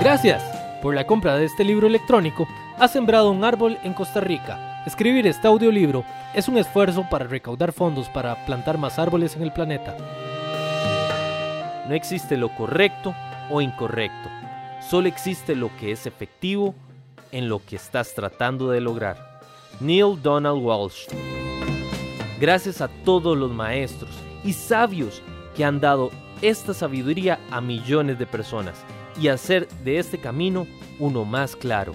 Gracias por la compra de este libro electrónico. Ha sembrado un árbol en Costa Rica. Escribir este audiolibro es un esfuerzo para recaudar fondos para plantar más árboles en el planeta. No existe lo correcto o incorrecto. Solo existe lo que es efectivo en lo que estás tratando de lograr. Neil Donald Walsh. Gracias a todos los maestros y sabios que han dado esta sabiduría a millones de personas y hacer de este camino uno más claro.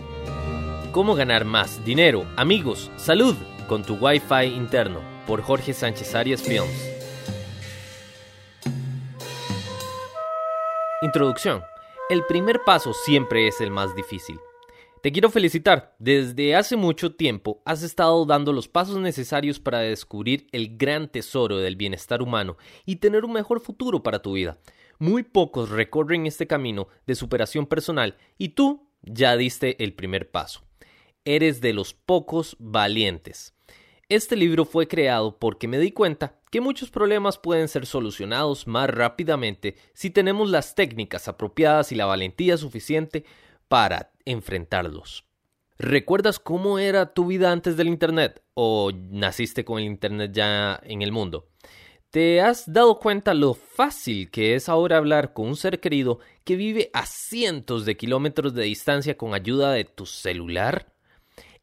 ¿Cómo ganar más dinero, amigos, salud con tu Wi-Fi interno? Por Jorge Sánchez Arias Films. Introducción. El primer paso siempre es el más difícil. Te quiero felicitar. Desde hace mucho tiempo has estado dando los pasos necesarios para descubrir el gran tesoro del bienestar humano y tener un mejor futuro para tu vida. Muy pocos recorren este camino de superación personal y tú ya diste el primer paso eres de los pocos valientes. Este libro fue creado porque me di cuenta que muchos problemas pueden ser solucionados más rápidamente si tenemos las técnicas apropiadas y la valentía suficiente para enfrentarlos. ¿Recuerdas cómo era tu vida antes del Internet o naciste con el Internet ya en el mundo? ¿Te has dado cuenta lo fácil que es ahora hablar con un ser querido que vive a cientos de kilómetros de distancia con ayuda de tu celular?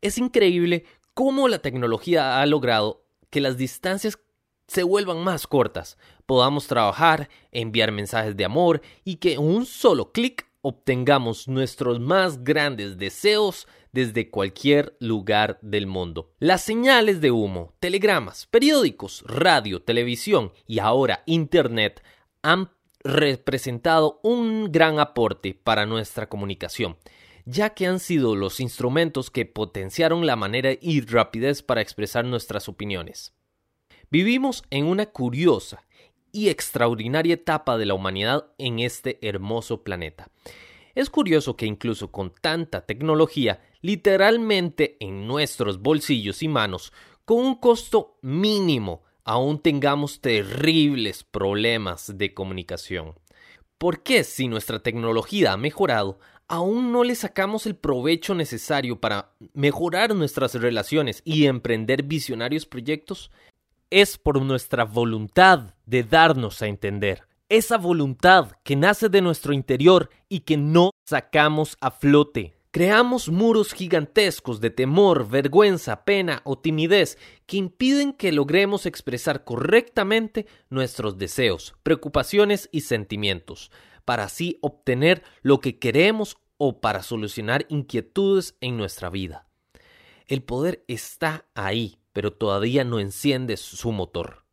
Es increíble cómo la tecnología ha logrado que las distancias se vuelvan más cortas, podamos trabajar, enviar mensajes de amor y que un solo clic obtengamos nuestros más grandes deseos desde cualquier lugar del mundo. Las señales de humo, telegramas, periódicos, radio, televisión y ahora Internet han representado un gran aporte para nuestra comunicación ya que han sido los instrumentos que potenciaron la manera y rapidez para expresar nuestras opiniones. Vivimos en una curiosa y extraordinaria etapa de la humanidad en este hermoso planeta. Es curioso que incluso con tanta tecnología, literalmente en nuestros bolsillos y manos, con un costo mínimo, aún tengamos terribles problemas de comunicación. ¿Por qué si nuestra tecnología ha mejorado, aún no le sacamos el provecho necesario para mejorar nuestras relaciones y emprender visionarios proyectos, es por nuestra voluntad de darnos a entender. Esa voluntad que nace de nuestro interior y que no sacamos a flote. Creamos muros gigantescos de temor, vergüenza, pena o timidez que impiden que logremos expresar correctamente nuestros deseos, preocupaciones y sentimientos para así obtener lo que queremos o para solucionar inquietudes en nuestra vida. El poder está ahí, pero todavía no enciende su motor.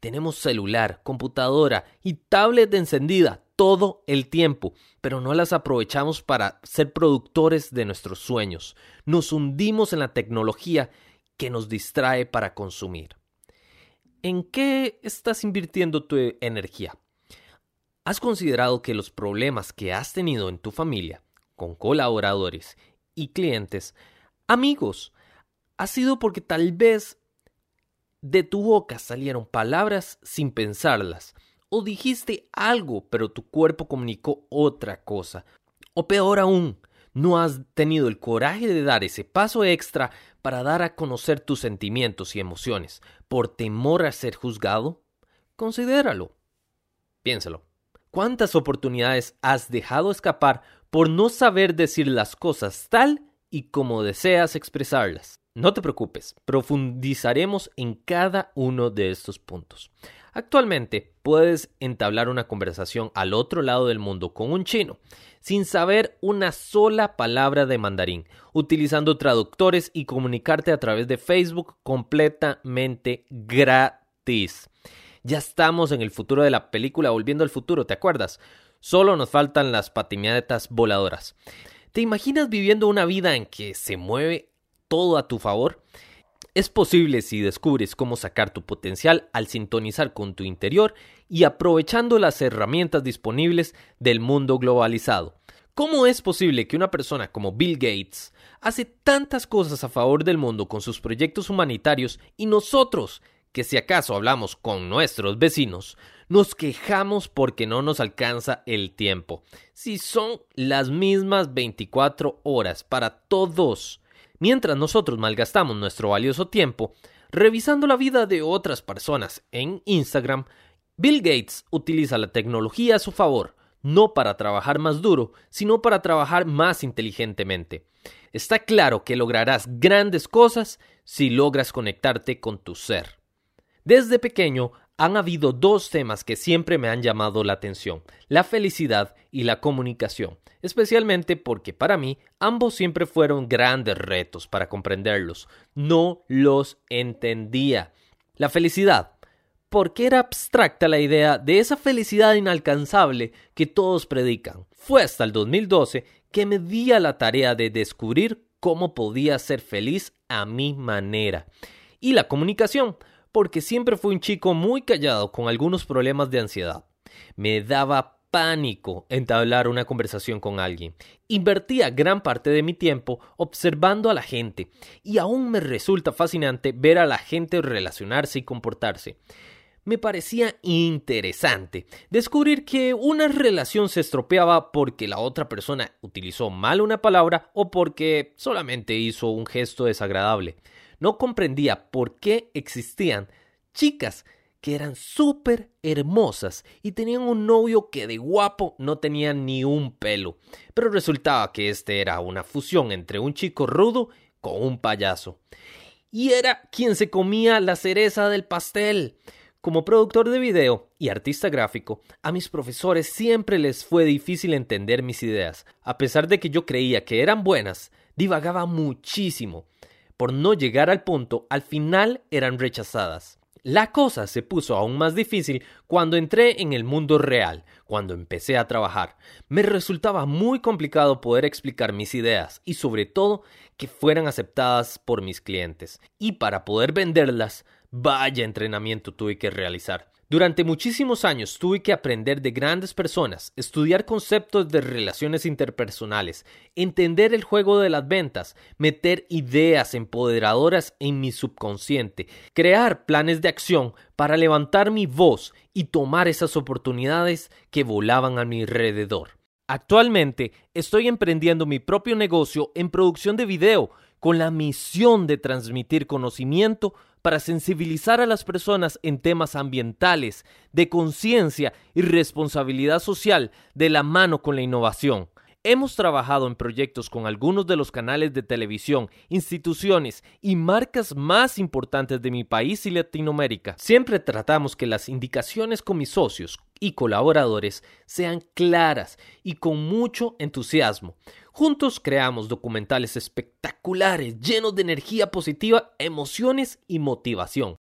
Tenemos celular, computadora y tablet encendida todo el tiempo, pero no las aprovechamos para ser productores de nuestros sueños. Nos hundimos en la tecnología que nos distrae para consumir. ¿En qué estás invirtiendo tu energía? ¿Has considerado que los problemas que has tenido en tu familia, con colaboradores y clientes, amigos, ha sido porque tal vez de tu boca salieron palabras sin pensarlas, o dijiste algo pero tu cuerpo comunicó otra cosa, o peor aún, no has tenido el coraje de dar ese paso extra para dar a conocer tus sentimientos y emociones por temor a ser juzgado? Considéralo. Piénsalo. ¿Cuántas oportunidades has dejado escapar por no saber decir las cosas tal y como deseas expresarlas? No te preocupes, profundizaremos en cada uno de estos puntos. Actualmente puedes entablar una conversación al otro lado del mundo con un chino, sin saber una sola palabra de mandarín, utilizando traductores y comunicarte a través de Facebook completamente gratis. Ya estamos en el futuro de la película Volviendo al futuro, ¿te acuerdas? Solo nos faltan las patinetas voladoras. ¿Te imaginas viviendo una vida en que se mueve todo a tu favor? Es posible si descubres cómo sacar tu potencial al sintonizar con tu interior y aprovechando las herramientas disponibles del mundo globalizado. ¿Cómo es posible que una persona como Bill Gates hace tantas cosas a favor del mundo con sus proyectos humanitarios y nosotros que si acaso hablamos con nuestros vecinos, nos quejamos porque no nos alcanza el tiempo. Si son las mismas 24 horas para todos, mientras nosotros malgastamos nuestro valioso tiempo revisando la vida de otras personas en Instagram, Bill Gates utiliza la tecnología a su favor, no para trabajar más duro, sino para trabajar más inteligentemente. Está claro que lograrás grandes cosas si logras conectarte con tu ser. Desde pequeño han habido dos temas que siempre me han llamado la atención, la felicidad y la comunicación, especialmente porque para mí ambos siempre fueron grandes retos para comprenderlos. No los entendía. La felicidad, porque era abstracta la idea de esa felicidad inalcanzable que todos predican. Fue hasta el 2012 que me di a la tarea de descubrir cómo podía ser feliz a mi manera. Y la comunicación, porque siempre fui un chico muy callado con algunos problemas de ansiedad. Me daba pánico entablar una conversación con alguien. Invertía gran parte de mi tiempo observando a la gente y aún me resulta fascinante ver a la gente relacionarse y comportarse. Me parecía interesante descubrir que una relación se estropeaba porque la otra persona utilizó mal una palabra o porque solamente hizo un gesto desagradable no comprendía por qué existían chicas que eran súper hermosas y tenían un novio que de guapo no tenía ni un pelo. Pero resultaba que este era una fusión entre un chico rudo con un payaso. Y era quien se comía la cereza del pastel. Como productor de video y artista gráfico, a mis profesores siempre les fue difícil entender mis ideas. A pesar de que yo creía que eran buenas, divagaba muchísimo por no llegar al punto, al final eran rechazadas. La cosa se puso aún más difícil cuando entré en el mundo real, cuando empecé a trabajar. Me resultaba muy complicado poder explicar mis ideas y sobre todo que fueran aceptadas por mis clientes. Y para poder venderlas, vaya entrenamiento tuve que realizar. Durante muchísimos años tuve que aprender de grandes personas, estudiar conceptos de relaciones interpersonales, entender el juego de las ventas, meter ideas empoderadoras en mi subconsciente, crear planes de acción para levantar mi voz y tomar esas oportunidades que volaban a mi alrededor. Actualmente estoy emprendiendo mi propio negocio en producción de video con la misión de transmitir conocimiento para sensibilizar a las personas en temas ambientales, de conciencia y responsabilidad social de la mano con la innovación. Hemos trabajado en proyectos con algunos de los canales de televisión, instituciones y marcas más importantes de mi país y Latinoamérica. Siempre tratamos que las indicaciones con mis socios y colaboradores sean claras y con mucho entusiasmo. Juntos creamos documentales espectaculares, llenos de energía positiva, emociones y motivación.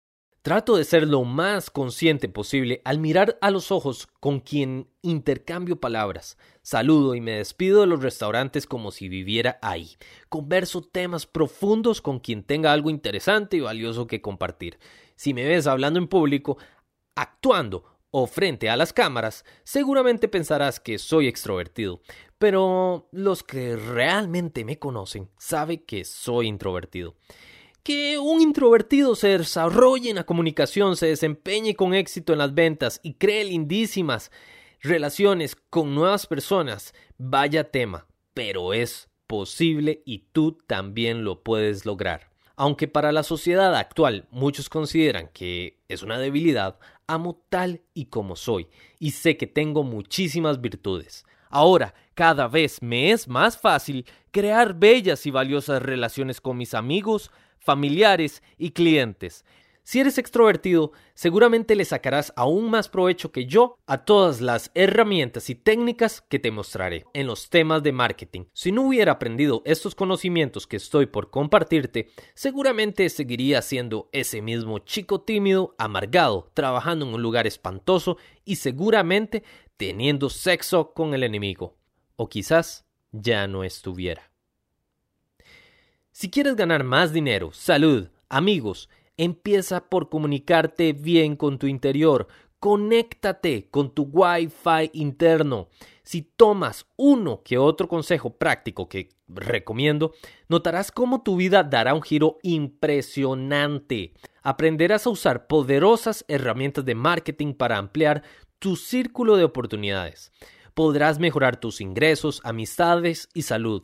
Trato de ser lo más consciente posible al mirar a los ojos con quien intercambio palabras. Saludo y me despido de los restaurantes como si viviera ahí. Converso temas profundos con quien tenga algo interesante y valioso que compartir. Si me ves hablando en público, actuando o frente a las cámaras, seguramente pensarás que soy extrovertido, pero los que realmente me conocen saben que soy introvertido. Que un introvertido se desarrolle en la comunicación, se desempeñe con éxito en las ventas y cree lindísimas relaciones con nuevas personas, vaya tema, pero es posible y tú también lo puedes lograr. Aunque para la sociedad actual muchos consideran que es una debilidad, amo tal y como soy y sé que tengo muchísimas virtudes. Ahora, cada vez me es más fácil crear bellas y valiosas relaciones con mis amigos, familiares y clientes. Si eres extrovertido, seguramente le sacarás aún más provecho que yo a todas las herramientas y técnicas que te mostraré en los temas de marketing. Si no hubiera aprendido estos conocimientos que estoy por compartirte, seguramente seguiría siendo ese mismo chico tímido, amargado, trabajando en un lugar espantoso y seguramente teniendo sexo con el enemigo. O quizás ya no estuviera. Si quieres ganar más dinero, salud, amigos, empieza por comunicarte bien con tu interior, Conéctate con tu Wi-Fi interno. Si tomas uno que otro consejo práctico que recomiendo, notarás cómo tu vida dará un giro impresionante. Aprenderás a usar poderosas herramientas de marketing para ampliar tu círculo de oportunidades. Podrás mejorar tus ingresos, amistades y salud.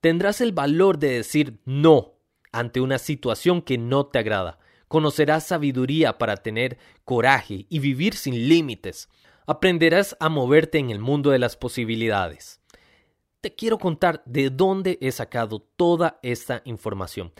Tendrás el valor de decir no ante una situación que no te agrada. Conocerás sabiduría para tener coraje y vivir sin límites. Aprenderás a moverte en el mundo de las posibilidades. Te quiero contar de dónde he sacado toda esta información.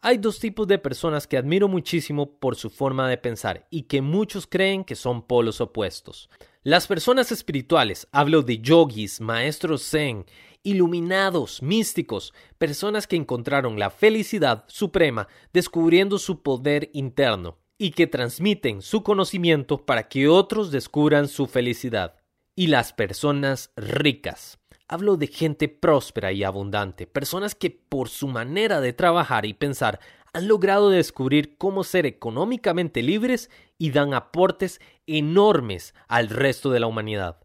Hay dos tipos de personas que admiro muchísimo por su forma de pensar y que muchos creen que son polos opuestos. Las personas espirituales, hablo de yogis, maestros zen, iluminados, místicos, personas que encontraron la felicidad suprema descubriendo su poder interno y que transmiten su conocimiento para que otros descubran su felicidad. Y las personas ricas. Hablo de gente próspera y abundante, personas que por su manera de trabajar y pensar han logrado descubrir cómo ser económicamente libres y dan aportes enormes al resto de la humanidad.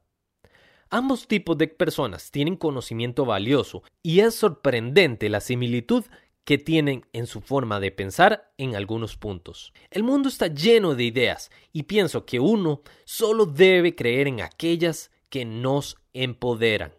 Ambos tipos de personas tienen conocimiento valioso y es sorprendente la similitud que tienen en su forma de pensar en algunos puntos. El mundo está lleno de ideas y pienso que uno solo debe creer en aquellas que nos empoderan.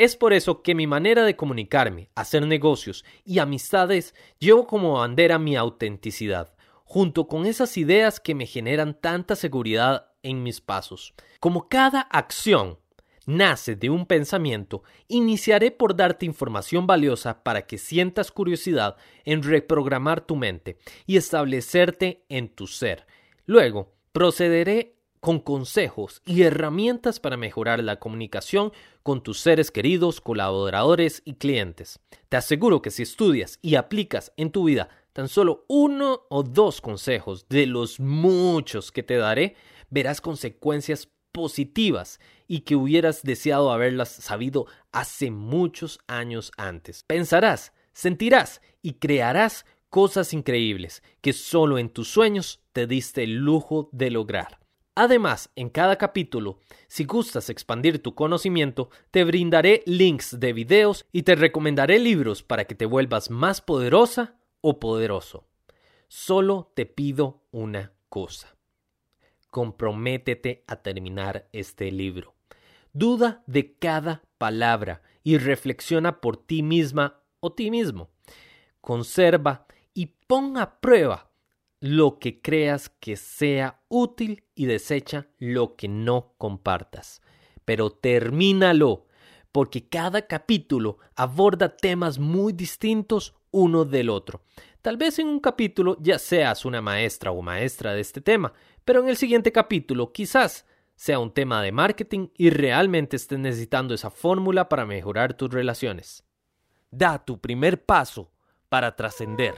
Es por eso que mi manera de comunicarme, hacer negocios y amistades llevo como bandera mi autenticidad, junto con esas ideas que me generan tanta seguridad en mis pasos. Como cada acción nace de un pensamiento, iniciaré por darte información valiosa para que sientas curiosidad en reprogramar tu mente y establecerte en tu ser. Luego, procederé con consejos y herramientas para mejorar la comunicación con tus seres queridos, colaboradores y clientes. Te aseguro que si estudias y aplicas en tu vida tan solo uno o dos consejos de los muchos que te daré, verás consecuencias positivas y que hubieras deseado haberlas sabido hace muchos años antes. Pensarás, sentirás y crearás cosas increíbles que solo en tus sueños te diste el lujo de lograr. Además, en cada capítulo, si gustas expandir tu conocimiento, te brindaré links de videos y te recomendaré libros para que te vuelvas más poderosa o poderoso. Solo te pido una cosa comprométete a terminar este libro. Duda de cada palabra y reflexiona por ti misma o ti mismo. Conserva y pon a prueba lo que creas que sea útil y desecha lo que no compartas. Pero termínalo, porque cada capítulo aborda temas muy distintos uno del otro. Tal vez en un capítulo ya seas una maestra o maestra de este tema, pero en el siguiente capítulo quizás sea un tema de marketing y realmente estés necesitando esa fórmula para mejorar tus relaciones. Da tu primer paso para trascender.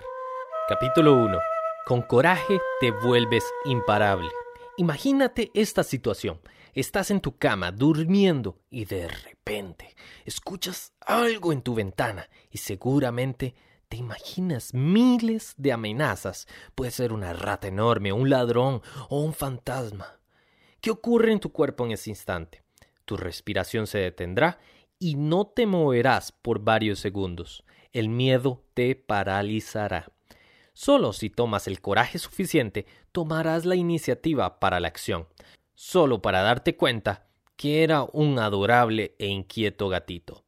Capítulo 1. Con coraje te vuelves imparable. Imagínate esta situación. Estás en tu cama durmiendo y de repente escuchas algo en tu ventana y seguramente te imaginas miles de amenazas. Puede ser una rata enorme, un ladrón o un fantasma. ¿Qué ocurre en tu cuerpo en ese instante? Tu respiración se detendrá y no te moverás por varios segundos. El miedo te paralizará. Solo si tomas el coraje suficiente, tomarás la iniciativa para la acción. Solo para darte cuenta que era un adorable e inquieto gatito.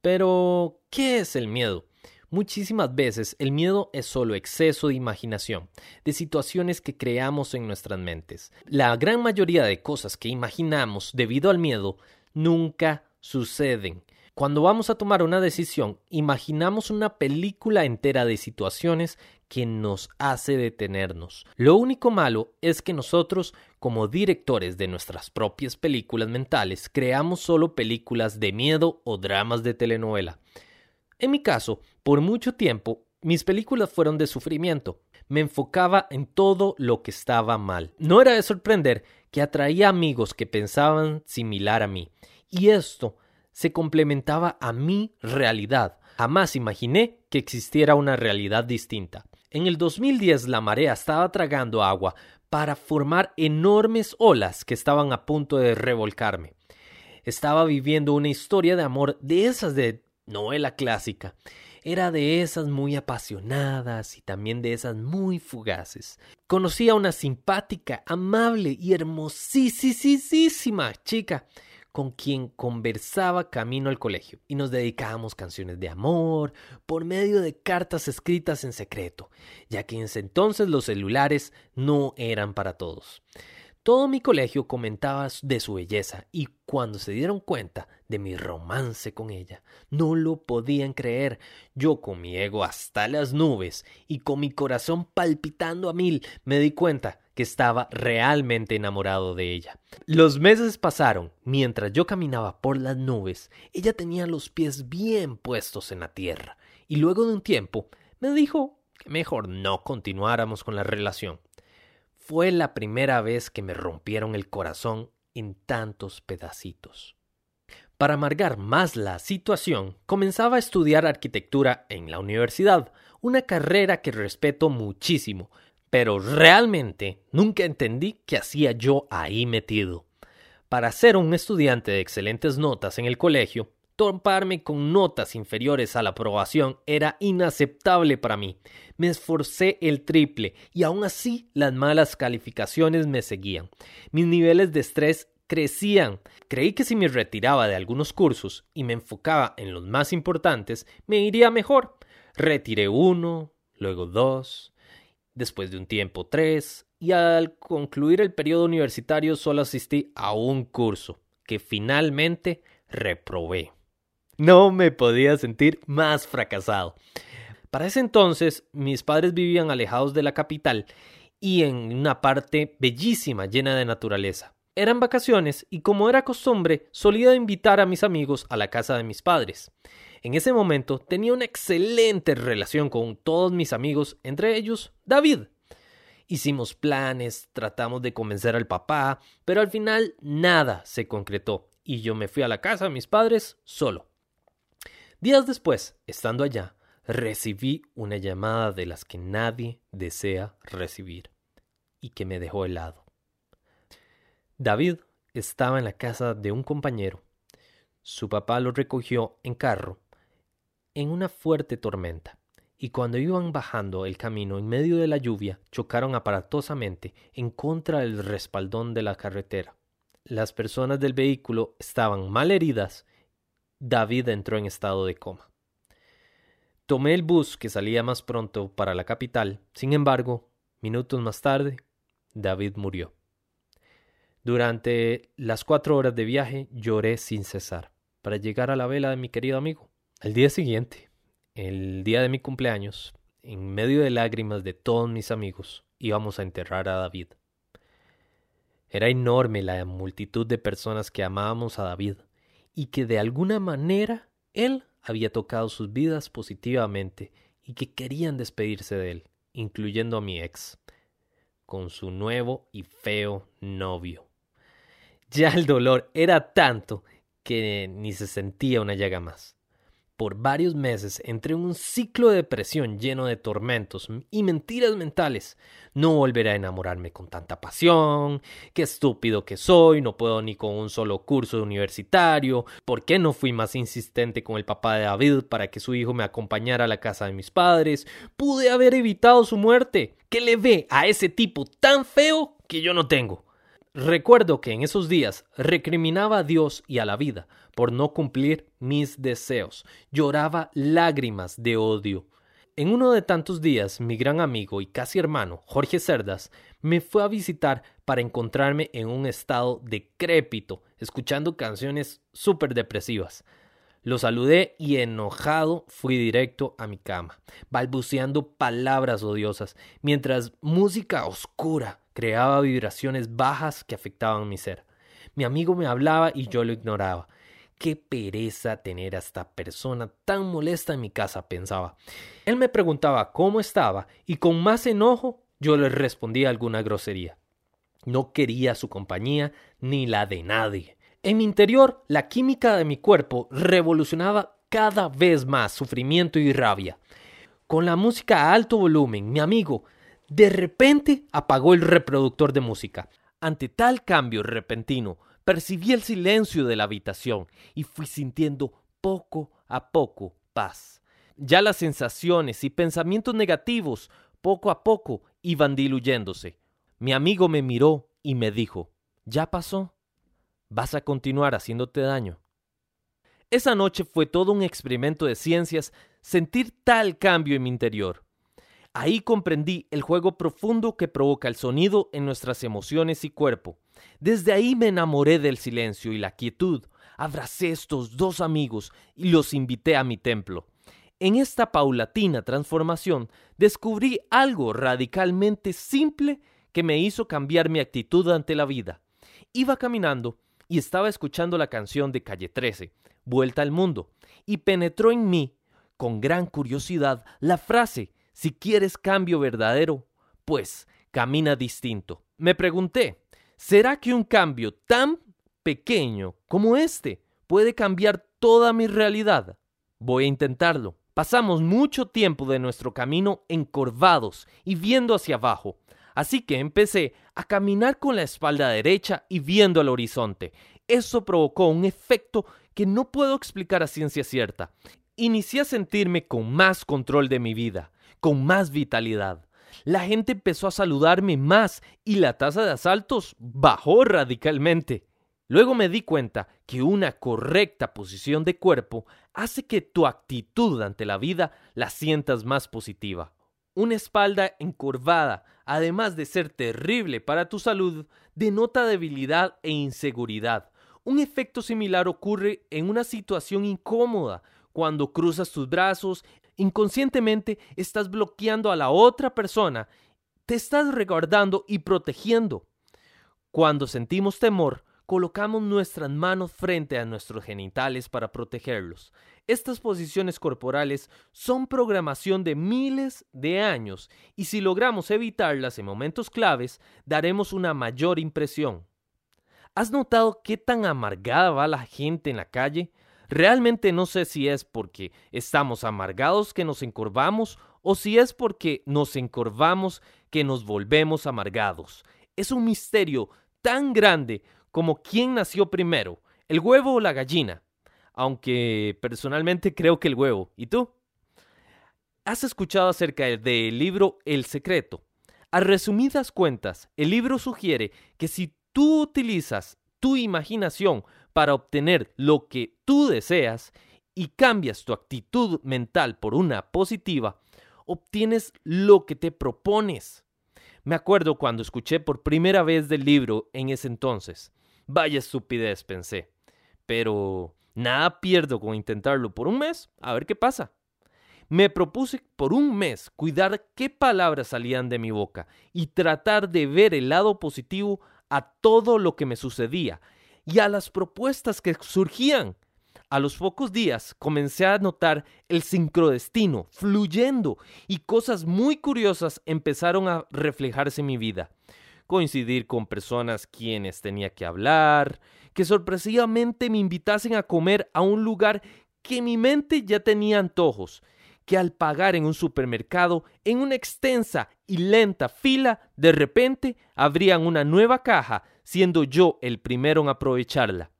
Pero, ¿qué es el miedo? Muchísimas veces el miedo es solo exceso de imaginación, de situaciones que creamos en nuestras mentes. La gran mayoría de cosas que imaginamos debido al miedo nunca suceden. Cuando vamos a tomar una decisión, imaginamos una película entera de situaciones que nos hace detenernos. Lo único malo es que nosotros, como directores de nuestras propias películas mentales, creamos solo películas de miedo o dramas de telenovela. En mi caso, por mucho tiempo, mis películas fueron de sufrimiento. Me enfocaba en todo lo que estaba mal. No era de sorprender que atraía amigos que pensaban similar a mí. Y esto se complementaba a mi realidad. Jamás imaginé que existiera una realidad distinta. En el 2010 la marea estaba tragando agua para formar enormes olas que estaban a punto de revolcarme. Estaba viviendo una historia de amor de esas de novela clásica. Era de esas muy apasionadas y también de esas muy fugaces. Conocí a una simpática, amable y hermosísima chica con quien conversaba camino al colegio y nos dedicábamos canciones de amor por medio de cartas escritas en secreto, ya que en ese entonces los celulares no eran para todos. Todo mi colegio comentaba de su belleza y cuando se dieron cuenta de mi romance con ella, no lo podían creer. Yo con mi ego hasta las nubes y con mi corazón palpitando a mil, me di cuenta que estaba realmente enamorado de ella. Los meses pasaron, mientras yo caminaba por las nubes, ella tenía los pies bien puestos en la tierra, y luego de un tiempo me dijo que mejor no continuáramos con la relación. Fue la primera vez que me rompieron el corazón en tantos pedacitos. Para amargar más la situación, comenzaba a estudiar arquitectura en la universidad, una carrera que respeto muchísimo, pero realmente nunca entendí qué hacía yo ahí metido. Para ser un estudiante de excelentes notas en el colegio, toparme con notas inferiores a la aprobación era inaceptable para mí. Me esforcé el triple y aún así las malas calificaciones me seguían. Mis niveles de estrés crecían. Creí que si me retiraba de algunos cursos y me enfocaba en los más importantes, me iría mejor. Retiré uno, luego dos, después de un tiempo tres, y al concluir el periodo universitario solo asistí a un curso, que finalmente reprobé. No me podía sentir más fracasado. Para ese entonces mis padres vivían alejados de la capital y en una parte bellísima llena de naturaleza. Eran vacaciones y como era costumbre solía invitar a mis amigos a la casa de mis padres. En ese momento tenía una excelente relación con todos mis amigos, entre ellos David. Hicimos planes, tratamos de convencer al papá, pero al final nada se concretó y yo me fui a la casa de mis padres solo. Días después, estando allá, recibí una llamada de las que nadie desea recibir y que me dejó helado. David estaba en la casa de un compañero. Su papá lo recogió en carro en una fuerte tormenta, y cuando iban bajando el camino en medio de la lluvia, chocaron aparatosamente en contra del respaldón de la carretera. Las personas del vehículo estaban mal heridas David entró en estado de coma. Tomé el bus que salía más pronto para la capital. Sin embargo, minutos más tarde, David murió. Durante las cuatro horas de viaje lloré sin cesar para llegar a la vela de mi querido amigo. Al día siguiente, el día de mi cumpleaños, en medio de lágrimas de todos mis amigos, íbamos a enterrar a David. Era enorme la multitud de personas que amábamos a David y que de alguna manera él había tocado sus vidas positivamente y que querían despedirse de él, incluyendo a mi ex, con su nuevo y feo novio. Ya el dolor era tanto que ni se sentía una llaga más. Por varios meses entré en un ciclo de depresión lleno de tormentos y mentiras mentales. No volveré a enamorarme con tanta pasión, qué estúpido que soy, no puedo ni con un solo curso universitario, ¿por qué no fui más insistente con el papá de David para que su hijo me acompañara a la casa de mis padres? Pude haber evitado su muerte. ¿Qué le ve a ese tipo tan feo que yo no tengo? Recuerdo que en esos días recriminaba a Dios y a la vida por no cumplir mis deseos. Lloraba lágrimas de odio. En uno de tantos días, mi gran amigo y casi hermano, Jorge Cerdas, me fue a visitar para encontrarme en un estado decrépito, escuchando canciones súper depresivas. Lo saludé y enojado fui directo a mi cama, balbuceando palabras odiosas, mientras música oscura creaba vibraciones bajas que afectaban mi ser. Mi amigo me hablaba y yo lo ignoraba. Qué pereza tener a esta persona tan molesta en mi casa, pensaba. Él me preguntaba cómo estaba y con más enojo yo le respondía alguna grosería. No quería su compañía ni la de nadie. En mi interior, la química de mi cuerpo revolucionaba cada vez más sufrimiento y rabia. Con la música a alto volumen, mi amigo De repente apagó el reproductor de música. Ante tal cambio repentino, percibí el silencio de la habitación y fui sintiendo poco a poco paz. Ya las sensaciones y pensamientos negativos poco a poco iban diluyéndose. Mi amigo me miró y me dijo, ¿ya pasó? ¿Vas a continuar haciéndote daño? Esa noche fue todo un experimento de ciencias sentir tal cambio en mi interior. Ahí comprendí el juego profundo que provoca el sonido en nuestras emociones y cuerpo. Desde ahí me enamoré del silencio y la quietud. Abracé estos dos amigos y los invité a mi templo. En esta paulatina transformación descubrí algo radicalmente simple que me hizo cambiar mi actitud ante la vida. Iba caminando y estaba escuchando la canción de Calle 13, Vuelta al Mundo, y penetró en mí, con gran curiosidad, la frase si quieres cambio verdadero, pues camina distinto. Me pregunté, ¿será que un cambio tan pequeño como este puede cambiar toda mi realidad? Voy a intentarlo. Pasamos mucho tiempo de nuestro camino encorvados y viendo hacia abajo, así que empecé a caminar con la espalda derecha y viendo al horizonte. Eso provocó un efecto que no puedo explicar a ciencia cierta. Inicié a sentirme con más control de mi vida con más vitalidad. La gente empezó a saludarme más y la tasa de asaltos bajó radicalmente. Luego me di cuenta que una correcta posición de cuerpo hace que tu actitud ante la vida la sientas más positiva. Una espalda encorvada, además de ser terrible para tu salud, denota debilidad e inseguridad. Un efecto similar ocurre en una situación incómoda, cuando cruzas tus brazos Inconscientemente estás bloqueando a la otra persona, te estás recordando y protegiendo. Cuando sentimos temor, colocamos nuestras manos frente a nuestros genitales para protegerlos. Estas posiciones corporales son programación de miles de años y si logramos evitarlas en momentos claves, daremos una mayor impresión. ¿Has notado qué tan amargada va la gente en la calle? Realmente no sé si es porque estamos amargados que nos encorvamos o si es porque nos encorvamos que nos volvemos amargados. Es un misterio tan grande como quién nació primero, el huevo o la gallina. Aunque personalmente creo que el huevo. ¿Y tú? ¿Has escuchado acerca del libro El Secreto? A resumidas cuentas, el libro sugiere que si tú utilizas tu imaginación para obtener lo que tú deseas y cambias tu actitud mental por una positiva, obtienes lo que te propones. Me acuerdo cuando escuché por primera vez del libro en ese entonces. Vaya estupidez, pensé. Pero nada pierdo con intentarlo por un mes, a ver qué pasa. Me propuse por un mes cuidar qué palabras salían de mi boca y tratar de ver el lado positivo a todo lo que me sucedía y a las propuestas que surgían. A los pocos días comencé a notar el sincrodestino fluyendo y cosas muy curiosas empezaron a reflejarse en mi vida. Coincidir con personas quienes tenía que hablar, que sorpresivamente me invitasen a comer a un lugar que mi mente ya tenía antojos, que al pagar en un supermercado, en una extensa y lenta fila, de repente abrían una nueva caja, siendo yo el primero en aprovecharla.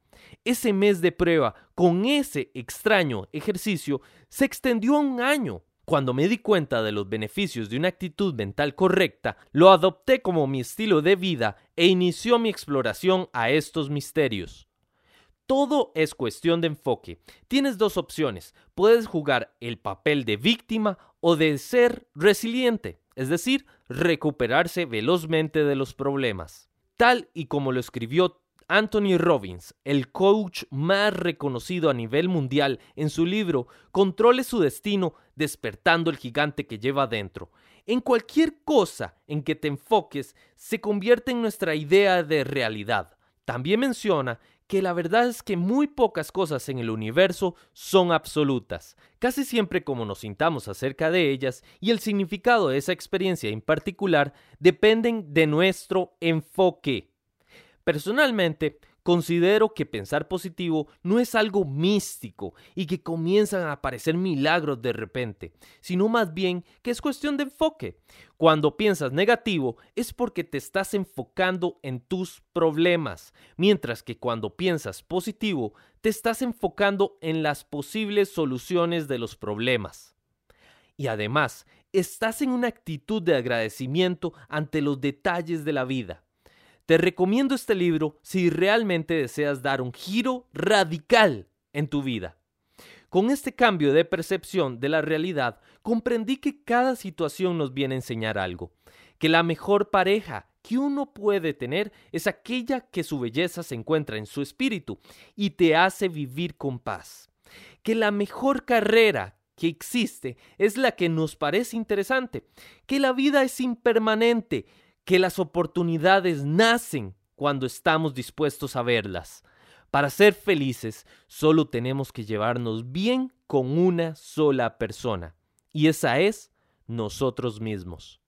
Ese mes de prueba con ese extraño ejercicio se extendió a un año. Cuando me di cuenta de los beneficios de una actitud mental correcta, lo adopté como mi estilo de vida e inició mi exploración a estos misterios. Todo es cuestión de enfoque. Tienes dos opciones. Puedes jugar el papel de víctima o de ser resiliente, es decir, recuperarse velozmente de los problemas. Tal y como lo escribió Anthony Robbins, el coach más reconocido a nivel mundial, en su libro Controle su destino, despertando el gigante que lleva dentro. En cualquier cosa en que te enfoques se convierte en nuestra idea de realidad. También menciona que la verdad es que muy pocas cosas en el universo son absolutas, casi siempre como nos sintamos acerca de ellas y el significado de esa experiencia en particular dependen de nuestro enfoque. Personalmente, Considero que pensar positivo no es algo místico y que comienzan a aparecer milagros de repente, sino más bien que es cuestión de enfoque. Cuando piensas negativo es porque te estás enfocando en tus problemas, mientras que cuando piensas positivo te estás enfocando en las posibles soluciones de los problemas. Y además, estás en una actitud de agradecimiento ante los detalles de la vida. Te recomiendo este libro si realmente deseas dar un giro radical en tu vida. Con este cambio de percepción de la realidad, comprendí que cada situación nos viene a enseñar algo, que la mejor pareja que uno puede tener es aquella que su belleza se encuentra en su espíritu y te hace vivir con paz, que la mejor carrera que existe es la que nos parece interesante, que la vida es impermanente que las oportunidades nacen cuando estamos dispuestos a verlas. Para ser felices solo tenemos que llevarnos bien con una sola persona, y esa es nosotros mismos.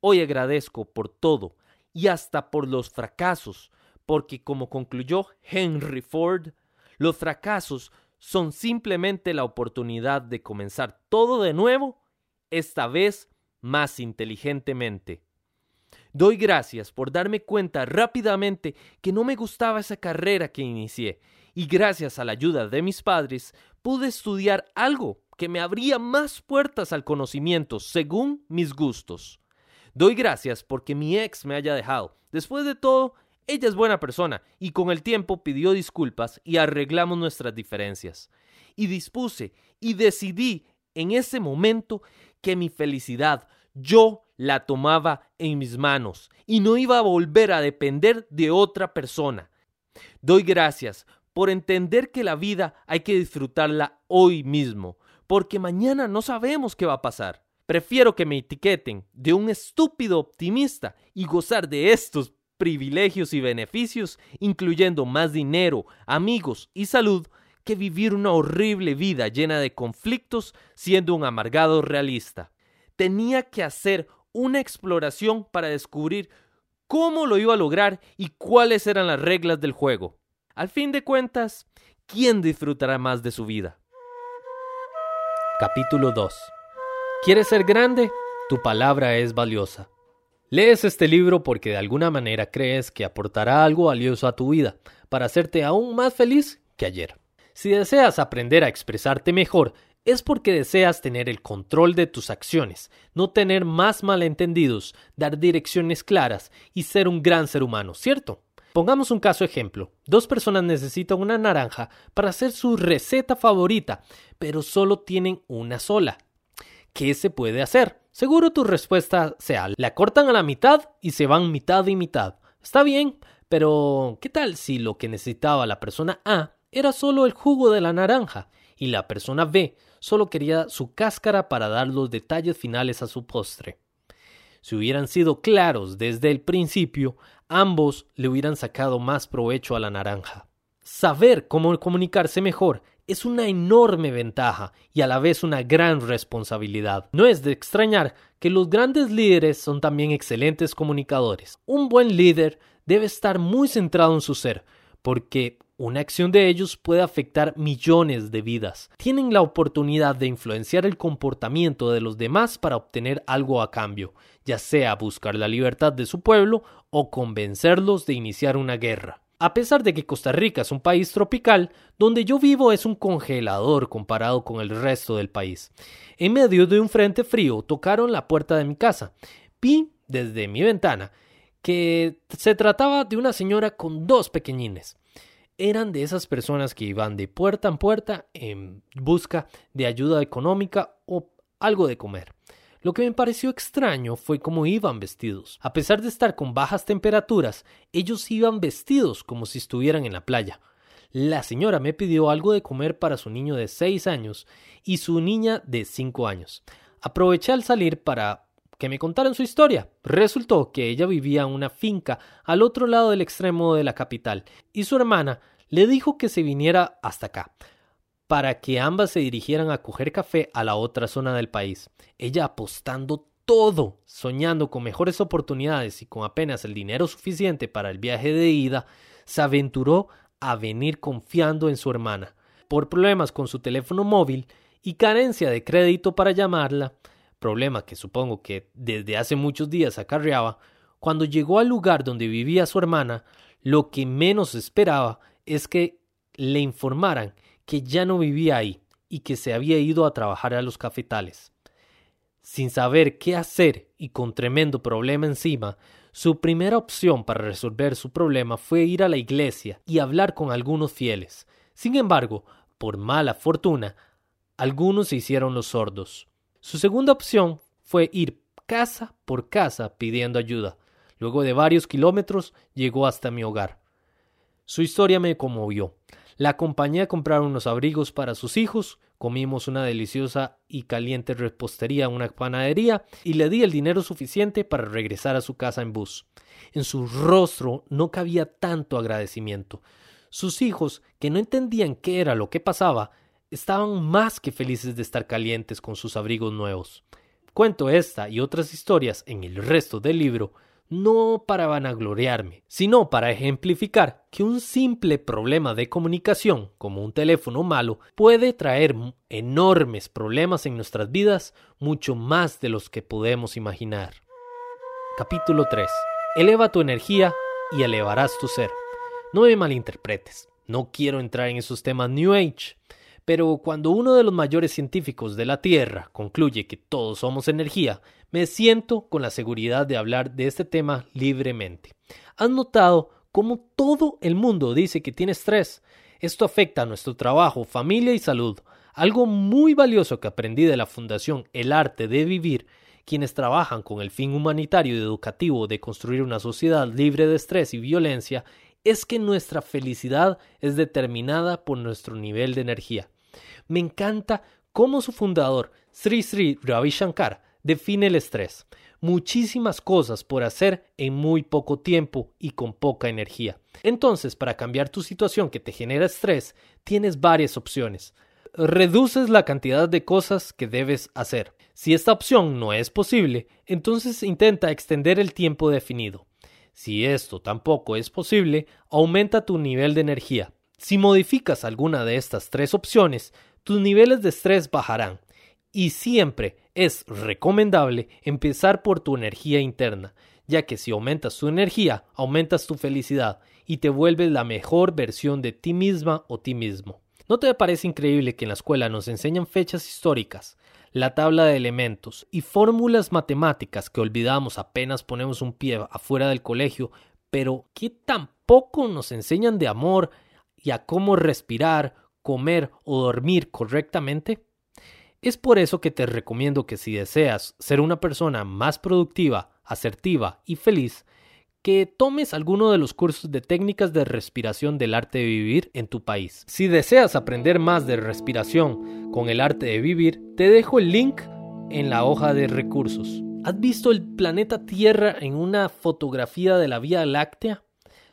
Hoy agradezco por todo y hasta por los fracasos, porque como concluyó Henry Ford, los fracasos son simplemente la oportunidad de comenzar todo de nuevo, esta vez más inteligentemente. Doy gracias por darme cuenta rápidamente que no me gustaba esa carrera que inicié, y gracias a la ayuda de mis padres pude estudiar algo que me abría más puertas al conocimiento según mis gustos. Doy gracias porque mi ex me haya dejado. Después de todo, ella es buena persona y con el tiempo pidió disculpas y arreglamos nuestras diferencias. Y dispuse y decidí en ese momento que mi felicidad yo la tomaba en mis manos y no iba a volver a depender de otra persona. Doy gracias por entender que la vida hay que disfrutarla hoy mismo, porque mañana no sabemos qué va a pasar. Prefiero que me etiqueten de un estúpido optimista y gozar de estos privilegios y beneficios, incluyendo más dinero, amigos y salud, que vivir una horrible vida llena de conflictos siendo un amargado realista. Tenía que hacer una exploración para descubrir cómo lo iba a lograr y cuáles eran las reglas del juego. Al fin de cuentas, ¿quién disfrutará más de su vida? Capítulo 2 ¿Quieres ser grande? Tu palabra es valiosa. Lees este libro porque de alguna manera crees que aportará algo valioso a tu vida para hacerte aún más feliz que ayer. Si deseas aprender a expresarte mejor, es porque deseas tener el control de tus acciones, no tener más malentendidos, dar direcciones claras y ser un gran ser humano, ¿cierto? Pongamos un caso ejemplo. Dos personas necesitan una naranja para hacer su receta favorita, pero solo tienen una sola. ¿Qué se puede hacer? Seguro tu respuesta sea, la cortan a la mitad y se van mitad y mitad. Está bien, pero ¿qué tal si lo que necesitaba la persona A era solo el jugo de la naranja y la persona B solo quería su cáscara para dar los detalles finales a su postre. Si hubieran sido claros desde el principio, ambos le hubieran sacado más provecho a la naranja. Saber cómo comunicarse mejor es una enorme ventaja y a la vez una gran responsabilidad. No es de extrañar que los grandes líderes son también excelentes comunicadores. Un buen líder debe estar muy centrado en su ser, porque una acción de ellos puede afectar millones de vidas. Tienen la oportunidad de influenciar el comportamiento de los demás para obtener algo a cambio, ya sea buscar la libertad de su pueblo o convencerlos de iniciar una guerra. A pesar de que Costa Rica es un país tropical, donde yo vivo es un congelador comparado con el resto del país. En medio de un frente frío tocaron la puerta de mi casa. Vi desde mi ventana que se trataba de una señora con dos pequeñines eran de esas personas que iban de puerta en puerta en busca de ayuda económica o algo de comer. Lo que me pareció extraño fue cómo iban vestidos. A pesar de estar con bajas temperaturas, ellos iban vestidos como si estuvieran en la playa. La señora me pidió algo de comer para su niño de 6 años y su niña de 5 años. Aproveché al salir para que me contaran su historia. Resultó que ella vivía en una finca al otro lado del extremo de la capital y su hermana le dijo que se viniera hasta acá para que ambas se dirigieran a coger café a la otra zona del país. Ella apostando todo, soñando con mejores oportunidades y con apenas el dinero suficiente para el viaje de ida, se aventuró a venir confiando en su hermana. Por problemas con su teléfono móvil y carencia de crédito para llamarla, problema que supongo que desde hace muchos días acarreaba, cuando llegó al lugar donde vivía su hermana, lo que menos esperaba es que le informaran que ya no vivía ahí y que se había ido a trabajar a los cafetales. Sin saber qué hacer y con tremendo problema encima, su primera opción para resolver su problema fue ir a la iglesia y hablar con algunos fieles. Sin embargo, por mala fortuna, algunos se hicieron los sordos. Su segunda opción fue ir casa por casa pidiendo ayuda. Luego de varios kilómetros llegó hasta mi hogar. Su historia me conmovió. La acompañé a comprar unos abrigos para sus hijos, comimos una deliciosa y caliente repostería en una panadería y le di el dinero suficiente para regresar a su casa en bus. En su rostro no cabía tanto agradecimiento. Sus hijos, que no entendían qué era lo que pasaba, estaban más que felices de estar calientes con sus abrigos nuevos. Cuento esta y otras historias en el resto del libro no para vanagloriarme, sino para ejemplificar que un simple problema de comunicación, como un teléfono malo, puede traer enormes problemas en nuestras vidas, mucho más de los que podemos imaginar. Capítulo 3. Eleva tu energía y elevarás tu ser. No me malinterpretes, no quiero entrar en esos temas New Age, pero cuando uno de los mayores científicos de la Tierra concluye que todos somos energía, me siento con la seguridad de hablar de este tema libremente. ¿Has notado cómo todo el mundo dice que tiene estrés? Esto afecta a nuestro trabajo, familia y salud. Algo muy valioso que aprendí de la Fundación El Arte de Vivir, quienes trabajan con el fin humanitario y educativo de construir una sociedad libre de estrés y violencia, es que nuestra felicidad es determinada por nuestro nivel de energía. Me encanta cómo su fundador, Sri Sri Ravi Shankar, define el estrés. Muchísimas cosas por hacer en muy poco tiempo y con poca energía. Entonces, para cambiar tu situación que te genera estrés, tienes varias opciones. Reduces la cantidad de cosas que debes hacer. Si esta opción no es posible, entonces intenta extender el tiempo definido. Si esto tampoco es posible, aumenta tu nivel de energía. Si modificas alguna de estas tres opciones, tus niveles de estrés bajarán. Y siempre es recomendable empezar por tu energía interna, ya que si aumentas tu energía, aumentas tu felicidad y te vuelves la mejor versión de ti misma o ti mismo. ¿No te parece increíble que en la escuela nos enseñan fechas históricas, la tabla de elementos y fórmulas matemáticas que olvidamos apenas ponemos un pie afuera del colegio, pero que tampoco nos enseñan de amor y a cómo respirar, comer o dormir correctamente? Es por eso que te recomiendo que si deseas ser una persona más productiva, asertiva y feliz, que tomes alguno de los cursos de técnicas de respiración del arte de vivir en tu país. Si deseas aprender más de respiración con el arte de vivir, te dejo el link en la hoja de recursos. ¿Has visto el planeta Tierra en una fotografía de la Vía Láctea?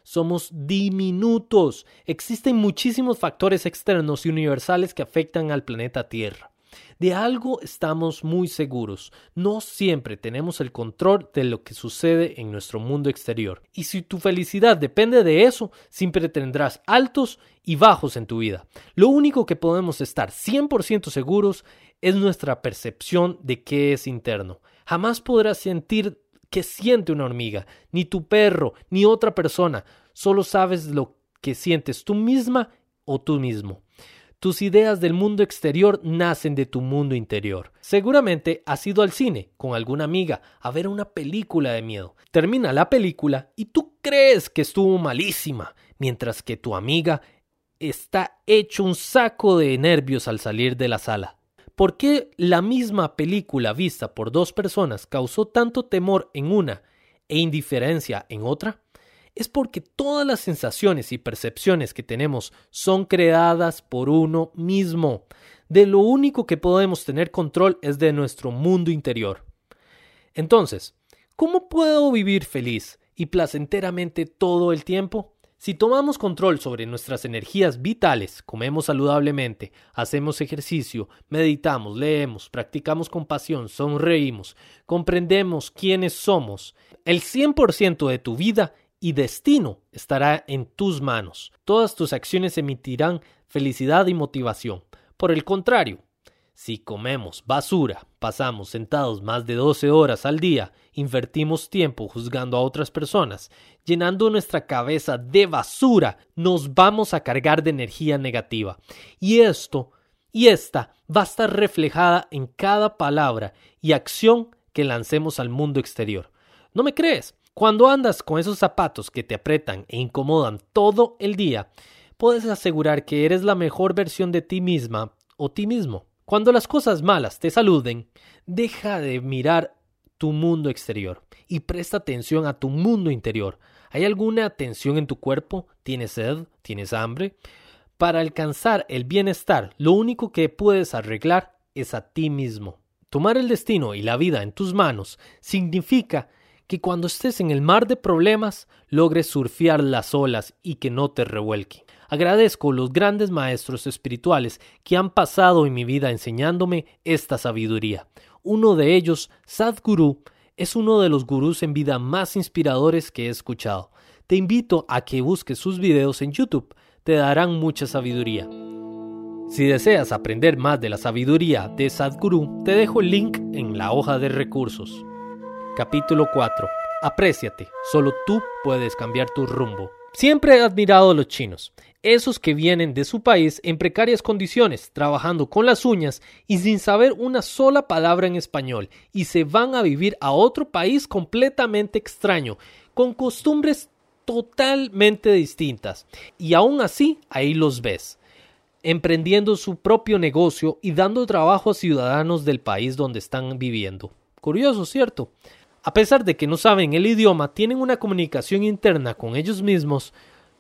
Somos diminutos. Existen muchísimos factores externos y universales que afectan al planeta Tierra. De algo estamos muy seguros, no siempre tenemos el control de lo que sucede en nuestro mundo exterior. Y si tu felicidad depende de eso, siempre tendrás altos y bajos en tu vida. Lo único que podemos estar 100% seguros es nuestra percepción de qué es interno. Jamás podrás sentir que siente una hormiga, ni tu perro, ni otra persona. Solo sabes lo que sientes tú misma o tú mismo. Tus ideas del mundo exterior nacen de tu mundo interior. Seguramente has ido al cine con alguna amiga a ver una película de miedo. Termina la película y tú crees que estuvo malísima, mientras que tu amiga está hecho un saco de nervios al salir de la sala. ¿Por qué la misma película vista por dos personas causó tanto temor en una e indiferencia en otra? es porque todas las sensaciones y percepciones que tenemos son creadas por uno mismo. De lo único que podemos tener control es de nuestro mundo interior. Entonces, ¿cómo puedo vivir feliz y placenteramente todo el tiempo? Si tomamos control sobre nuestras energías vitales, comemos saludablemente, hacemos ejercicio, meditamos, leemos, practicamos compasión, sonreímos, comprendemos quiénes somos, el 100% de tu vida y destino estará en tus manos. Todas tus acciones emitirán felicidad y motivación. Por el contrario, si comemos basura, pasamos sentados más de 12 horas al día, invertimos tiempo juzgando a otras personas, llenando nuestra cabeza de basura, nos vamos a cargar de energía negativa. Y esto y esta va a estar reflejada en cada palabra y acción que lancemos al mundo exterior. ¿No me crees? Cuando andas con esos zapatos que te apretan e incomodan todo el día, puedes asegurar que eres la mejor versión de ti misma o ti mismo. Cuando las cosas malas te saluden, deja de mirar tu mundo exterior y presta atención a tu mundo interior. ¿Hay alguna tensión en tu cuerpo? ¿Tienes sed? ¿Tienes hambre? Para alcanzar el bienestar, lo único que puedes arreglar es a ti mismo. Tomar el destino y la vida en tus manos significa que cuando estés en el mar de problemas logres surfear las olas y que no te revuelque. Agradezco los grandes maestros espirituales que han pasado en mi vida enseñándome esta sabiduría. Uno de ellos, Sadhguru, es uno de los gurús en vida más inspiradores que he escuchado. Te invito a que busques sus videos en YouTube, te darán mucha sabiduría. Si deseas aprender más de la sabiduría de Sadhguru, te dejo el link en la hoja de recursos. Capítulo 4. Apréciate, solo tú puedes cambiar tu rumbo. Siempre he admirado a los chinos, esos que vienen de su país en precarias condiciones, trabajando con las uñas y sin saber una sola palabra en español, y se van a vivir a otro país completamente extraño, con costumbres totalmente distintas. Y aún así, ahí los ves, emprendiendo su propio negocio y dando trabajo a ciudadanos del país donde están viviendo. Curioso, ¿cierto? A pesar de que no saben el idioma, tienen una comunicación interna con ellos mismos,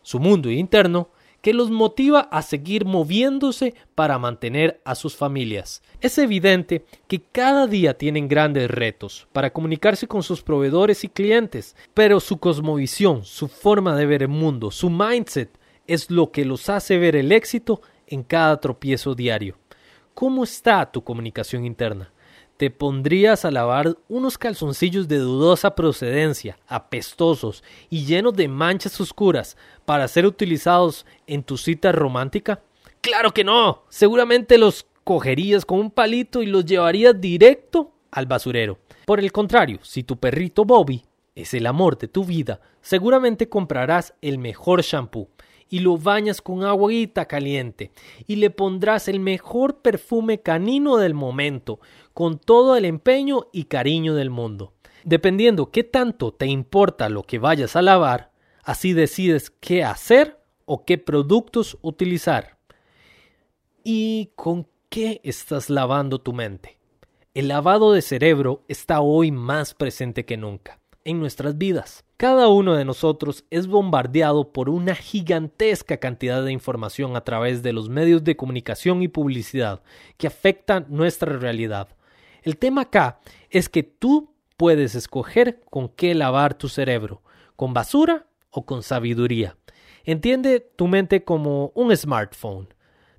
su mundo interno, que los motiva a seguir moviéndose para mantener a sus familias. Es evidente que cada día tienen grandes retos para comunicarse con sus proveedores y clientes, pero su cosmovisión, su forma de ver el mundo, su mindset es lo que los hace ver el éxito en cada tropiezo diario. ¿Cómo está tu comunicación interna? Te pondrías a lavar unos calzoncillos de dudosa procedencia, apestosos y llenos de manchas oscuras para ser utilizados en tu cita romántica? Claro que no. Seguramente los cogerías con un palito y los llevarías directo al basurero. Por el contrario, si tu perrito Bobby es el amor de tu vida, seguramente comprarás el mejor shampoo y lo bañas con agüita caliente y le pondrás el mejor perfume canino del momento, con todo el empeño y cariño del mundo. Dependiendo qué tanto te importa lo que vayas a lavar, así decides qué hacer o qué productos utilizar. ¿Y con qué estás lavando tu mente? El lavado de cerebro está hoy más presente que nunca en nuestras vidas. Cada uno de nosotros es bombardeado por una gigantesca cantidad de información a través de los medios de comunicación y publicidad que afectan nuestra realidad. El tema acá es que tú puedes escoger con qué lavar tu cerebro, con basura o con sabiduría. Entiende tu mente como un smartphone.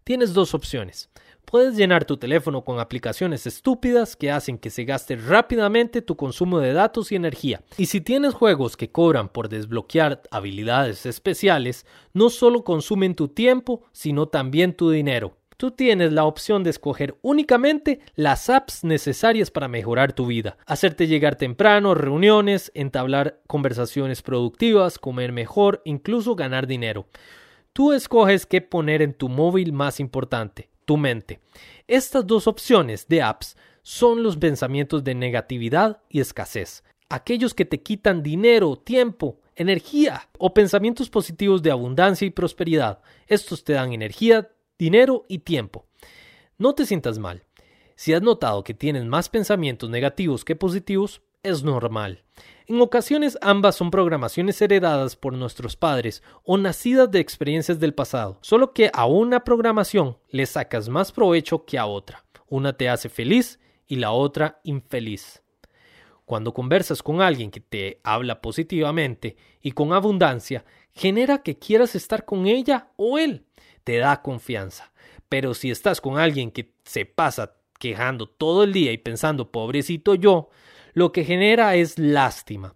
Tienes dos opciones. Puedes llenar tu teléfono con aplicaciones estúpidas que hacen que se gaste rápidamente tu consumo de datos y energía. Y si tienes juegos que cobran por desbloquear habilidades especiales, no solo consumen tu tiempo, sino también tu dinero. Tú tienes la opción de escoger únicamente las apps necesarias para mejorar tu vida, hacerte llegar temprano, reuniones, entablar conversaciones productivas, comer mejor, incluso ganar dinero. Tú escoges qué poner en tu móvil más importante tu mente. Estas dos opciones de apps son los pensamientos de negatividad y escasez, aquellos que te quitan dinero, tiempo, energía o pensamientos positivos de abundancia y prosperidad. Estos te dan energía, dinero y tiempo. No te sientas mal. Si has notado que tienes más pensamientos negativos que positivos, es normal. En ocasiones ambas son programaciones heredadas por nuestros padres o nacidas de experiencias del pasado, solo que a una programación le sacas más provecho que a otra. Una te hace feliz y la otra infeliz. Cuando conversas con alguien que te habla positivamente y con abundancia, genera que quieras estar con ella o él. Te da confianza. Pero si estás con alguien que se pasa quejando todo el día y pensando pobrecito yo, lo que genera es lástima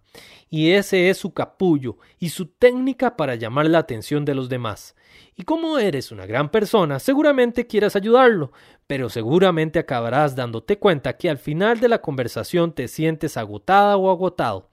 y ese es su capullo y su técnica para llamar la atención de los demás. Y como eres una gran persona, seguramente quieras ayudarlo, pero seguramente acabarás dándote cuenta que al final de la conversación te sientes agotada o agotado.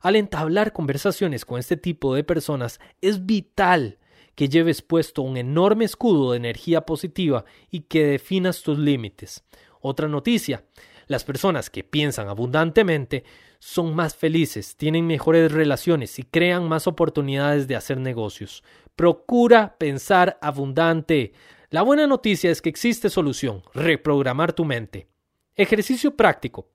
Al entablar conversaciones con este tipo de personas es vital que lleves puesto un enorme escudo de energía positiva y que definas tus límites. Otra noticia, las personas que piensan abundantemente son más felices, tienen mejores relaciones y crean más oportunidades de hacer negocios. Procura pensar abundante. La buena noticia es que existe solución, reprogramar tu mente. Ejercicio práctico.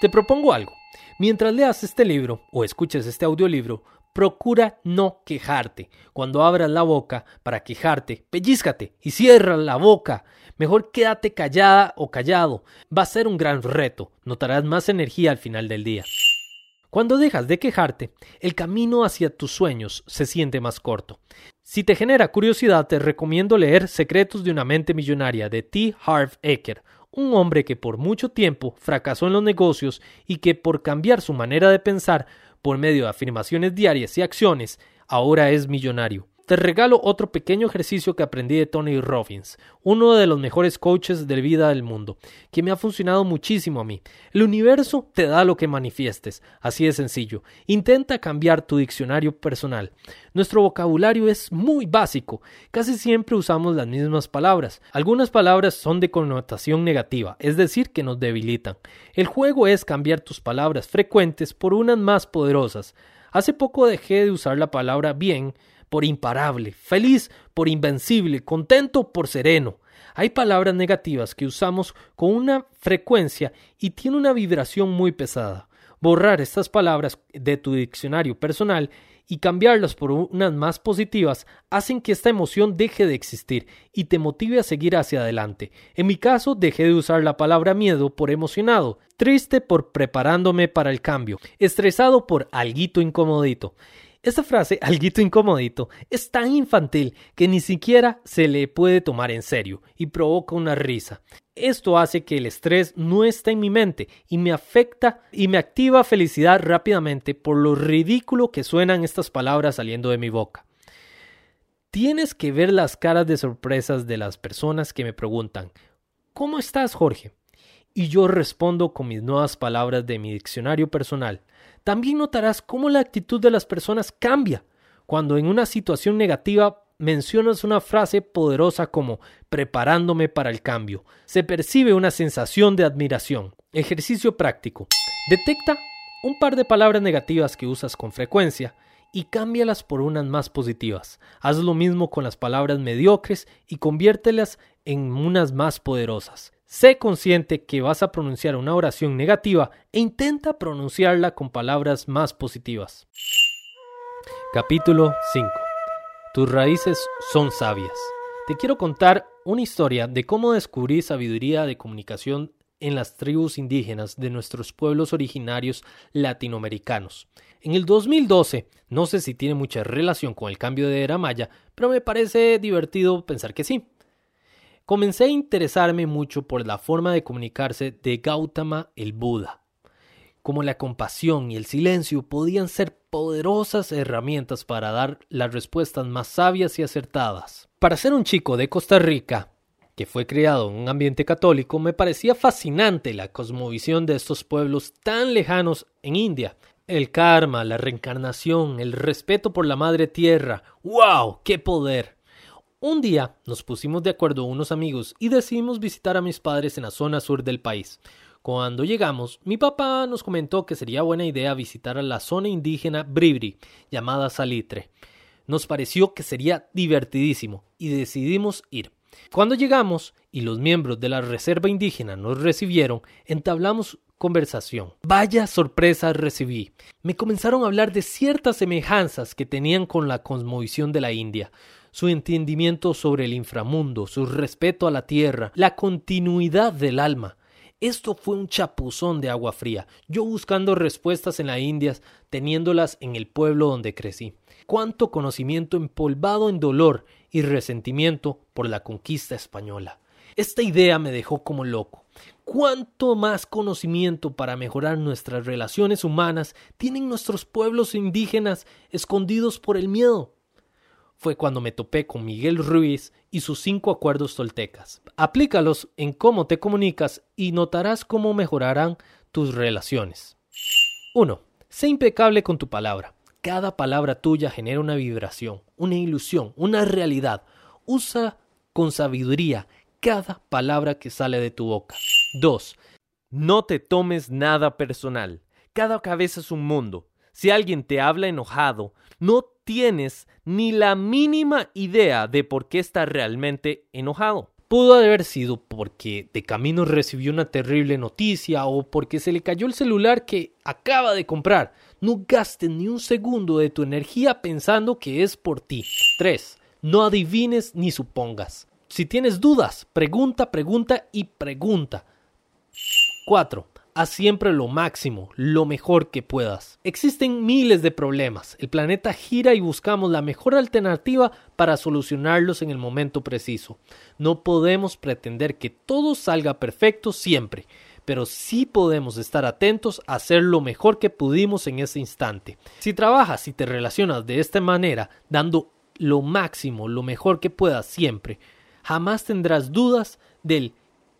Te propongo algo. Mientras leas este libro o escuches este audiolibro, procura no quejarte. Cuando abras la boca para quejarte, pellízcate y cierra la boca. Mejor quédate callada o callado. Va a ser un gran reto. Notarás más energía al final del día. Cuando dejas de quejarte, el camino hacia tus sueños se siente más corto. Si te genera curiosidad, te recomiendo leer Secretos de una mente millonaria de T. Harv Eker, un hombre que por mucho tiempo fracasó en los negocios y que por cambiar su manera de pensar por medio de afirmaciones diarias y acciones, ahora es millonario. Te regalo otro pequeño ejercicio que aprendí de Tony Robbins, uno de los mejores coaches de vida del mundo, que me ha funcionado muchísimo a mí. El universo te da lo que manifiestes, así de sencillo. Intenta cambiar tu diccionario personal. Nuestro vocabulario es muy básico, casi siempre usamos las mismas palabras. Algunas palabras son de connotación negativa, es decir, que nos debilitan. El juego es cambiar tus palabras frecuentes por unas más poderosas. Hace poco dejé de usar la palabra bien por imparable, feliz por invencible, contento por sereno. Hay palabras negativas que usamos con una frecuencia y tiene una vibración muy pesada. Borrar estas palabras de tu diccionario personal y cambiarlas por unas más positivas hacen que esta emoción deje de existir y te motive a seguir hacia adelante. En mi caso, dejé de usar la palabra miedo por emocionado, triste por preparándome para el cambio, estresado por alguito incomodito. Esta frase, alguito incomodito, es tan infantil que ni siquiera se le puede tomar en serio y provoca una risa. Esto hace que el estrés no esté en mi mente y me afecta y me activa felicidad rápidamente por lo ridículo que suenan estas palabras saliendo de mi boca. Tienes que ver las caras de sorpresas de las personas que me preguntan, ¿Cómo estás, Jorge? Y yo respondo con mis nuevas palabras de mi diccionario personal. También notarás cómo la actitud de las personas cambia cuando en una situación negativa mencionas una frase poderosa como preparándome para el cambio. Se percibe una sensación de admiración. Ejercicio práctico. Detecta un par de palabras negativas que usas con frecuencia y cámbialas por unas más positivas. Haz lo mismo con las palabras mediocres y conviértelas en unas más poderosas. Sé consciente que vas a pronunciar una oración negativa e intenta pronunciarla con palabras más positivas. Capítulo 5. Tus raíces son sabias. Te quiero contar una historia de cómo descubrí sabiduría de comunicación en las tribus indígenas de nuestros pueblos originarios latinoamericanos. En el 2012, no sé si tiene mucha relación con el cambio de era maya, pero me parece divertido pensar que sí comencé a interesarme mucho por la forma de comunicarse de Gautama el Buda. Como la compasión y el silencio podían ser poderosas herramientas para dar las respuestas más sabias y acertadas. Para ser un chico de Costa Rica, que fue criado en un ambiente católico, me parecía fascinante la cosmovisión de estos pueblos tan lejanos en India. El karma, la reencarnación, el respeto por la madre tierra. ¡Wow! ¡Qué poder! Un día nos pusimos de acuerdo unos amigos y decidimos visitar a mis padres en la zona sur del país. Cuando llegamos, mi papá nos comentó que sería buena idea visitar a la zona indígena Bribri, llamada Salitre. Nos pareció que sería divertidísimo y decidimos ir. Cuando llegamos y los miembros de la reserva indígena nos recibieron, entablamos conversación. Vaya sorpresa recibí. Me comenzaron a hablar de ciertas semejanzas que tenían con la cosmovisión de la India su entendimiento sobre el inframundo, su respeto a la tierra, la continuidad del alma. Esto fue un chapuzón de agua fría, yo buscando respuestas en la Indias, teniéndolas en el pueblo donde crecí. Cuánto conocimiento empolvado en dolor y resentimiento por la conquista española. Esta idea me dejó como loco. ¿Cuánto más conocimiento para mejorar nuestras relaciones humanas tienen nuestros pueblos indígenas escondidos por el miedo? Fue cuando me topé con Miguel Ruiz y sus cinco acuerdos toltecas. Aplícalos en cómo te comunicas y notarás cómo mejorarán tus relaciones. 1. Sé impecable con tu palabra. Cada palabra tuya genera una vibración, una ilusión, una realidad. Usa con sabiduría cada palabra que sale de tu boca. 2. No te tomes nada personal. Cada cabeza es un mundo. Si alguien te habla enojado, no tienes ni la mínima idea de por qué está realmente enojado. Pudo haber sido porque de camino recibió una terrible noticia o porque se le cayó el celular que acaba de comprar. No gastes ni un segundo de tu energía pensando que es por ti. 3. No adivines ni supongas. Si tienes dudas, pregunta, pregunta y pregunta. 4. Haz siempre lo máximo, lo mejor que puedas. Existen miles de problemas. El planeta gira y buscamos la mejor alternativa para solucionarlos en el momento preciso. No podemos pretender que todo salga perfecto siempre, pero sí podemos estar atentos a hacer lo mejor que pudimos en ese instante. Si trabajas y te relacionas de esta manera, dando lo máximo, lo mejor que puedas siempre, jamás tendrás dudas del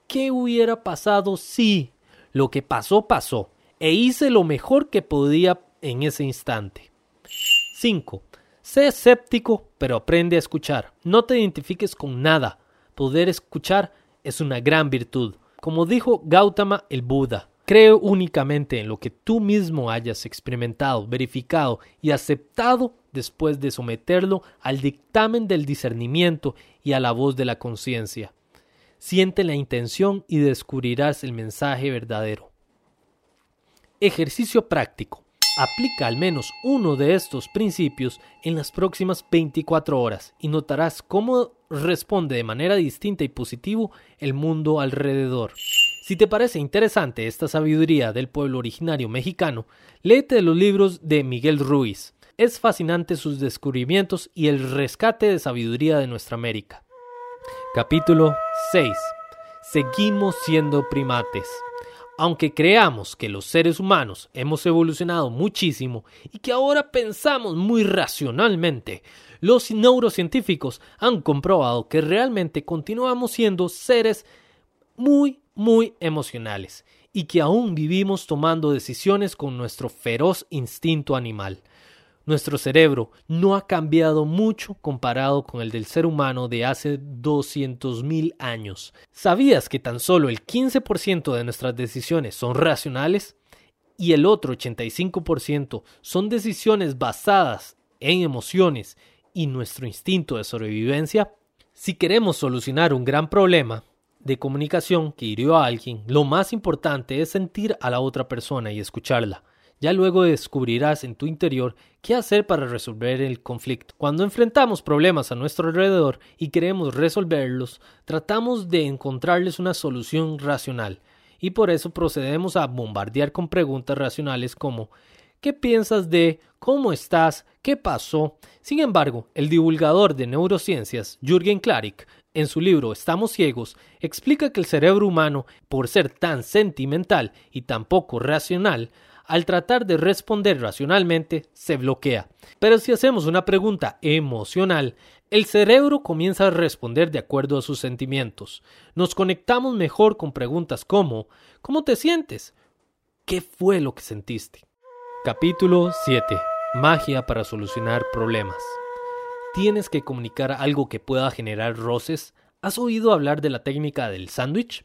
qué hubiera pasado si lo que pasó, pasó, e hice lo mejor que podía en ese instante. 5. Sé escéptico, pero aprende a escuchar. No te identifiques con nada. Poder escuchar es una gran virtud. Como dijo Gautama el Buda, creo únicamente en lo que tú mismo hayas experimentado, verificado y aceptado después de someterlo al dictamen del discernimiento y a la voz de la conciencia. Siente la intención y descubrirás el mensaje verdadero. Ejercicio práctico. Aplica al menos uno de estos principios en las próximas 24 horas y notarás cómo responde de manera distinta y positivo el mundo alrededor. Si te parece interesante esta sabiduría del pueblo originario mexicano, léete los libros de Miguel Ruiz. Es fascinante sus descubrimientos y el rescate de sabiduría de nuestra América. Capítulo 6. Seguimos siendo primates. Aunque creamos que los seres humanos hemos evolucionado muchísimo y que ahora pensamos muy racionalmente, los neurocientíficos han comprobado que realmente continuamos siendo seres muy, muy emocionales y que aún vivimos tomando decisiones con nuestro feroz instinto animal. Nuestro cerebro no ha cambiado mucho comparado con el del ser humano de hace 200.000 años. ¿Sabías que tan solo el 15% de nuestras decisiones son racionales? Y el otro 85% son decisiones basadas en emociones y nuestro instinto de sobrevivencia? Si queremos solucionar un gran problema de comunicación que hirió a alguien, lo más importante es sentir a la otra persona y escucharla. Ya luego descubrirás en tu interior qué hacer para resolver el conflicto. Cuando enfrentamos problemas a nuestro alrededor y queremos resolverlos, tratamos de encontrarles una solución racional y por eso procedemos a bombardear con preguntas racionales como ¿qué piensas de? ¿cómo estás? ¿qué pasó? Sin embargo, el divulgador de neurociencias, Jürgen Klarik, en su libro Estamos ciegos, explica que el cerebro humano, por ser tan sentimental y tan poco racional, al tratar de responder racionalmente, se bloquea. Pero si hacemos una pregunta emocional, el cerebro comienza a responder de acuerdo a sus sentimientos. Nos conectamos mejor con preguntas como ¿Cómo te sientes? ¿Qué fue lo que sentiste? Capítulo 7. Magia para solucionar problemas. ¿Tienes que comunicar algo que pueda generar roces? ¿Has oído hablar de la técnica del sándwich?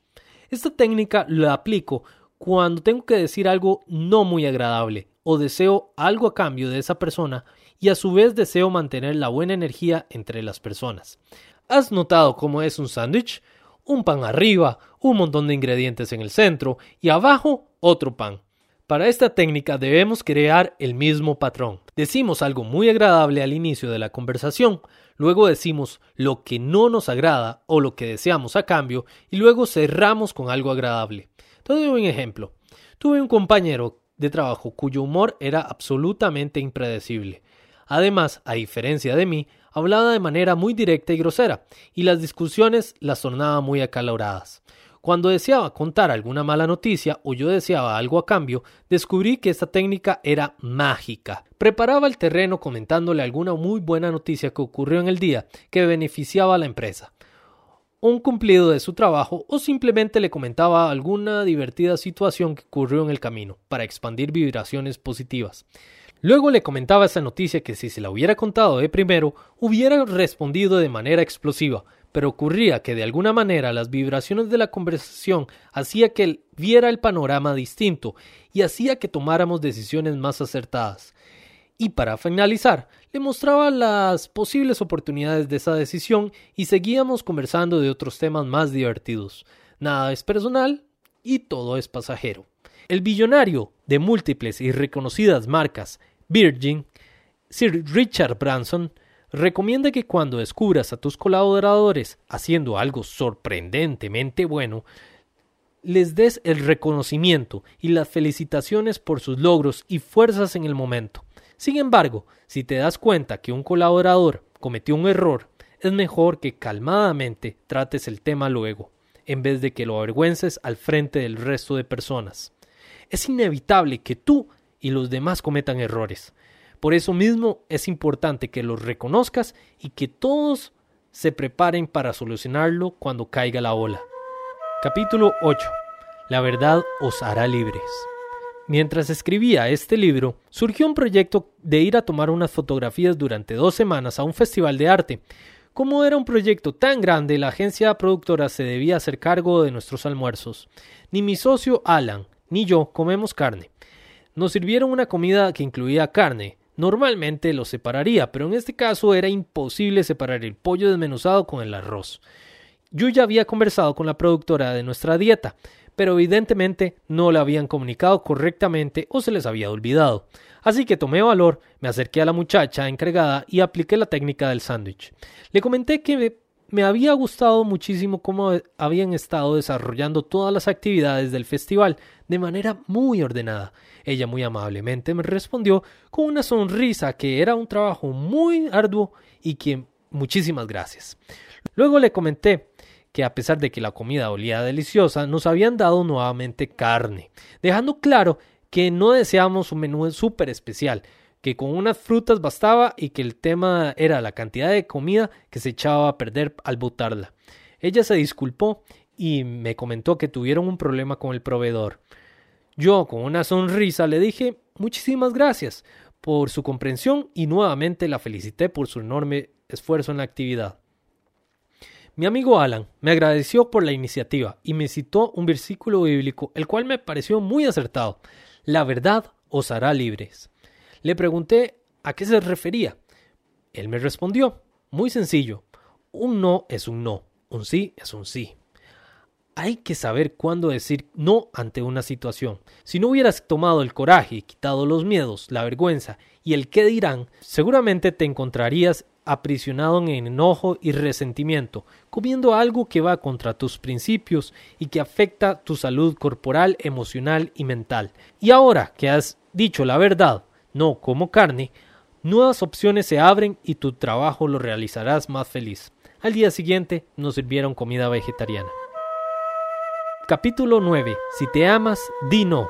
Esta técnica la aplico cuando tengo que decir algo no muy agradable o deseo algo a cambio de esa persona y a su vez deseo mantener la buena energía entre las personas. ¿Has notado cómo es un sándwich? Un pan arriba, un montón de ingredientes en el centro y abajo otro pan. Para esta técnica debemos crear el mismo patrón. Decimos algo muy agradable al inicio de la conversación, luego decimos lo que no nos agrada o lo que deseamos a cambio y luego cerramos con algo agradable. Te doy un ejemplo. Tuve un compañero de trabajo cuyo humor era absolutamente impredecible. Además, a diferencia de mí, hablaba de manera muy directa y grosera, y las discusiones las tornaba muy acaloradas. Cuando deseaba contar alguna mala noticia o yo deseaba algo a cambio, descubrí que esta técnica era mágica. Preparaba el terreno comentándole alguna muy buena noticia que ocurrió en el día que beneficiaba a la empresa un cumplido de su trabajo o simplemente le comentaba alguna divertida situación que ocurrió en el camino para expandir vibraciones positivas. Luego le comentaba esa noticia que si se la hubiera contado de primero, hubiera respondido de manera explosiva, pero ocurría que de alguna manera las vibraciones de la conversación hacía que él viera el panorama distinto y hacía que tomáramos decisiones más acertadas. Y para finalizar, le mostraba las posibles oportunidades de esa decisión y seguíamos conversando de otros temas más divertidos. Nada es personal y todo es pasajero. El billonario de múltiples y reconocidas marcas, Virgin, Sir Richard Branson, recomienda que cuando descubras a tus colaboradores haciendo algo sorprendentemente bueno, les des el reconocimiento y las felicitaciones por sus logros y fuerzas en el momento. Sin embargo, si te das cuenta que un colaborador cometió un error, es mejor que calmadamente trates el tema luego, en vez de que lo avergüences al frente del resto de personas. Es inevitable que tú y los demás cometan errores. Por eso mismo es importante que los reconozcas y que todos se preparen para solucionarlo cuando caiga la ola. Capítulo 8. La verdad os hará libres. Mientras escribía este libro, surgió un proyecto de ir a tomar unas fotografías durante dos semanas a un festival de arte. Como era un proyecto tan grande, la agencia productora se debía hacer cargo de nuestros almuerzos. Ni mi socio Alan ni yo comemos carne. Nos sirvieron una comida que incluía carne. Normalmente lo separaría, pero en este caso era imposible separar el pollo desmenuzado con el arroz. Yo ya había conversado con la productora de nuestra dieta, pero evidentemente no la habían comunicado correctamente o se les había olvidado. Así que tomé valor, me acerqué a la muchacha encargada y apliqué la técnica del sándwich. Le comenté que me, había gustado muchísimo cómo habían estado desarrollando todas las actividades del festival de manera muy ordenada. Ella muy amablemente me respondió con una sonrisa que era un trabajo muy arduo y que muchísimas gracias. Luego le comenté que a pesar de que la comida olía deliciosa, nos habían dado nuevamente carne, dejando claro que no deseábamos un menú súper especial, que con unas frutas bastaba y que el tema era la cantidad de comida que se echaba a perder al botarla. Ella se disculpó y me comentó que tuvieron un problema con el proveedor. Yo, con una sonrisa, le dije muchísimas gracias por su comprensión y nuevamente la felicité por su enorme esfuerzo en la actividad. Mi amigo Alan me agradeció por la iniciativa y me citó un versículo bíblico, el cual me pareció muy acertado. La verdad os hará libres. Le pregunté a qué se refería. Él me respondió, muy sencillo, un no es un no, un sí es un sí. Hay que saber cuándo decir no ante una situación. Si no hubieras tomado el coraje, quitado los miedos, la vergüenza y el qué dirán, seguramente te encontrarías aprisionado en enojo y resentimiento, comiendo algo que va contra tus principios y que afecta tu salud corporal, emocional y mental. Y ahora que has dicho la verdad, no como carne, nuevas opciones se abren y tu trabajo lo realizarás más feliz. Al día siguiente nos sirvieron comida vegetariana. Capítulo 9. Si te amas, di no.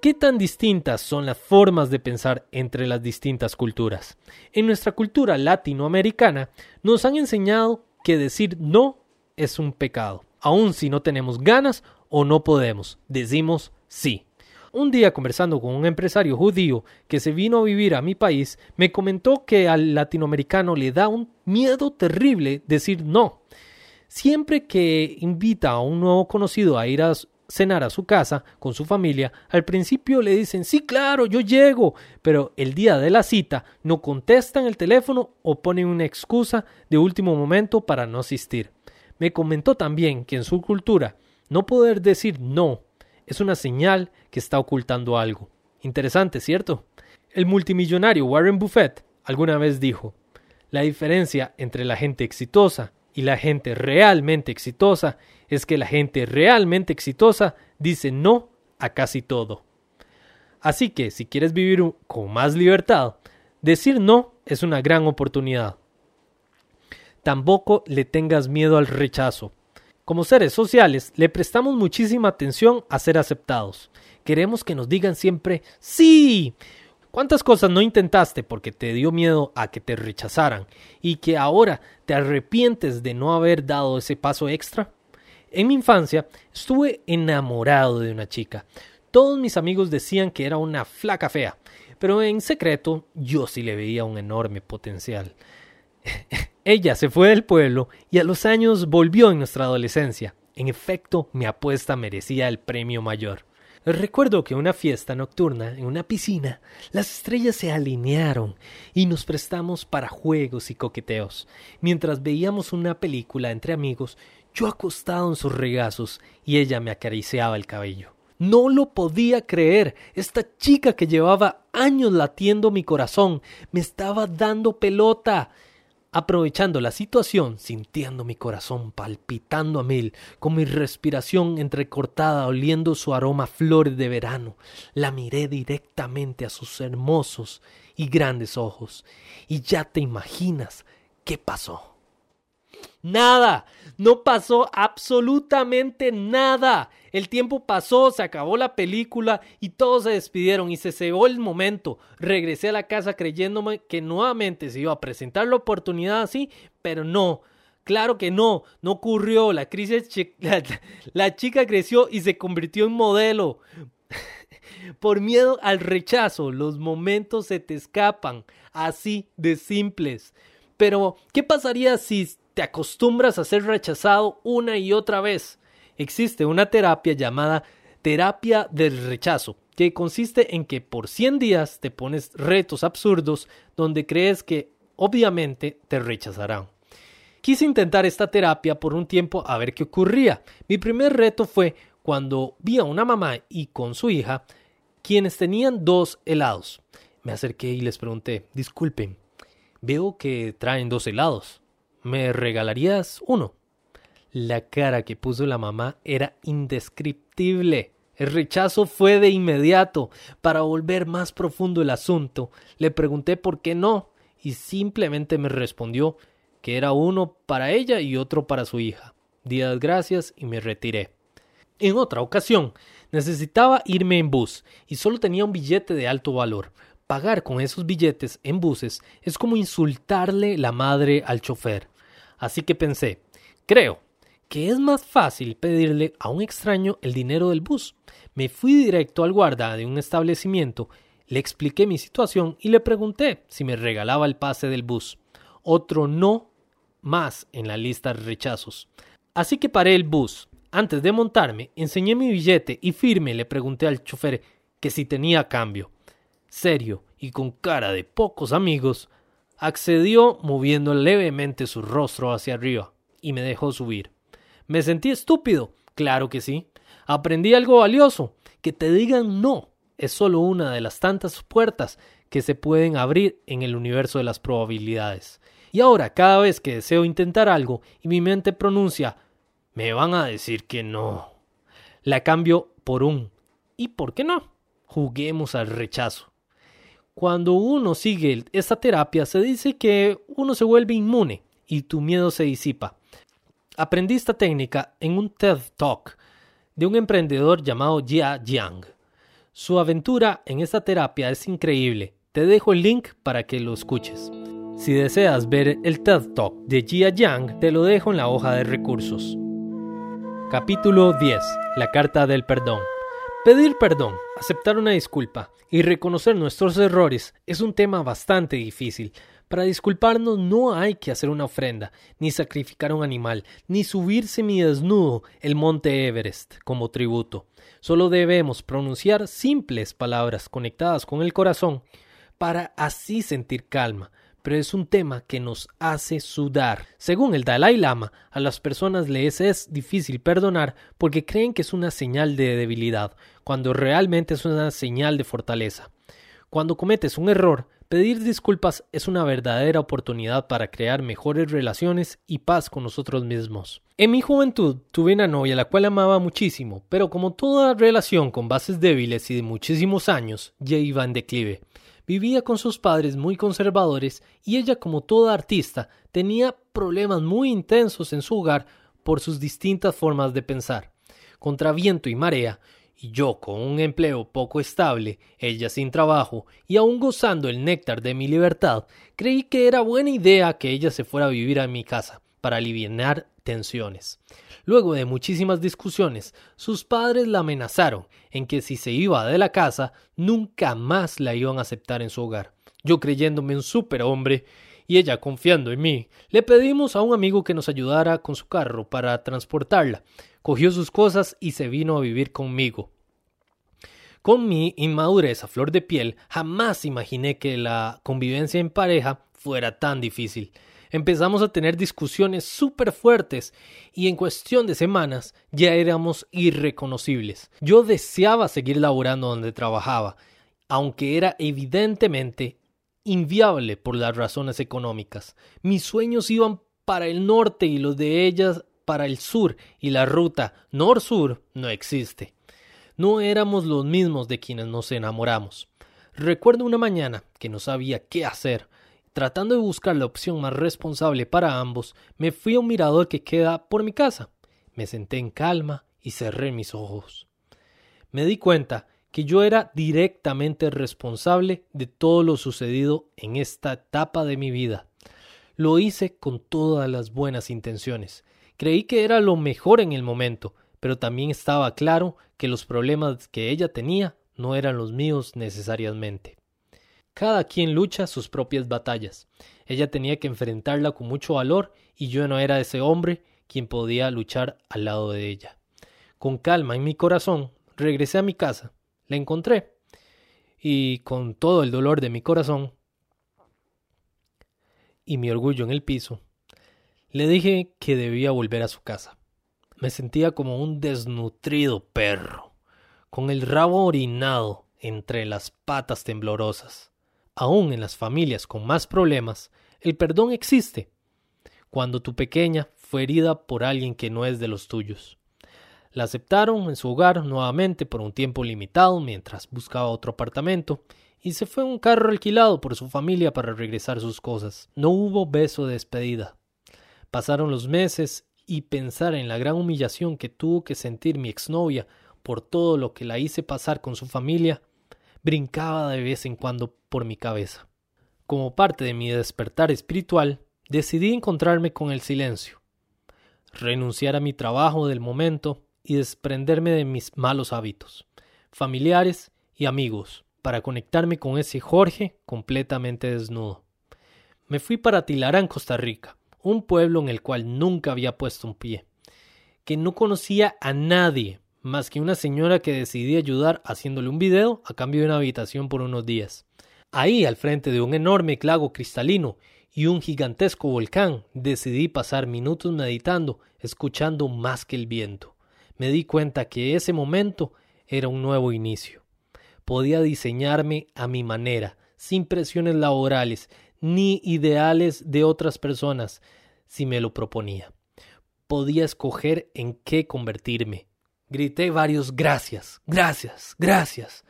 ¿Qué tan distintas son las formas de pensar entre las distintas culturas? En nuestra cultura latinoamericana nos han enseñado que decir no es un pecado. Aun si no tenemos ganas o no podemos, decimos sí. Un día conversando con un empresario judío que se vino a vivir a mi país, me comentó que al latinoamericano le da un miedo terrible decir no. Siempre que invita a un nuevo conocido a ir a cenar a su casa con su familia, al principio le dicen sí, claro, yo llego, pero el día de la cita no contestan el teléfono o ponen una excusa de último momento para no asistir. Me comentó también que en su cultura no poder decir no es una señal que está ocultando algo. Interesante, ¿cierto? El multimillonario Warren Buffett alguna vez dijo, la diferencia entre la gente exitosa y la gente realmente exitosa es que la gente realmente exitosa dice no a casi todo. Así que si quieres vivir con más libertad, decir no es una gran oportunidad. Tampoco le tengas miedo al rechazo. Como seres sociales, le prestamos muchísima atención a ser aceptados. Queremos que nos digan siempre sí. ¿Cuántas cosas no intentaste porque te dio miedo a que te rechazaran y que ahora te arrepientes de no haber dado ese paso extra? En mi infancia estuve enamorado de una chica. Todos mis amigos decían que era una flaca fea, pero en secreto yo sí le veía un enorme potencial. Ella se fue del pueblo y a los años volvió en nuestra adolescencia. En efecto, mi apuesta merecía el premio mayor. Recuerdo que una fiesta nocturna, en una piscina, las estrellas se alinearon y nos prestamos para juegos y coqueteos. Mientras veíamos una película entre amigos, yo acostado en sus regazos y ella me acariciaba el cabello. No lo podía creer. Esta chica que llevaba años latiendo mi corazón me estaba dando pelota. Aprovechando la situación, sintiendo mi corazón palpitando a mil, con mi respiración entrecortada, oliendo su aroma a flores de verano, la miré directamente a sus hermosos y grandes ojos, y ya te imaginas qué pasó. Nada, no pasó absolutamente nada. El tiempo pasó, se acabó la película y todos se despidieron y se cegó el momento. Regresé a la casa creyéndome que nuevamente se iba a presentar la oportunidad así, pero no. Claro que no, no ocurrió. La crisis, la, la chica creció y se convirtió en modelo. Por miedo al rechazo, los momentos se te escapan, así de simples. Pero, ¿qué pasaría si te acostumbras a ser rechazado una y otra vez. Existe una terapia llamada terapia del rechazo, que consiste en que por 100 días te pones retos absurdos donde crees que obviamente te rechazarán. Quise intentar esta terapia por un tiempo a ver qué ocurría. Mi primer reto fue cuando vi a una mamá y con su hija, quienes tenían dos helados. Me acerqué y les pregunté, disculpen, veo que traen dos helados. ¿Me regalarías uno? La cara que puso la mamá era indescriptible. El rechazo fue de inmediato. Para volver más profundo el asunto, le pregunté por qué no, y simplemente me respondió que era uno para ella y otro para su hija. Di las gracias y me retiré. En otra ocasión, necesitaba irme en bus y solo tenía un billete de alto valor. Pagar con esos billetes en buses es como insultarle la madre al chofer. Así que pensé, creo que es más fácil pedirle a un extraño el dinero del bus. Me fui directo al guarda de un establecimiento, le expliqué mi situación y le pregunté si me regalaba el pase del bus. Otro no más en la lista de rechazos. Así que paré el bus. Antes de montarme, enseñé mi billete y firme le pregunté al chofer que si tenía cambio serio y con cara de pocos amigos, accedió moviendo levemente su rostro hacia arriba y me dejó subir. ¿Me sentí estúpido? Claro que sí. Aprendí algo valioso. Que te digan no es solo una de las tantas puertas que se pueden abrir en el universo de las probabilidades. Y ahora, cada vez que deseo intentar algo y mi mente pronuncia me van a decir que no, la cambio por un ¿y por qué no? Juguemos al rechazo. Cuando uno sigue esta terapia se dice que uno se vuelve inmune y tu miedo se disipa. Aprendí esta técnica en un TED Talk de un emprendedor llamado Jia Jiang. Su aventura en esta terapia es increíble. Te dejo el link para que lo escuches. Si deseas ver el TED Talk de Jia Jiang, te lo dejo en la hoja de recursos. Capítulo 10. La carta del perdón. Pedir perdón, aceptar una disculpa y reconocer nuestros errores es un tema bastante difícil. Para disculparnos no hay que hacer una ofrenda, ni sacrificar un animal, ni subirse mi desnudo el monte Everest como tributo. Solo debemos pronunciar simples palabras conectadas con el corazón para así sentir calma, pero es un tema que nos hace sudar. Según el Dalai Lama, a las personas les es difícil perdonar porque creen que es una señal de debilidad, cuando realmente es una señal de fortaleza. Cuando cometes un error, pedir disculpas es una verdadera oportunidad para crear mejores relaciones y paz con nosotros mismos. En mi juventud tuve una novia la cual amaba muchísimo, pero como toda relación con bases débiles y de muchísimos años, ya iba en declive. Vivía con sus padres muy conservadores y ella, como toda artista, tenía problemas muy intensos en su hogar por sus distintas formas de pensar. Contra viento y marea, y yo con un empleo poco estable, ella sin trabajo y aún gozando el néctar de mi libertad, creí que era buena idea que ella se fuera a vivir a mi casa para aliviar tensiones. Luego de muchísimas discusiones, sus padres la amenazaron en que si se iba de la casa, nunca más la iban a aceptar en su hogar. Yo creyéndome un superhombre y ella confiando en mí, le pedimos a un amigo que nos ayudara con su carro para transportarla. Cogió sus cosas y se vino a vivir conmigo. Con mi inmadurez a flor de piel, jamás imaginé que la convivencia en pareja fuera tan difícil. Empezamos a tener discusiones súper fuertes y en cuestión de semanas ya éramos irreconocibles. Yo deseaba seguir laborando donde trabajaba, aunque era evidentemente inviable por las razones económicas. Mis sueños iban para el norte y los de ellas para el sur y la ruta nor-sur no existe. No éramos los mismos de quienes nos enamoramos. Recuerdo una mañana que no sabía qué hacer. Tratando de buscar la opción más responsable para ambos, me fui a un mirador que queda por mi casa. Me senté en calma y cerré mis ojos. Me di cuenta que yo era directamente responsable de todo lo sucedido en esta etapa de mi vida. Lo hice con todas las buenas intenciones. Creí que era lo mejor en el momento, pero también estaba claro que los problemas que ella tenía no eran los míos necesariamente. Cada quien lucha sus propias batallas. Ella tenía que enfrentarla con mucho valor y yo no era ese hombre quien podía luchar al lado de ella. Con calma en mi corazón, regresé a mi casa la encontré. Y con todo el dolor de mi corazón y mi orgullo en el piso, le dije que debía volver a su casa. Me sentía como un desnutrido perro, con el rabo orinado entre las patas temblorosas. Aún en las familias con más problemas, el perdón existe. Cuando tu pequeña fue herida por alguien que no es de los tuyos. La aceptaron en su hogar nuevamente por un tiempo limitado mientras buscaba otro apartamento y se fue un carro alquilado por su familia para regresar sus cosas. No hubo beso de despedida. Pasaron los meses y pensar en la gran humillación que tuvo que sentir mi exnovia por todo lo que la hice pasar con su familia brincaba de vez en cuando por mi cabeza. Como parte de mi despertar espiritual, decidí encontrarme con el silencio, renunciar a mi trabajo del momento y desprenderme de mis malos hábitos, familiares y amigos, para conectarme con ese Jorge completamente desnudo. Me fui para Tilarán, Costa Rica, un pueblo en el cual nunca había puesto un pie, que no conocía a nadie más que una señora que decidí ayudar haciéndole un video a cambio de una habitación por unos días. Ahí, al frente de un enorme lago cristalino y un gigantesco volcán, decidí pasar minutos meditando, escuchando más que el viento me di cuenta que ese momento era un nuevo inicio. Podía diseñarme a mi manera, sin presiones laborales ni ideales de otras personas, si me lo proponía. Podía escoger en qué convertirme. Grité varios gracias, gracias, gracias,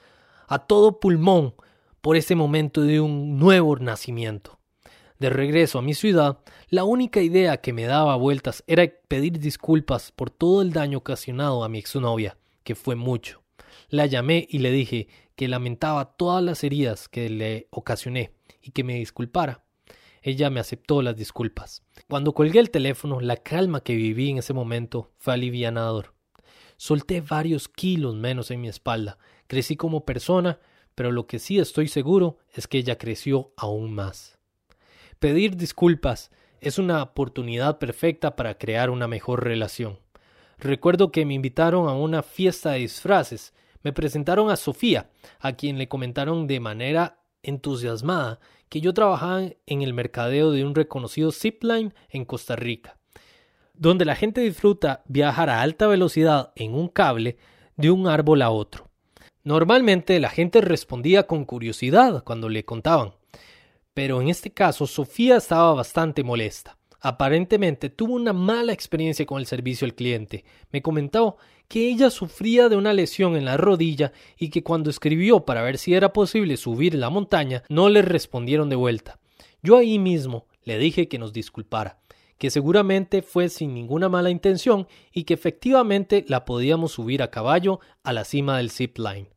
a todo pulmón por ese momento de un nuevo nacimiento. De regreso a mi ciudad, la única idea que me daba vueltas era pedir disculpas por todo el daño ocasionado a mi exnovia, que fue mucho. La llamé y le dije que lamentaba todas las heridas que le ocasioné y que me disculpara. Ella me aceptó las disculpas. Cuando colgué el teléfono, la calma que viví en ese momento fue alivianador. Solté varios kilos menos en mi espalda, crecí como persona, pero lo que sí estoy seguro es que ella creció aún más. Pedir disculpas es una oportunidad perfecta para crear una mejor relación. Recuerdo que me invitaron a una fiesta de disfraces. Me presentaron a Sofía, a quien le comentaron de manera entusiasmada que yo trabajaba en el mercadeo de un reconocido zipline en Costa Rica, donde la gente disfruta viajar a alta velocidad en un cable de un árbol a otro. Normalmente la gente respondía con curiosidad cuando le contaban, pero en este caso Sofía estaba bastante molesta. Aparentemente tuvo una mala experiencia con el servicio al cliente. Me comentó que ella sufría de una lesión en la rodilla y que cuando escribió para ver si era posible subir la montaña no le respondieron de vuelta. Yo ahí mismo le dije que nos disculpara, que seguramente fue sin ninguna mala intención y que efectivamente la podíamos subir a caballo a la cima del zip line.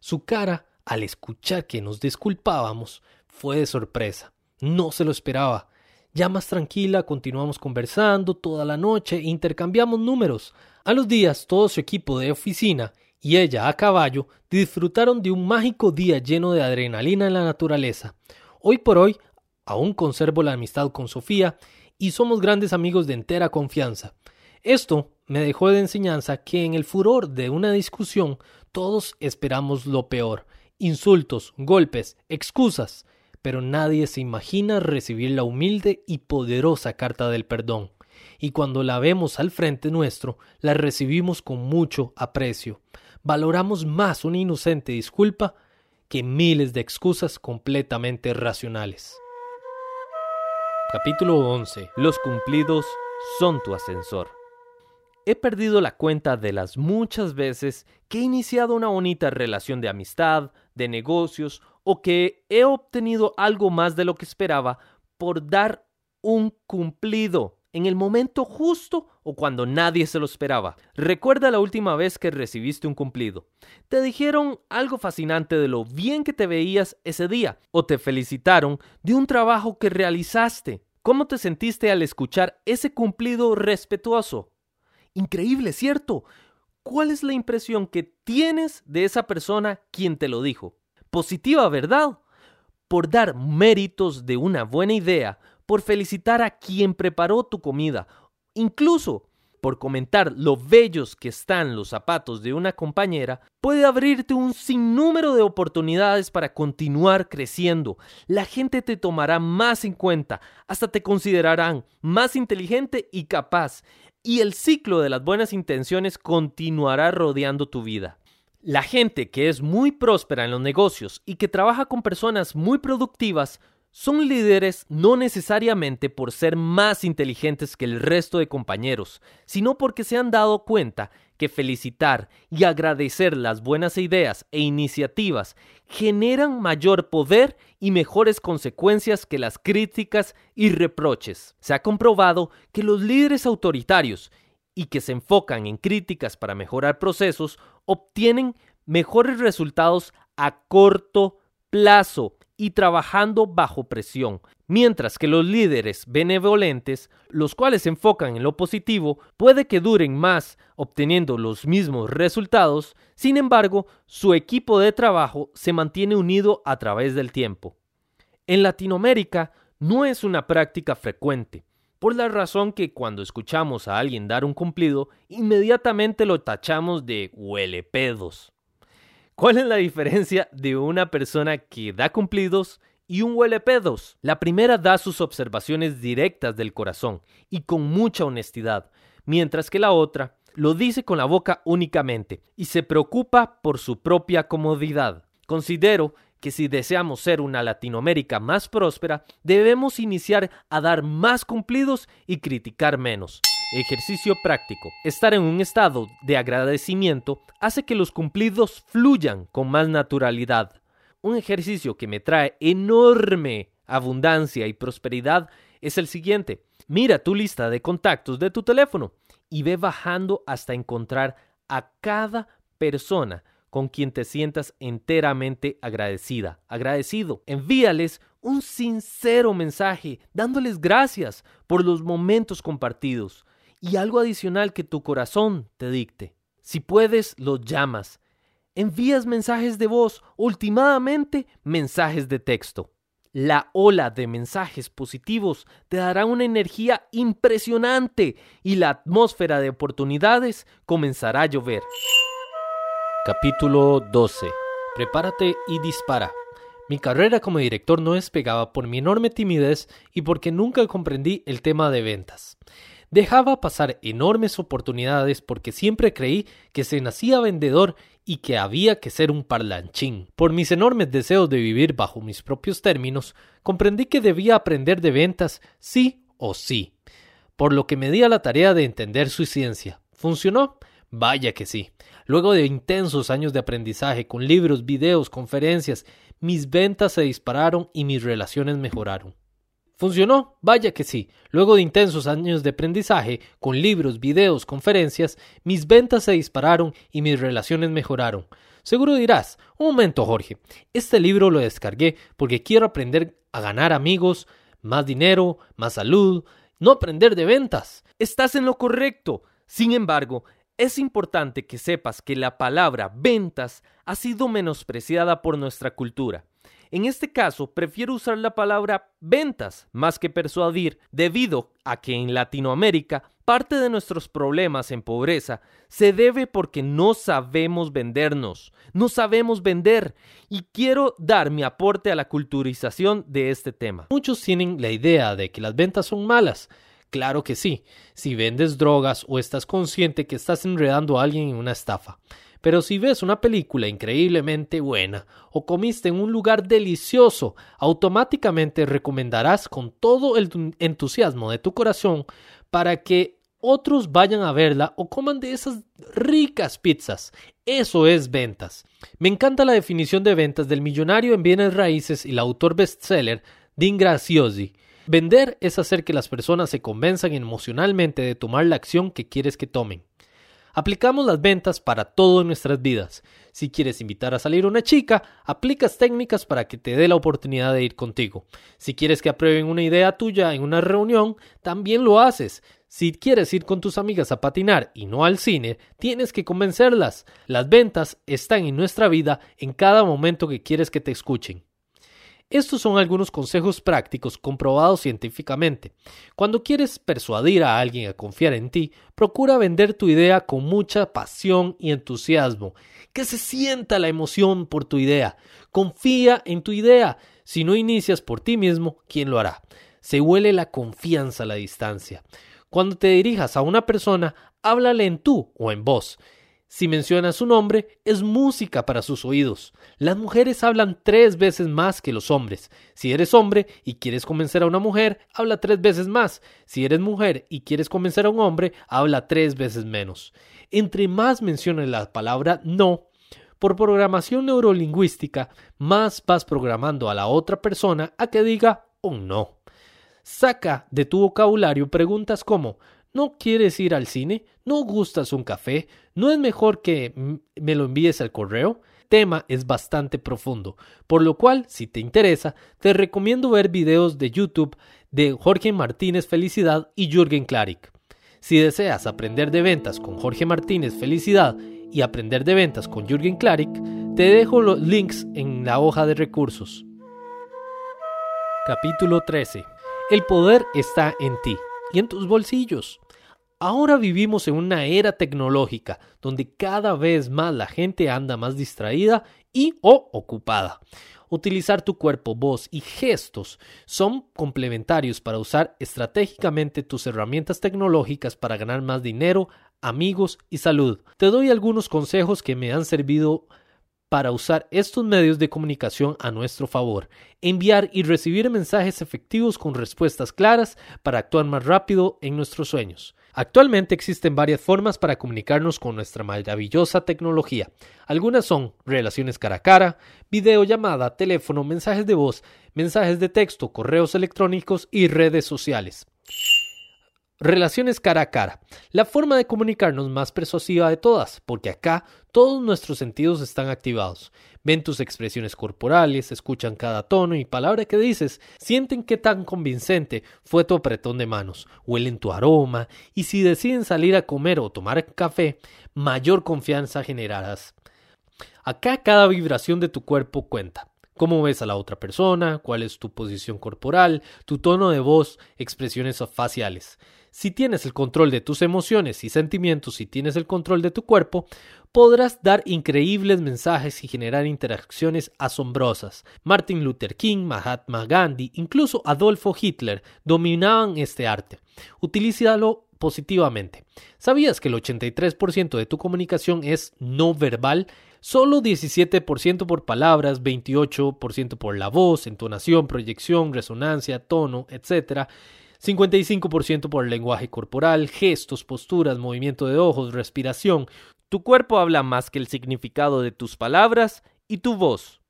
Su cara, al escuchar que nos disculpábamos, fue de sorpresa. No se lo esperaba. Ya más tranquila, continuamos conversando toda la noche e intercambiamos números. A los días, todo su equipo de oficina y ella a caballo disfrutaron de un mágico día lleno de adrenalina en la naturaleza. Hoy por hoy, aún conservo la amistad con Sofía y somos grandes amigos de entera confianza. Esto me dejó de enseñanza que en el furor de una discusión todos esperamos lo peor insultos, golpes, excusas pero nadie se imagina recibir la humilde y poderosa carta del perdón, y cuando la vemos al frente nuestro, la recibimos con mucho aprecio. Valoramos más una inocente disculpa que miles de excusas completamente racionales. Capítulo 11. Los cumplidos son tu ascensor. He perdido la cuenta de las muchas veces que he iniciado una bonita relación de amistad, de negocios o que he obtenido algo más de lo que esperaba por dar un cumplido en el momento justo o cuando nadie se lo esperaba. Recuerda la última vez que recibiste un cumplido. Te dijeron algo fascinante de lo bien que te veías ese día o te felicitaron de un trabajo que realizaste. ¿Cómo te sentiste al escuchar ese cumplido respetuoso? Increíble, ¿cierto? ¿Cuál es la impresión que tienes de esa persona quien te lo dijo? positiva, ¿verdad? Por dar méritos de una buena idea, por felicitar a quien preparó tu comida, incluso por comentar lo bellos que están los zapatos de una compañera, puede abrirte un sinnúmero de oportunidades para continuar creciendo. La gente te tomará más en cuenta, hasta te considerarán más inteligente y capaz, y el ciclo de las buenas intenciones continuará rodeando tu vida. La gente que es muy próspera en los negocios y que trabaja con personas muy productivas son líderes no necesariamente por ser más inteligentes que el resto de compañeros, sino porque se han dado cuenta que felicitar y agradecer las buenas ideas e iniciativas generan mayor poder y mejores consecuencias que las críticas y reproches. Se ha comprobado que los líderes autoritarios y que se enfocan en críticas para mejorar procesos obtienen mejores resultados a corto plazo y trabajando bajo presión, mientras que los líderes benevolentes, los cuales se enfocan en lo positivo, puede que duren más obteniendo los mismos resultados, sin embargo, su equipo de trabajo se mantiene unido a través del tiempo. En Latinoamérica no es una práctica frecuente, por la razón que cuando escuchamos a alguien dar un cumplido, inmediatamente lo tachamos de huele pedos. ¿Cuál es la diferencia de una persona que da cumplidos y un huele pedos? La primera da sus observaciones directas del corazón y con mucha honestidad, mientras que la otra lo dice con la boca únicamente y se preocupa por su propia comodidad. Considero que si deseamos ser una Latinoamérica más próspera, debemos iniciar a dar más cumplidos y criticar menos. Ejercicio práctico. Estar en un estado de agradecimiento hace que los cumplidos fluyan con más naturalidad. Un ejercicio que me trae enorme abundancia y prosperidad es el siguiente. Mira tu lista de contactos de tu teléfono y ve bajando hasta encontrar a cada persona con quien te sientas enteramente agradecida, agradecido. Envíales un sincero mensaje, dándoles gracias por los momentos compartidos y algo adicional que tu corazón te dicte. Si puedes, los llamas. Envías mensajes de voz, últimamente mensajes de texto. La ola de mensajes positivos te dará una energía impresionante y la atmósfera de oportunidades comenzará a llover. Capítulo 12. Prepárate y dispara. Mi carrera como director no despegaba por mi enorme timidez y porque nunca comprendí el tema de ventas. Dejaba pasar enormes oportunidades porque siempre creí que se nacía vendedor y que había que ser un parlanchín. Por mis enormes deseos de vivir bajo mis propios términos, comprendí que debía aprender de ventas sí o sí, por lo que me di a la tarea de entender su ciencia. ¿Funcionó? Vaya que sí. Luego de intensos años de aprendizaje con libros, videos, conferencias, mis ventas se dispararon y mis relaciones mejoraron. ¿Funcionó? Vaya que sí. Luego de intensos años de aprendizaje, con libros, videos, conferencias, mis ventas se dispararon y mis relaciones mejoraron. Seguro dirás, un momento Jorge, este libro lo descargué porque quiero aprender a ganar amigos, más dinero, más salud, no aprender de ventas. Estás en lo correcto. Sin embargo, es importante que sepas que la palabra ventas ha sido menospreciada por nuestra cultura. En este caso, prefiero usar la palabra ventas más que persuadir, debido a que en Latinoamérica parte de nuestros problemas en pobreza se debe porque no sabemos vendernos, no sabemos vender y quiero dar mi aporte a la culturización de este tema. Muchos tienen la idea de que las ventas son malas. Claro que sí, si vendes drogas o estás consciente que estás enredando a alguien en una estafa. Pero si ves una película increíblemente buena o comiste en un lugar delicioso, automáticamente recomendarás con todo el entusiasmo de tu corazón para que otros vayan a verla o coman de esas ricas pizzas. Eso es ventas. Me encanta la definición de ventas del millonario en bienes raíces y el autor bestseller Dean Graziosi. Vender es hacer que las personas se convenzan emocionalmente de tomar la acción que quieres que tomen. Aplicamos las ventas para todo en nuestras vidas. Si quieres invitar a salir una chica, aplicas técnicas para que te dé la oportunidad de ir contigo. Si quieres que aprueben una idea tuya en una reunión, también lo haces. Si quieres ir con tus amigas a patinar y no al cine, tienes que convencerlas. Las ventas están en nuestra vida en cada momento que quieres que te escuchen. Estos son algunos consejos prácticos comprobados científicamente. Cuando quieres persuadir a alguien a confiar en ti, procura vender tu idea con mucha pasión y entusiasmo. Que se sienta la emoción por tu idea. Confía en tu idea. Si no inicias por ti mismo, ¿quién lo hará? Se huele la confianza a la distancia. Cuando te dirijas a una persona, háblale en tú o en voz. Si mencionas su nombre, es música para sus oídos. Las mujeres hablan tres veces más que los hombres. Si eres hombre y quieres convencer a una mujer, habla tres veces más. Si eres mujer y quieres convencer a un hombre, habla tres veces menos. Entre más menciones la palabra no, por programación neurolingüística, más vas programando a la otra persona a que diga un no. Saca de tu vocabulario preguntas como ¿No quieres ir al cine? ¿No gustas un café? ¿No es mejor que me lo envíes al correo? tema es bastante profundo, por lo cual, si te interesa, te recomiendo ver videos de YouTube de Jorge Martínez Felicidad y Jürgen Klarik. Si deseas aprender de ventas con Jorge Martínez Felicidad y aprender de ventas con Jürgen Klarik, te dejo los links en la hoja de recursos. Capítulo 13. El poder está en ti y en tus bolsillos. Ahora vivimos en una era tecnológica donde cada vez más la gente anda más distraída y o ocupada. Utilizar tu cuerpo, voz y gestos son complementarios para usar estratégicamente tus herramientas tecnológicas para ganar más dinero, amigos y salud. Te doy algunos consejos que me han servido para usar estos medios de comunicación a nuestro favor, enviar y recibir mensajes efectivos con respuestas claras para actuar más rápido en nuestros sueños. Actualmente existen varias formas para comunicarnos con nuestra maravillosa tecnología. Algunas son relaciones cara a cara, videollamada, teléfono, mensajes de voz, mensajes de texto, correos electrónicos y redes sociales. Relaciones cara a cara. La forma de comunicarnos más persuasiva de todas, porque acá todos nuestros sentidos están activados. Ven tus expresiones corporales, escuchan cada tono y palabra que dices, sienten qué tan convincente fue tu apretón de manos, huelen tu aroma y si deciden salir a comer o tomar café, mayor confianza generarás. Acá cada vibración de tu cuerpo cuenta cómo ves a la otra persona, cuál es tu posición corporal, tu tono de voz, expresiones faciales. Si tienes el control de tus emociones y sentimientos y tienes el control de tu cuerpo, podrás dar increíbles mensajes y generar interacciones asombrosas. Martin Luther King, Mahatma Gandhi, incluso Adolfo Hitler dominaban este arte. Utilízalo positivamente. ¿Sabías que el 83% de tu comunicación es no verbal? Solo 17% por palabras, 28% por la voz, entonación, proyección, resonancia, tono, etc. 55% por el lenguaje corporal, gestos, posturas, movimiento de ojos, respiración. Tu cuerpo habla más que el significado de tus palabras y tu voz.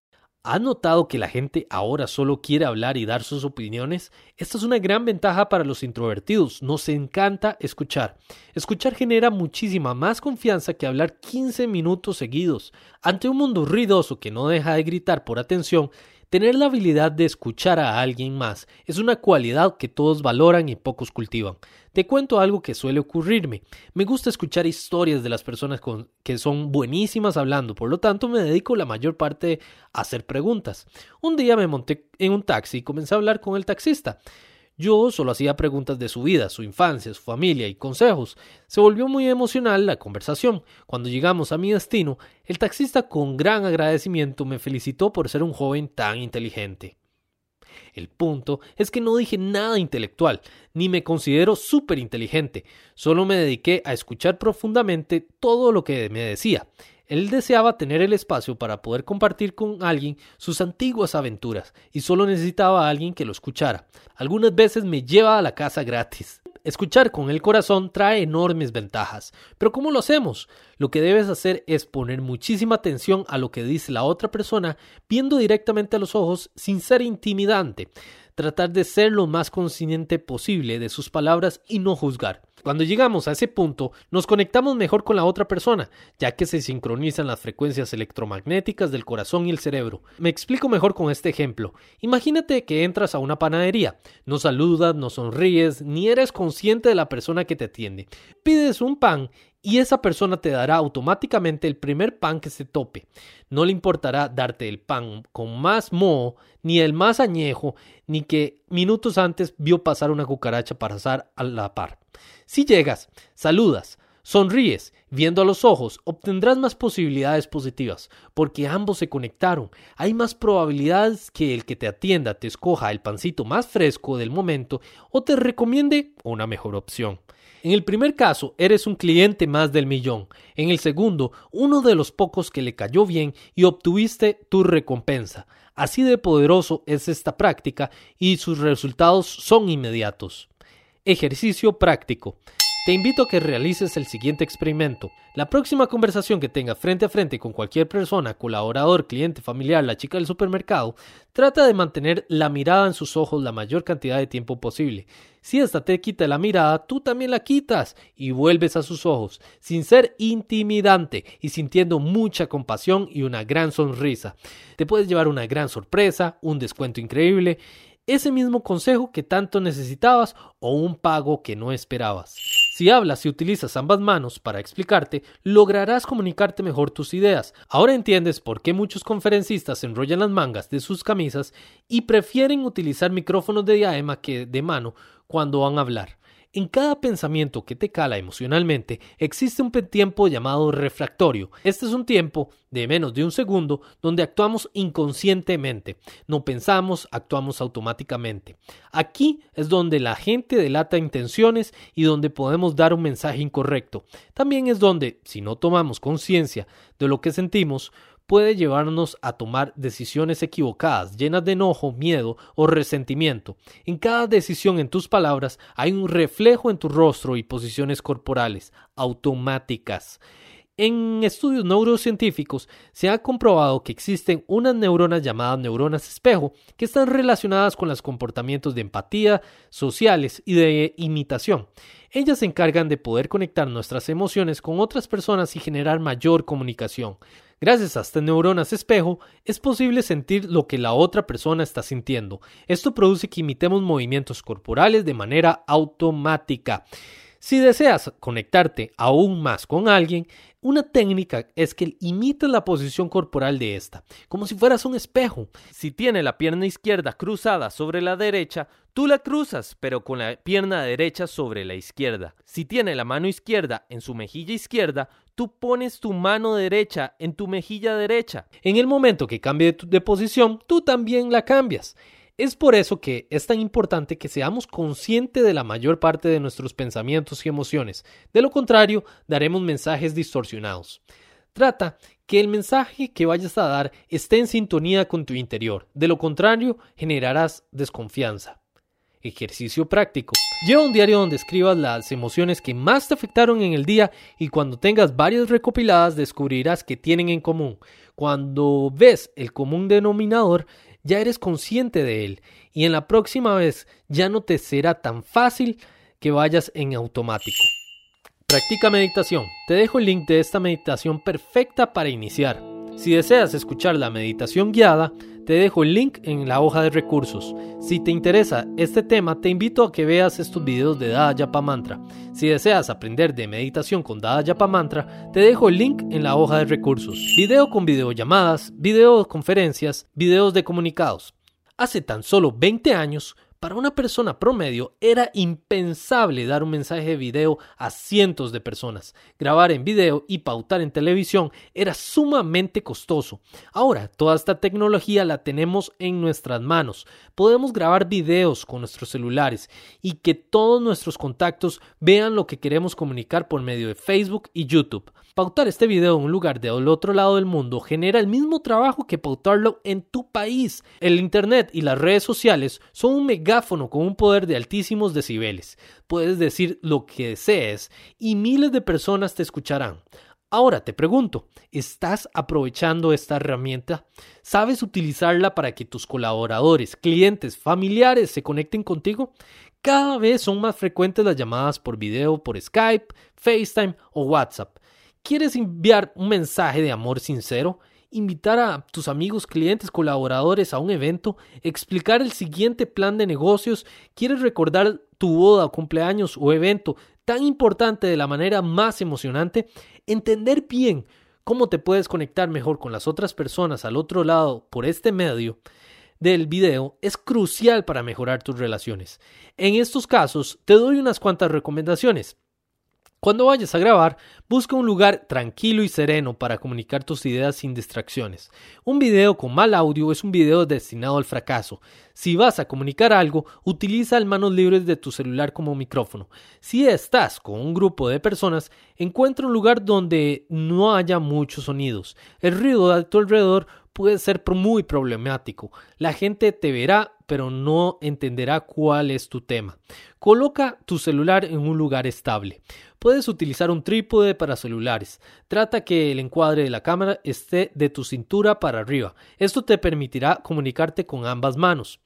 ¿Has notado que la gente ahora solo quiere hablar y dar sus opiniones? Esta es una gran ventaja para los introvertidos. Nos encanta escuchar. Escuchar genera muchísima más confianza que hablar 15 minutos seguidos. Ante un mundo ruidoso que no deja de gritar por atención, Tener la habilidad de escuchar a alguien más es una cualidad que todos valoran y pocos cultivan. Te cuento algo que suele ocurrirme. Me gusta escuchar historias de las personas que son buenísimas hablando, por lo tanto me dedico la mayor parte a hacer preguntas. Un día me monté en un taxi y comencé a hablar con el taxista. Yo solo hacía preguntas de su vida, su infancia, su familia y consejos. Se volvió muy emocional la conversación. Cuando llegamos a mi destino, el taxista con gran agradecimiento me felicitó por ser un joven tan inteligente. El punto es que no dije nada intelectual, ni me considero súper inteligente, solo me dediqué a escuchar profundamente todo lo que me decía. Él deseaba tener el espacio para poder compartir con alguien sus antiguas aventuras y solo necesitaba a alguien que lo escuchara. Algunas veces me lleva a la casa gratis. Escuchar con el corazón trae enormes ventajas. Pero ¿cómo lo hacemos? Lo que debes hacer es poner muchísima atención a lo que dice la otra persona, viendo directamente a los ojos sin ser intimidante tratar de ser lo más consciente posible de sus palabras y no juzgar. Cuando llegamos a ese punto, nos conectamos mejor con la otra persona, ya que se sincronizan las frecuencias electromagnéticas del corazón y el cerebro. Me explico mejor con este ejemplo. Imagínate que entras a una panadería, no saludas, no sonríes, ni eres consciente de la persona que te atiende. Pides un pan y esa persona te dará automáticamente el primer pan que se tope. No le importará darte el pan con más moho, ni el más añejo, ni que minutos antes vio pasar una cucaracha para pasar a la par. Si llegas, saludas, sonríes, viendo a los ojos, obtendrás más posibilidades positivas, porque ambos se conectaron. Hay más probabilidades que el que te atienda te escoja el pancito más fresco del momento o te recomiende una mejor opción. En el primer caso, eres un cliente más del millón. En el segundo, uno de los pocos que le cayó bien y obtuviste tu recompensa. Así de poderoso es esta práctica y sus resultados son inmediatos. Ejercicio práctico. Te invito a que realices el siguiente experimento. La próxima conversación que tengas frente a frente con cualquier persona, colaborador, cliente, familiar, la chica del supermercado, trata de mantener la mirada en sus ojos la mayor cantidad de tiempo posible. Si esta te quita la mirada, tú también la quitas y vuelves a sus ojos, sin ser intimidante y sintiendo mucha compasión y una gran sonrisa. Te puedes llevar una gran sorpresa, un descuento increíble ese mismo consejo que tanto necesitabas o un pago que no esperabas. Si hablas y utilizas ambas manos para explicarte, lograrás comunicarte mejor tus ideas. Ahora entiendes por qué muchos conferencistas enrollan las mangas de sus camisas y prefieren utilizar micrófonos de diadema que de mano cuando van a hablar. En cada pensamiento que te cala emocionalmente existe un tiempo llamado refractorio. Este es un tiempo de menos de un segundo donde actuamos inconscientemente. No pensamos, actuamos automáticamente. Aquí es donde la gente delata intenciones y donde podemos dar un mensaje incorrecto. También es donde, si no tomamos conciencia de lo que sentimos, puede llevarnos a tomar decisiones equivocadas, llenas de enojo, miedo o resentimiento. En cada decisión en tus palabras hay un reflejo en tu rostro y posiciones corporales automáticas. En estudios neurocientíficos se ha comprobado que existen unas neuronas llamadas neuronas espejo que están relacionadas con los comportamientos de empatía, sociales y de imitación. Ellas se encargan de poder conectar nuestras emociones con otras personas y generar mayor comunicación. Gracias a estas neuronas espejo, es posible sentir lo que la otra persona está sintiendo. Esto produce que imitemos movimientos corporales de manera automática. Si deseas conectarte aún más con alguien, una técnica es que imites la posición corporal de esta, como si fueras un espejo. Si tiene la pierna izquierda cruzada sobre la derecha, tú la cruzas, pero con la pierna derecha sobre la izquierda. Si tiene la mano izquierda en su mejilla izquierda, tú pones tu mano derecha en tu mejilla derecha. En el momento que cambie de, posición, tú también la cambias. Es por eso que es tan importante que seamos conscientes de la mayor parte de nuestros pensamientos y emociones. De lo contrario, daremos mensajes distorsionados. Trata que el mensaje que vayas a dar esté en sintonía con tu interior. De lo contrario, generarás desconfianza. Ejercicio práctico. Lleva un diario donde escribas las emociones que más te afectaron en el día y cuando tengas varias recopiladas descubrirás que tienen en común. Cuando ves el común denominador, ya eres consciente de él y en la próxima vez ya no te será tan fácil que vayas en automático. Practica meditación. Te dejo el link de esta meditación perfecta para iniciar. Si deseas escuchar la meditación guiada, te dejo el link en la hoja de recursos. Si te interesa este tema, te invito a que veas estos videos de Dada Yapa Mantra. Si deseas aprender de meditación con Dada Yapa Mantra, te dejo el link en la hoja de recursos. Video con videollamadas, videoconferencias, videos de comunicados. Hace tan solo 20 años, para una persona promedio era impensable dar un mensaje de video a cientos de personas. Grabar en video y pautar en televisión era sumamente costoso. Ahora, toda esta tecnología la tenemos en nuestras manos. Podemos grabar videos con nuestros celulares y que todos nuestros contactos vean lo que queremos comunicar por medio de Facebook y YouTube. Pautar este video en un lugar del otro lado del mundo genera el mismo trabajo que pautarlo en tu país. El Internet y las redes sociales son un megáfono con un poder de altísimos decibeles. Puedes decir lo que desees y miles de personas te escucharán. Ahora te pregunto, ¿estás aprovechando esta herramienta? ¿Sabes utilizarla para que tus colaboradores, clientes, familiares se conecten contigo? Cada vez son más frecuentes las llamadas por video por Skype, FaceTime o WhatsApp. ¿Quieres enviar un mensaje de amor sincero? Invitar a tus amigos, clientes, colaboradores a un evento, explicar el siguiente plan de negocios, quieres recordar tu boda, cumpleaños o evento tan importante de la manera más emocionante, entender bien cómo te puedes conectar mejor con las otras personas al otro lado por este medio del video es crucial para mejorar tus relaciones. En estos casos te doy unas cuantas recomendaciones. Cuando vayas a grabar, busca un lugar tranquilo y sereno para comunicar tus ideas sin distracciones. Un video con mal audio es un video destinado al fracaso. Si vas a comunicar algo, utiliza el manos libres de tu celular como micrófono. Si estás con un grupo de personas, encuentra un lugar donde no haya muchos sonidos. El ruido a tu alrededor puede ser muy problemático. La gente te verá, pero no entenderá cuál es tu tema. Coloca tu celular en un lugar estable. Puedes utilizar un trípode para celulares. Trata que el encuadre de la cámara esté de tu cintura para arriba. Esto te permitirá comunicarte con ambas manos.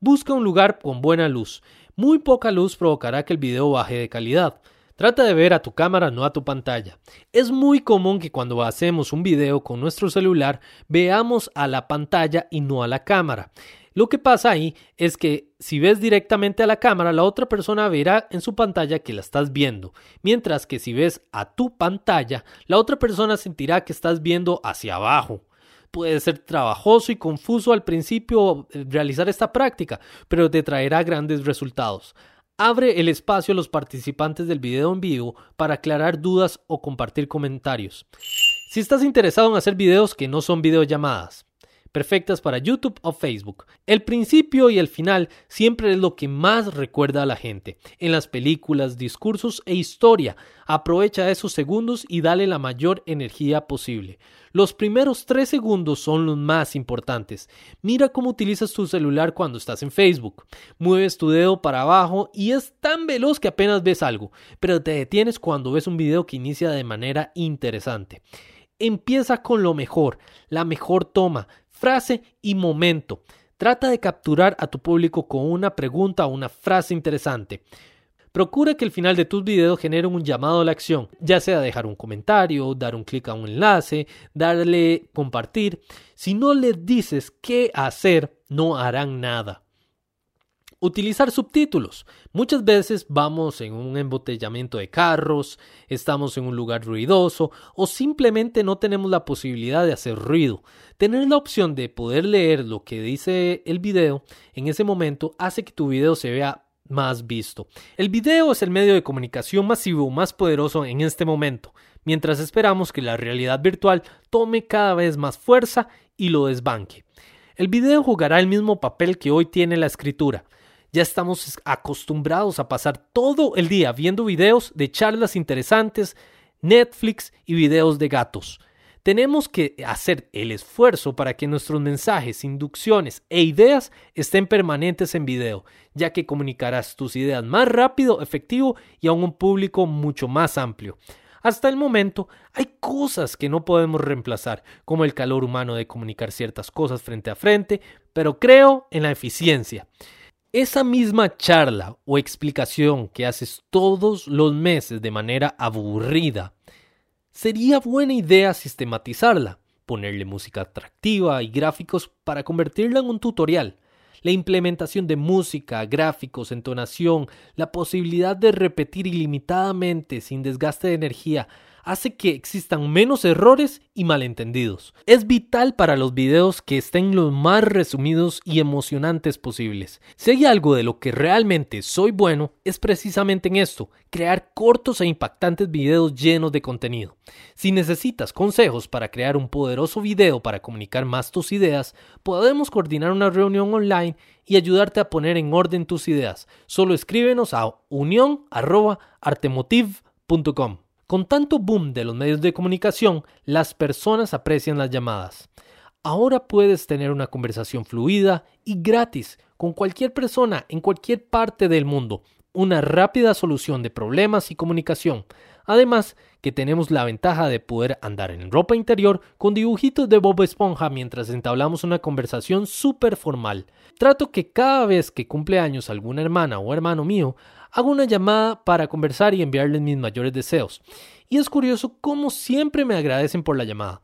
Busca un lugar con buena luz. Muy poca luz provocará que el video baje de calidad. Trata de ver a tu cámara, no a tu pantalla. Es muy común que cuando hacemos un video con nuestro celular veamos a la pantalla y no a la cámara. Lo que pasa ahí es que si ves directamente a la cámara, la otra persona verá en su pantalla que la estás viendo, mientras que si ves a tu pantalla, la otra persona sentirá que estás viendo hacia abajo. Puede ser trabajoso y confuso al principio eh, realizar esta práctica, pero te traerá grandes resultados. Abre el espacio a los participantes del video en vivo para aclarar dudas o compartir comentarios. Si estás interesado en hacer videos que no son videollamadas, perfectas para YouTube o Facebook. El principio y el final siempre es lo que más recuerda a la gente. En las películas, discursos e historia, aprovecha esos segundos y dale la mayor energía posible. Los primeros tres segundos son los más importantes. Mira cómo utilizas tu celular cuando estás en Facebook. Mueves tu dedo para abajo y es tan veloz que apenas ves algo, pero te detienes cuando ves un video que inicia de manera interesante. Empieza con lo mejor, la mejor toma, frase y momento. Trata de capturar a tu público con una pregunta o una frase interesante. Procura que el final de tus videos genere un llamado a la acción, ya sea dejar un comentario, dar un clic a un enlace, darle compartir. Si no les dices qué hacer, no harán nada. Utilizar subtítulos. Muchas veces vamos en un embotellamiento de carros, estamos en un lugar ruidoso o simplemente no tenemos la posibilidad de hacer ruido. Tener la opción de poder leer lo que dice el video en ese momento hace que tu video se vea más visto. El video es el medio de comunicación masivo más poderoso en este momento, mientras esperamos que la realidad virtual tome cada vez más fuerza y lo desbanque. El video jugará el mismo papel que hoy tiene la escritura. Ya estamos acostumbrados a pasar todo el día viendo videos de charlas interesantes, Netflix y videos de gatos. tenemos que hacer el esfuerzo para que nuestros mensajes, inducciones e ideas estén permanentes en video, ya que comunicarás tus ideas más rápido, efectivo y a un público mucho más amplio. Hasta el momento hay cosas que no podemos reemplazar, como el calor humano de comunicar ciertas cosas frente a frente, pero creo en la eficiencia. Esa misma charla o explicación que haces todos los meses de manera aburrida, sería buena idea sistematizarla, ponerle música atractiva y gráficos para convertirla en un tutorial. La implementación de música, gráficos, entonación, la posibilidad de repetir ilimitadamente sin desgaste de energía, hace que existan menos errores y malentendidos. Es vital para los videos que estén los más resumidos y emocionantes posibles. Si hay algo de lo que realmente soy bueno, es precisamente en esto, crear cortos e impactantes videos llenos de contenido. Si necesitas consejos para crear un poderoso video para comunicar más tus ideas, podemos coordinar una reunión online y ayudarte a poner en orden tus ideas. Solo escríbenos a unión@artemotiv.com. Con tanto boom de los medios de comunicación, las personas aprecian las llamadas. Ahora puedes tener una conversación fluida y gratis con cualquier persona en cualquier parte del mundo. Una rápida solución de problemas y comunicación. Además, que tenemos la ventaja de poder andar en ropa interior con dibujitos de Bob Esponja mientras entablamos una conversación súper formal. Trato que cada vez que cumple años alguna hermana o hermano mío, hago una llamada para conversar y enviarles mis mayores deseos. Y es curioso cómo siempre me agradecen por la llamada,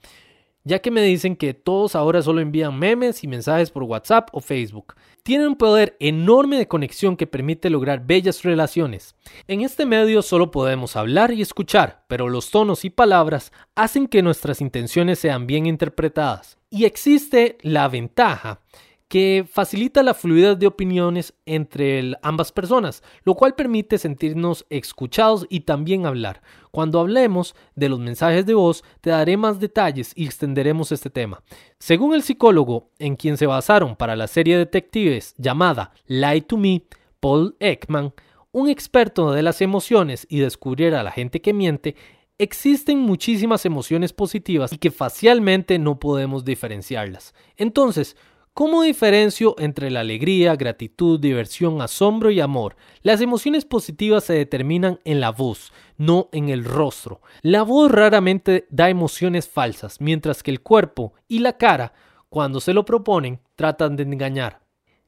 ya que me dicen que todos ahora solo envían memes y mensajes por WhatsApp o Facebook. Tienen un poder enorme de conexión que permite lograr bellas relaciones. En este medio solo podemos hablar y escuchar, pero los tonos y palabras hacen que nuestras intenciones sean bien interpretadas. Y existe la ventaja que facilita la fluidez de opiniones entre ambas personas, lo cual permite sentirnos escuchados y también hablar. Cuando hablemos de los mensajes de voz, te daré más detalles y extenderemos este tema. Según el psicólogo en quien se basaron para la serie de detectives llamada Lie to Me, Paul Ekman, un experto de las emociones y descubrir a la gente que miente, existen muchísimas emociones positivas y que facialmente no podemos diferenciarlas. Entonces, ¿Cómo diferencio entre la alegría, gratitud, diversión, asombro y amor? Las emociones positivas se determinan en la voz, no en el rostro. La voz raramente da emociones falsas, mientras que el cuerpo y la cara, cuando se lo proponen, tratan de engañar.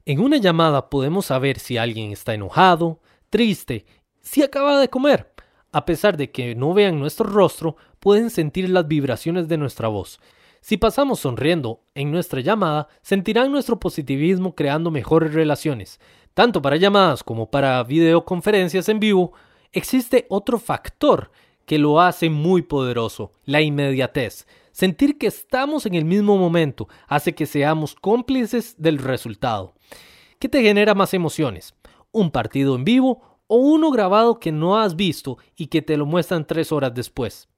En una llamada podemos saber si alguien está enojado, triste, si acaba de comer. A pesar de que no vean nuestro rostro, pueden sentir las vibraciones de nuestra voz. Si pasamos sonriendo en nuestra llamada, sentirán nuestro positivismo creando mejores relaciones. Tanto para llamadas como para videoconferencias en vivo, existe otro factor que lo hace muy poderoso, la inmediatez. Sentir que estamos en el mismo momento hace que seamos cómplices del resultado. ¿Qué te genera más emociones? ¿Un partido en vivo o uno grabado que no has visto y que te lo muestran tres horas después?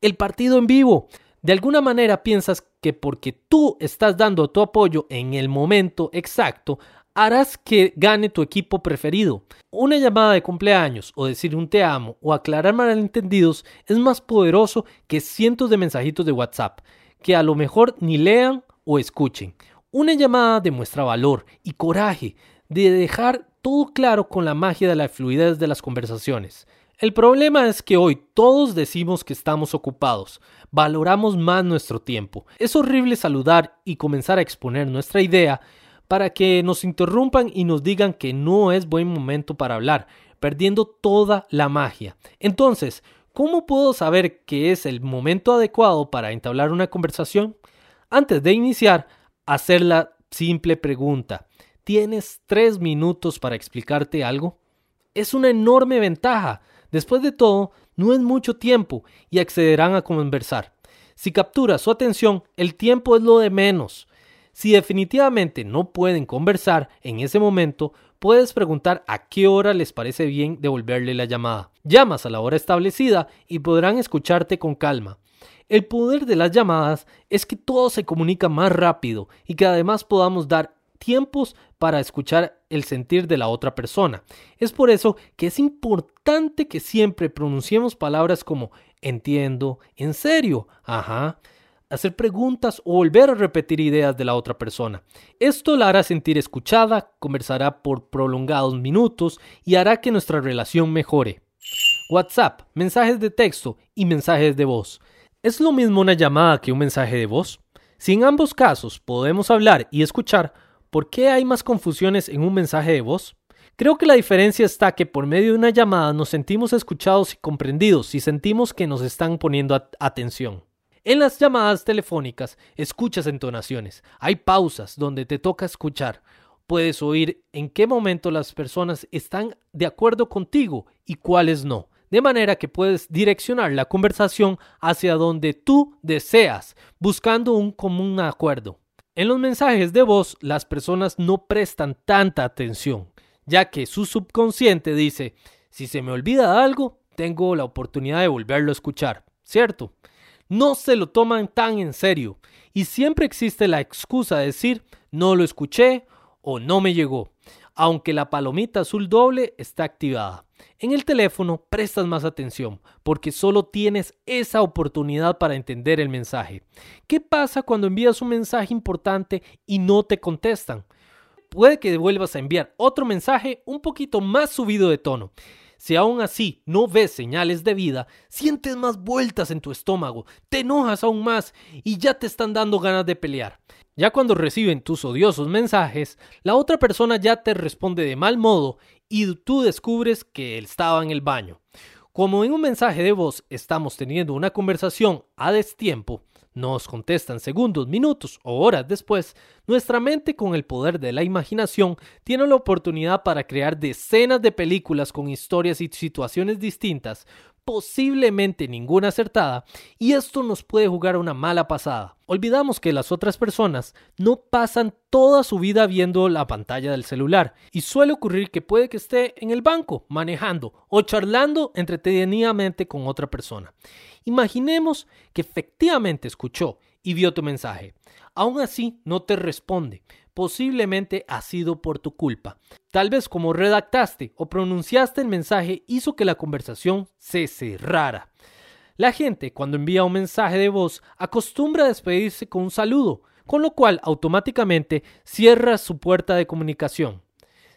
El partido en vivo de alguna manera piensas que porque tú estás dando tu apoyo en el momento exacto, harás que gane tu equipo preferido. Una llamada de cumpleaños o decir un te amo o aclarar malentendidos es más poderoso que cientos de mensajitos de WhatsApp que a lo mejor ni lean o escuchen. Una llamada demuestra valor y coraje de dejar todo claro con la magia de la fluidez de las conversaciones. El problema es que hoy todos decimos que estamos ocupados, valoramos más nuestro tiempo. Es horrible saludar y comenzar a exponer nuestra idea para que nos interrumpan y nos digan que no es buen momento para hablar, perdiendo toda la magia. Entonces, ¿cómo puedo saber que es el momento adecuado para entablar una conversación? Antes de iniciar, hacer la simple pregunta. ¿Tienes tres minutos para explicarte algo? Es una enorme ventaja Después de todo, no es mucho tiempo y accederán a conversar. Si captura su atención, el tiempo es lo de menos. Si definitivamente no pueden conversar en ese momento, puedes preguntar a qué hora les parece bien devolverle la llamada. Llamas a la hora establecida y podrán escucharte con calma. El poder de las llamadas es que todo se comunica más rápido y que además podamos dar tiempos para escuchar el sentir de la otra persona. Es por eso que es importante que siempre pronunciemos palabras como entiendo, en serio, ajá. hacer preguntas o volver a repetir ideas de la otra persona. Esto la hará sentir escuchada, conversará por prolongados minutos y hará que nuestra relación mejore. WhatsApp, mensajes de texto y mensajes de voz. ¿Es lo mismo una llamada que un mensaje de voz? Si en ambos casos podemos hablar y escuchar, ¿por qué hay más confusiones en un mensaje de voz? Creo que la diferencia está que por medio de una llamada nos sentimos escuchados y comprendidos y sentimos que nos están poniendo atención. En las llamadas telefónicas escuchas entonaciones, hay pausas donde te toca escuchar, puedes oír en qué momento las personas están de acuerdo contigo y cuáles no, de manera que puedes direccionar la conversación hacia donde tú deseas, buscando un común acuerdo. En los mensajes de voz las personas no prestan tanta atención ya que su subconsciente dice, si se me olvida algo, tengo la oportunidad de volverlo a escuchar, ¿cierto? No se lo toman tan en serio y siempre existe la excusa de decir, no lo escuché o no me llegó, aunque la palomita azul doble está activada. En el teléfono prestas más atención porque solo tienes esa oportunidad para entender el mensaje. ¿Qué pasa cuando envías un mensaje importante y no te contestan? puede que vuelvas a enviar otro mensaje un poquito más subido de tono. Si aún así no ves señales de vida, sientes más vueltas en tu estómago, te enojas aún más y ya te están dando ganas de pelear. Ya cuando reciben tus odiosos mensajes, la otra persona ya te responde de mal modo y tú descubres que él estaba en el baño. Como en un mensaje de voz estamos teniendo una conversación a destiempo, nos contestan segundos, minutos o horas después, nuestra mente con el poder de la imaginación tiene la oportunidad para crear decenas de películas con historias y situaciones distintas, posiblemente ninguna acertada, y esto nos puede jugar una mala pasada. Olvidamos que las otras personas no pasan toda su vida viendo la pantalla del celular, y suele ocurrir que puede que esté en el banco, manejando o charlando entretenidamente con otra persona. Imaginemos que efectivamente escuchó y vio tu mensaje. Aún así, no te responde. Posiblemente ha sido por tu culpa. Tal vez como redactaste o pronunciaste el mensaje hizo que la conversación se cerrara. La gente cuando envía un mensaje de voz acostumbra a despedirse con un saludo, con lo cual automáticamente cierra su puerta de comunicación.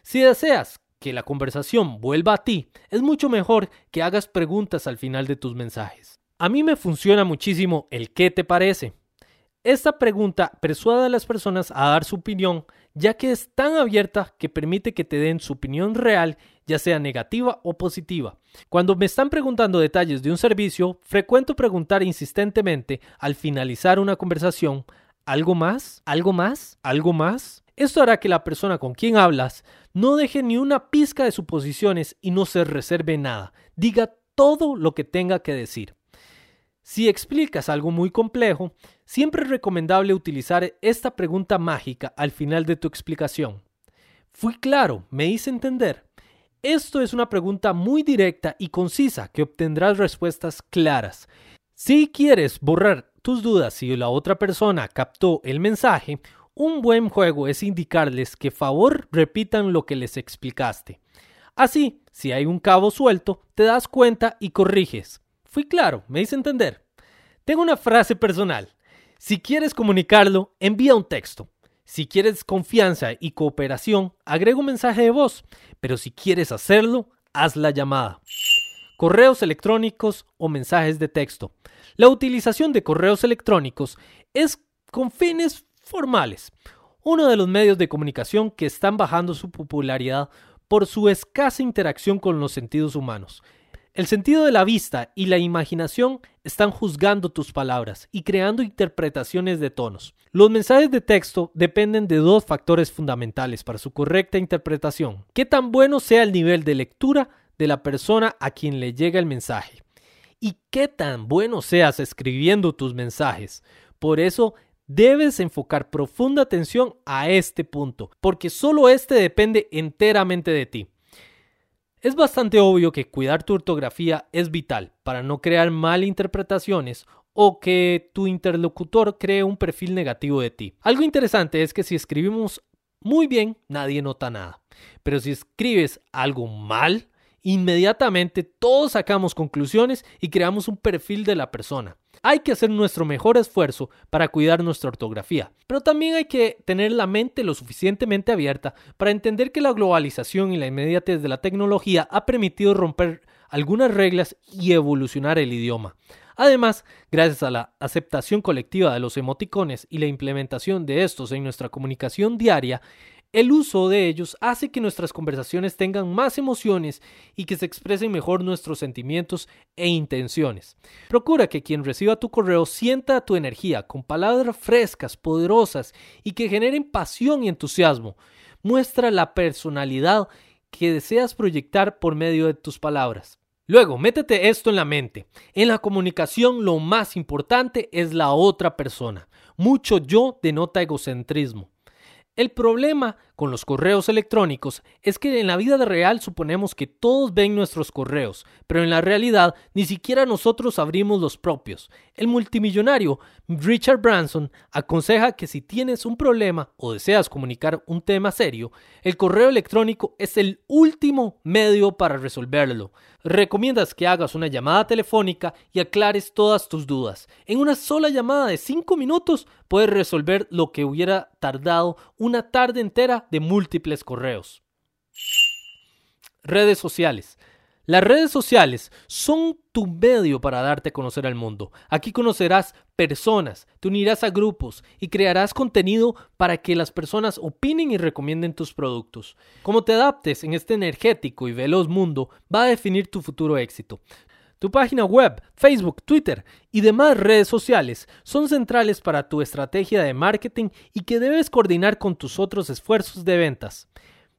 Si deseas que la conversación vuelva a ti, es mucho mejor que hagas preguntas al final de tus mensajes. A mí me funciona muchísimo el ¿qué te parece? Esta pregunta persuade a las personas a dar su opinión, ya que es tan abierta que permite que te den su opinión real, ya sea negativa o positiva. Cuando me están preguntando detalles de un servicio, frecuento preguntar insistentemente al finalizar una conversación, ¿algo más? ¿Algo más? ¿Algo más? Esto hará que la persona con quien hablas no deje ni una pizca de suposiciones y no se reserve nada. Diga todo lo que tenga que decir. Si explicas algo muy complejo, siempre es recomendable utilizar esta pregunta mágica al final de tu explicación. Fui claro, me hice entender. Esto es una pregunta muy directa y concisa que obtendrás respuestas claras. Si quieres borrar tus dudas si la otra persona captó el mensaje, un buen juego es indicarles que favor repitan lo que les explicaste. Así, si hay un cabo suelto, te das cuenta y corriges. Fui claro, me hice entender. Tengo una frase personal. Si quieres comunicarlo, envía un texto. Si quieres confianza y cooperación, agrega un mensaje de voz. Pero si quieres hacerlo, haz la llamada. Correos electrónicos o mensajes de texto. La utilización de correos electrónicos es con fines formales. Uno de los medios de comunicación que están bajando su popularidad por su escasa interacción con los sentidos humanos. El sentido de la vista y la imaginación están juzgando tus palabras y creando interpretaciones de tonos. Los mensajes de texto dependen de dos factores fundamentales para su correcta interpretación. Qué tan bueno sea el nivel de lectura de la persona a quien le llega el mensaje. Y qué tan bueno seas escribiendo tus mensajes. Por eso debes enfocar profunda atención a este punto, porque solo este depende enteramente de ti. Es bastante obvio que cuidar tu ortografía es vital para no crear malinterpretaciones o que tu interlocutor cree un perfil negativo de ti. Algo interesante es que si escribimos muy bien, nadie nota nada. Pero si escribes algo mal Inmediatamente todos sacamos conclusiones y creamos un perfil de la persona. Hay que hacer nuestro mejor esfuerzo para cuidar nuestra ortografía, pero también hay que tener la mente lo suficientemente abierta para entender que la globalización y la inmediatez de la tecnología ha permitido romper algunas reglas y evolucionar el idioma. Además, gracias a la aceptación colectiva de los emoticones y la implementación de estos en nuestra comunicación diaria, el uso de ellos hace que nuestras conversaciones tengan más emociones y que se expresen mejor nuestros sentimientos e intenciones. Procura que quien reciba tu correo sienta tu energía con palabras frescas, poderosas y que generen pasión y entusiasmo. Muestra la personalidad que deseas proyectar por medio de tus palabras. Luego, métete esto en la mente. En la comunicación lo más importante es la otra persona. Mucho yo denota egocentrismo. El problema con los correos electrónicos es que en la vida real suponemos que todos ven nuestros correos, pero en la realidad ni siquiera nosotros abrimos los propios. El multimillonario Richard Branson aconseja que si tienes un problema o deseas comunicar un tema serio, el correo electrónico es el último medio para resolverlo. Recomiendas que hagas una llamada telefónica y aclares todas tus dudas. En una sola llamada de 5 minutos puedes resolver lo que hubiera tardado una tarde entera de múltiples correos. Redes sociales. Las redes sociales son tu medio para darte a conocer al mundo. Aquí conocerás personas, te unirás a grupos y crearás contenido para que las personas opinen y recomienden tus productos. Cómo te adaptes en este energético y veloz mundo va a definir tu futuro éxito. Tu página web, Facebook, Twitter y demás redes sociales son centrales para tu estrategia de marketing y que debes coordinar con tus otros esfuerzos de ventas.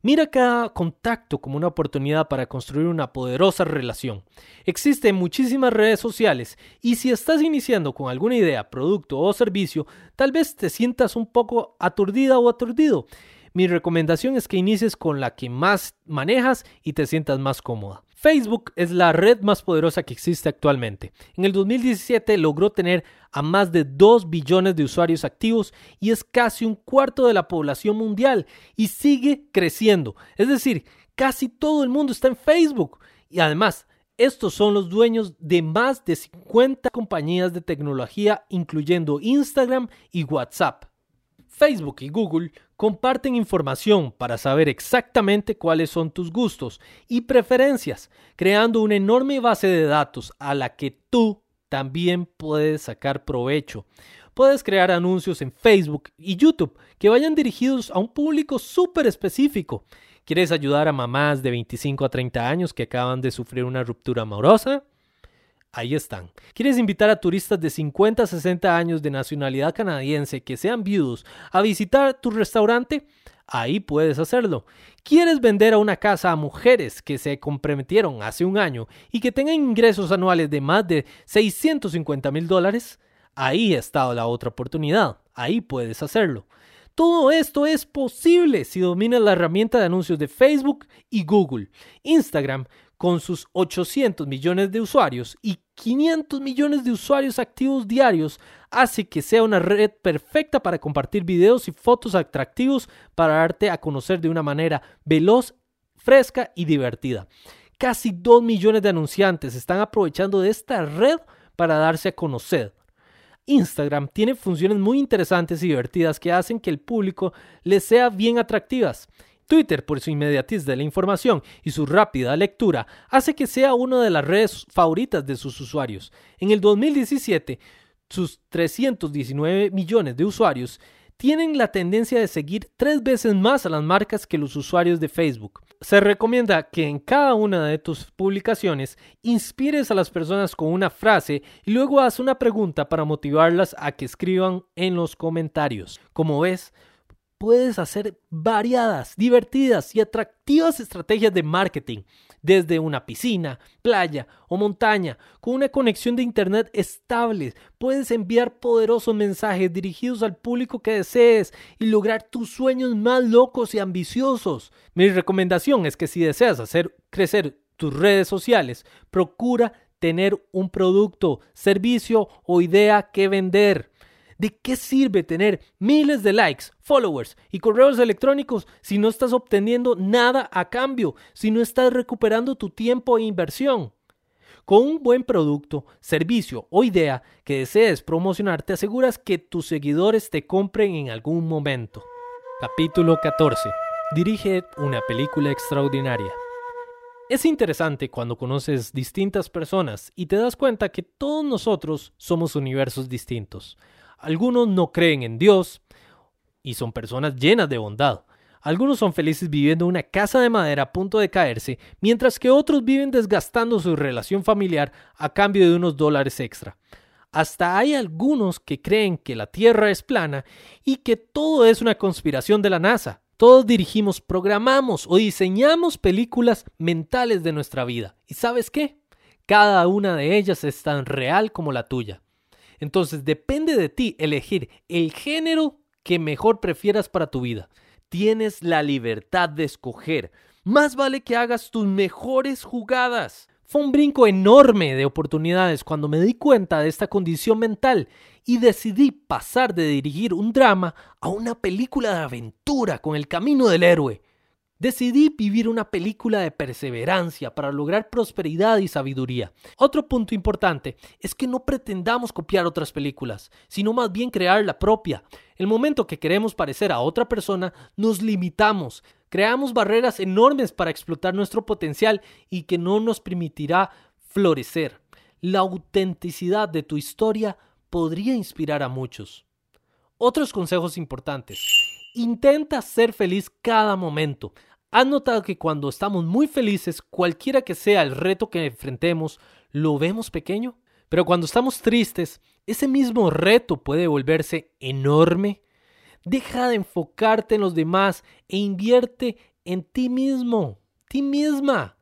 Mira cada contacto como una oportunidad para construir una poderosa relación. Existen muchísimas redes sociales y si estás iniciando con alguna idea, producto o servicio, tal vez te sientas un poco aturdida o aturdido. Mi recomendación es que inicies con la que más manejas y te sientas más cómoda. Facebook es la red más poderosa que existe actualmente. En el 2017 logró tener a más de 2 billones de usuarios activos y es casi un cuarto de la población mundial y sigue creciendo. Es decir, casi todo el mundo está en Facebook. Y además, estos son los dueños de más de 50 compañías de tecnología, incluyendo Instagram y WhatsApp. Facebook y Google comparten información para saber exactamente cuáles son tus gustos y preferencias, creando una enorme base de datos a la que tú también puedes sacar provecho. Puedes crear anuncios en Facebook y YouTube que vayan dirigidos a un público súper específico. ¿Quieres ayudar a mamás de 25 a 30 años que acaban de sufrir una ruptura amorosa? Ahí están. ¿Quieres invitar a turistas de 50 a 60 años de nacionalidad canadiense que sean viudos a visitar tu restaurante? Ahí puedes hacerlo. ¿Quieres vender a una casa a mujeres que se comprometieron hace un año y que tengan ingresos anuales de más de 650 mil dólares? Ahí está la otra oportunidad. Ahí puedes hacerlo. Todo esto es posible si dominas la herramienta de anuncios de Facebook y Google. Instagram con sus 800 millones de usuarios y 500 millones de usuarios activos diarios, hace que sea una red perfecta para compartir videos y fotos atractivos para darte a conocer de una manera veloz, fresca y divertida. Casi 2 millones de anunciantes están aprovechando de esta red para darse a conocer. Instagram tiene funciones muy interesantes y divertidas que hacen que el público les sea bien atractivas. Twitter, por su inmediatez de la información y su rápida lectura, hace que sea una de las redes favoritas de sus usuarios. En el 2017, sus 319 millones de usuarios tienen la tendencia de seguir tres veces más a las marcas que los usuarios de Facebook. Se recomienda que en cada una de tus publicaciones inspires a las personas con una frase y luego haz una pregunta para motivarlas a que escriban en los comentarios. Como ves, puedes hacer variadas, divertidas y atractivas estrategias de marketing, desde una piscina, playa o montaña, con una conexión de Internet estable. Puedes enviar poderosos mensajes dirigidos al público que desees y lograr tus sueños más locos y ambiciosos. Mi recomendación es que si deseas hacer crecer tus redes sociales, procura tener un producto, servicio o idea que vender. ¿De qué sirve tener miles de likes, followers y correos electrónicos si no estás obteniendo nada a cambio, si no estás recuperando tu tiempo e inversión? Con un buen producto, servicio o idea que desees promocionar, te aseguras que tus seguidores te compren en algún momento. Capítulo 14. Dirige una película extraordinaria. Es interesante cuando conoces distintas personas y te das cuenta que todos nosotros somos universos distintos. Algunos no creen en Dios y son personas llenas de bondad. Algunos son felices viviendo en una casa de madera a punto de caerse, mientras que otros viven desgastando su relación familiar a cambio de unos dólares extra. Hasta hay algunos que creen que la Tierra es plana y que todo es una conspiración de la NASA. Todos dirigimos, programamos o diseñamos películas mentales de nuestra vida. ¿Y sabes qué? Cada una de ellas es tan real como la tuya. Entonces depende de ti elegir el género que mejor prefieras para tu vida. Tienes la libertad de escoger. Más vale que hagas tus mejores jugadas. Fue un brinco enorme de oportunidades cuando me di cuenta de esta condición mental y decidí pasar de dirigir un drama a una película de aventura con el camino del héroe. Decidí vivir una película de perseverancia para lograr prosperidad y sabiduría. Otro punto importante es que no pretendamos copiar otras películas, sino más bien crear la propia. El momento que queremos parecer a otra persona, nos limitamos, creamos barreras enormes para explotar nuestro potencial y que no nos permitirá florecer. La autenticidad de tu historia podría inspirar a muchos. Otros consejos importantes. Intenta ser feliz cada momento. ¿Has notado que cuando estamos muy felices, cualquiera que sea el reto que enfrentemos, lo vemos pequeño? Pero cuando estamos tristes, ese mismo reto puede volverse enorme. Deja de enfocarte en los demás e invierte en ti mismo, ti misma.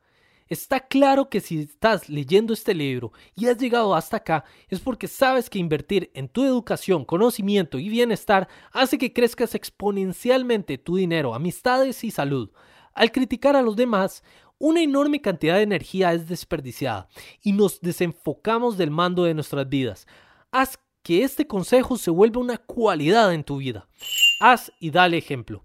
Está claro que si estás leyendo este libro y has llegado hasta acá es porque sabes que invertir en tu educación, conocimiento y bienestar hace que crezcas exponencialmente tu dinero, amistades y salud. Al criticar a los demás, una enorme cantidad de energía es desperdiciada y nos desenfocamos del mando de nuestras vidas. Haz que este consejo se vuelva una cualidad en tu vida. Haz y dale ejemplo.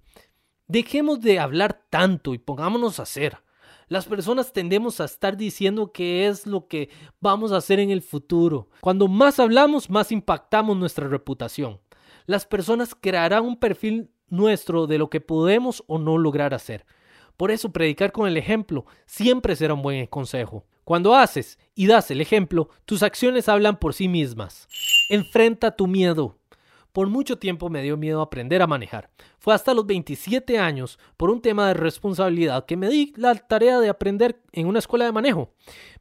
Dejemos de hablar tanto y pongámonos a hacer. Las personas tendemos a estar diciendo qué es lo que vamos a hacer en el futuro. Cuando más hablamos, más impactamos nuestra reputación. Las personas crearán un perfil nuestro de lo que podemos o no lograr hacer. Por eso predicar con el ejemplo siempre será un buen consejo. Cuando haces y das el ejemplo, tus acciones hablan por sí mismas. Enfrenta tu miedo. Por mucho tiempo me dio miedo aprender a manejar. Fue hasta los 27 años, por un tema de responsabilidad, que me di la tarea de aprender en una escuela de manejo.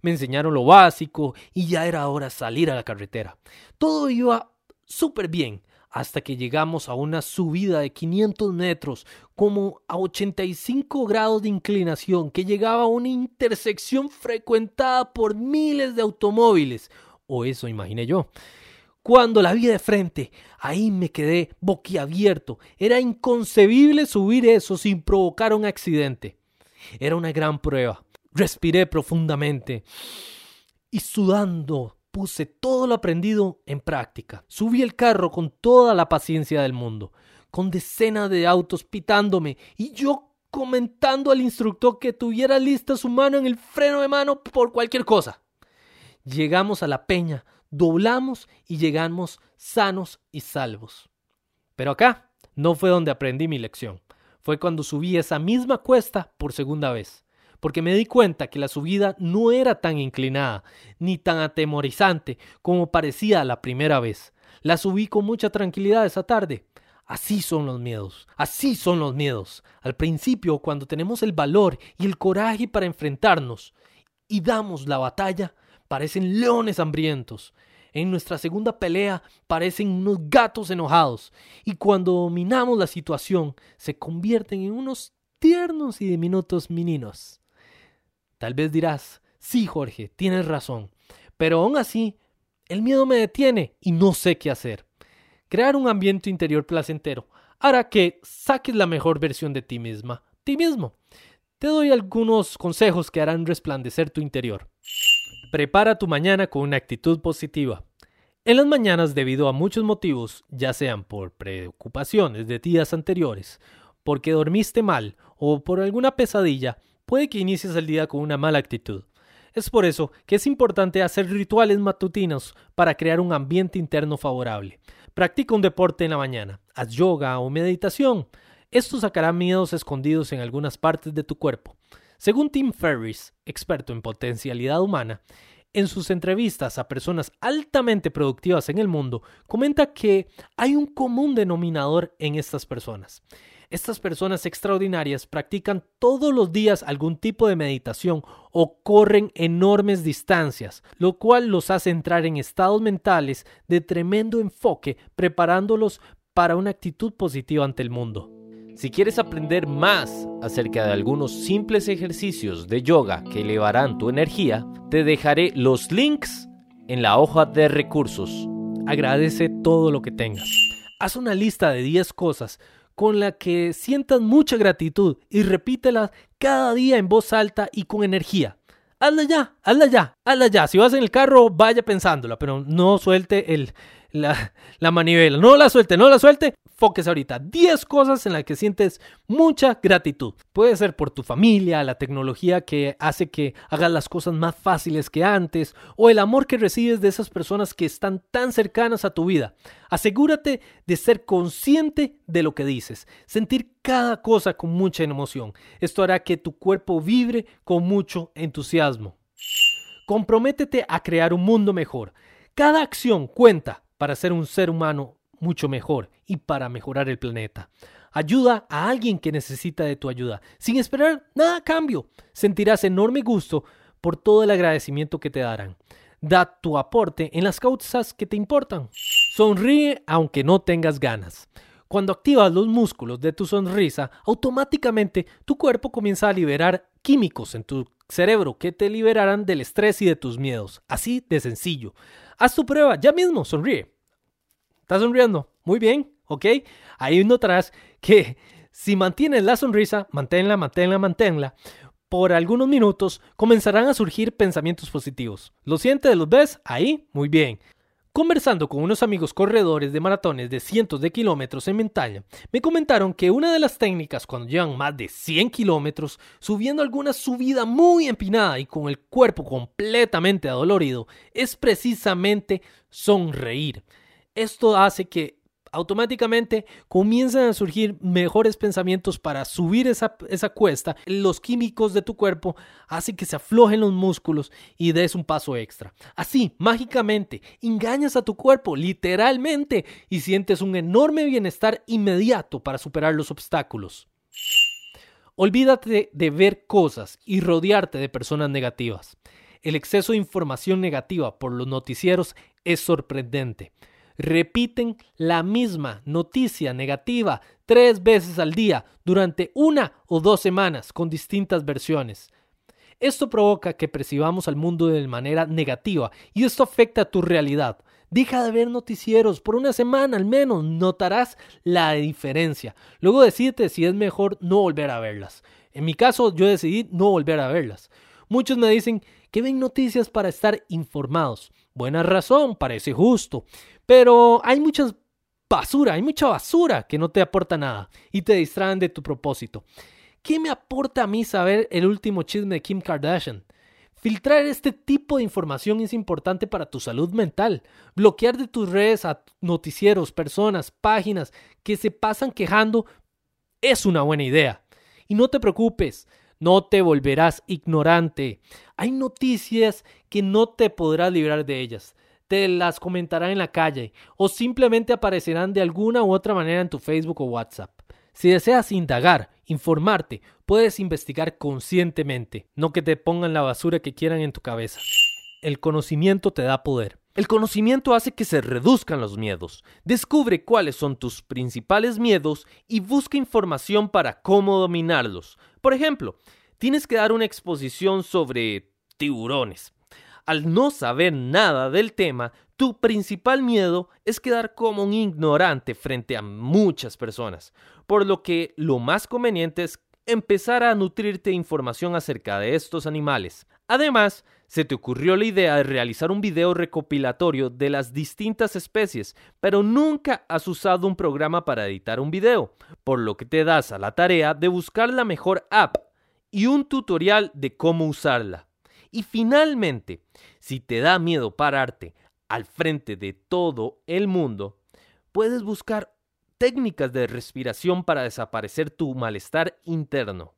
Me enseñaron lo básico y ya era hora salir a la carretera. Todo iba súper bien hasta que llegamos a una subida de 500 metros, como a 85 grados de inclinación, que llegaba a una intersección frecuentada por miles de automóviles. O eso imaginé yo. Cuando la vi de frente, ahí me quedé boquiabierto. Era inconcebible subir eso sin provocar un accidente. Era una gran prueba. Respiré profundamente y sudando puse todo lo aprendido en práctica. Subí el carro con toda la paciencia del mundo, con decenas de autos pitándome y yo comentando al instructor que tuviera lista su mano en el freno de mano por cualquier cosa. Llegamos a la peña, doblamos y llegamos sanos y salvos. Pero acá no fue donde aprendí mi lección. Fue cuando subí esa misma cuesta por segunda vez, porque me di cuenta que la subida no era tan inclinada ni tan atemorizante como parecía la primera vez. La subí con mucha tranquilidad esa tarde. Así son los miedos, así son los miedos. Al principio, cuando tenemos el valor y el coraje para enfrentarnos y damos la batalla, parecen leones hambrientos. En nuestra segunda pelea parecen unos gatos enojados. Y cuando dominamos la situación, se convierten en unos tiernos y diminutos meninos. Tal vez dirás, sí Jorge, tienes razón. Pero aún así, el miedo me detiene y no sé qué hacer. Crear un ambiente interior placentero hará que saques la mejor versión de ti misma, ti mismo. Te doy algunos consejos que harán resplandecer tu interior. Prepara tu mañana con una actitud positiva. En las mañanas, debido a muchos motivos, ya sean por preocupaciones de días anteriores, porque dormiste mal o por alguna pesadilla, puede que inicies el día con una mala actitud. Es por eso que es importante hacer rituales matutinos para crear un ambiente interno favorable. Practica un deporte en la mañana, haz yoga o meditación. Esto sacará miedos escondidos en algunas partes de tu cuerpo. Según Tim Ferriss, experto en potencialidad humana, en sus entrevistas a personas altamente productivas en el mundo, comenta que hay un común denominador en estas personas. Estas personas extraordinarias practican todos los días algún tipo de meditación o corren enormes distancias, lo cual los hace entrar en estados mentales de tremendo enfoque, preparándolos para una actitud positiva ante el mundo. Si quieres aprender más acerca de algunos simples ejercicios de yoga que elevarán tu energía, te dejaré los links en la hoja de recursos. Agradece todo lo que tengas. Haz una lista de 10 cosas con la que sientas mucha gratitud y repítelas cada día en voz alta y con energía. Hazla ya, hazla ya, hazla ya. Si vas en el carro, vaya pensándola, pero no suelte el, la, la manivela. No la suelte, no la suelte. Fóquese ahorita. 10 cosas en las que sientes mucha gratitud. Puede ser por tu familia, la tecnología que hace que hagas las cosas más fáciles que antes, o el amor que recibes de esas personas que están tan cercanas a tu vida. Asegúrate de ser consciente de lo que dices, sentir cada cosa con mucha emoción. Esto hará que tu cuerpo vibre con mucho entusiasmo. Comprométete a crear un mundo mejor. Cada acción cuenta para ser un ser humano mucho mejor y para mejorar el planeta. Ayuda a alguien que necesita de tu ayuda, sin esperar nada a cambio. Sentirás enorme gusto por todo el agradecimiento que te darán. Da tu aporte en las causas que te importan. Sonríe aunque no tengas ganas. Cuando activas los músculos de tu sonrisa, automáticamente tu cuerpo comienza a liberar químicos en tu cerebro que te liberarán del estrés y de tus miedos. Así de sencillo. Haz tu prueba, ya mismo, sonríe. ¿Estás sonriendo? Muy bien, ¿ok? Ahí notarás que si mantienes la sonrisa, manténla, manténla, manténla, por algunos minutos comenzarán a surgir pensamientos positivos. ¿Lo sientes? ¿Los ves? Ahí, muy bien. Conversando con unos amigos corredores de maratones de cientos de kilómetros en montaña, me comentaron que una de las técnicas cuando llevan más de 100 kilómetros, subiendo alguna subida muy empinada y con el cuerpo completamente adolorido, es precisamente sonreír. Esto hace que automáticamente comienzan a surgir mejores pensamientos para subir esa, esa, cuesta. Los químicos de tu cuerpo hacen que se aflojen los músculos y des un paso extra. Así, mágicamente, engañas a tu cuerpo literalmente y sientes un enorme bienestar inmediato para superar los obstáculos. Olvídate de ver cosas y rodearte de personas negativas. El exceso de información negativa por los noticieros es sorprendente repiten la misma noticia negativa tres veces al día durante una o dos semanas con distintas versiones. Esto provoca que percibamos al mundo de manera negativa y esto afecta a tu realidad. Deja de ver noticieros por una semana al menos, notarás la diferencia. Luego decídete si es mejor no volver a verlas. En mi caso yo decidí no volver a verlas. Muchos me dicen que ven noticias para estar informados. Buena razón, parece justo. Pero hay mucha basura, hay mucha basura que no te aporta nada y te distraen de tu propósito. ¿Qué me aporta a mí saber el último chisme de Kim Kardashian? Filtrar este tipo de información es importante para tu salud mental. Bloquear de tus redes a noticieros, personas, páginas que se pasan quejando es una buena idea. Y no te preocupes, no te volverás ignorante. Hay noticias que no te podrás librar de ellas te las comentarán en la calle o simplemente aparecerán de alguna u otra manera en tu Facebook o WhatsApp. Si deseas indagar, informarte, puedes investigar conscientemente, no que te pongan la basura que quieran en tu cabeza. El conocimiento te da poder. El conocimiento hace que se reduzcan los miedos. Descubre cuáles son tus principales miedos y busca información para cómo dominarlos. Por ejemplo, tienes que dar una exposición sobre tiburones. Al no saber nada del tema, tu principal miedo es quedar como un ignorante frente a muchas personas, por lo que lo más conveniente es empezar a nutrirte de información acerca de estos animales. Además, se te ocurrió la idea de realizar un video recopilatorio de las distintas especies, pero nunca has usado un programa para editar un video, por lo que te das a la tarea de buscar la mejor app y un tutorial de cómo usarla. Y finalmente, si te da miedo pararte al frente de todo el mundo, puedes buscar técnicas de respiración para desaparecer tu malestar interno.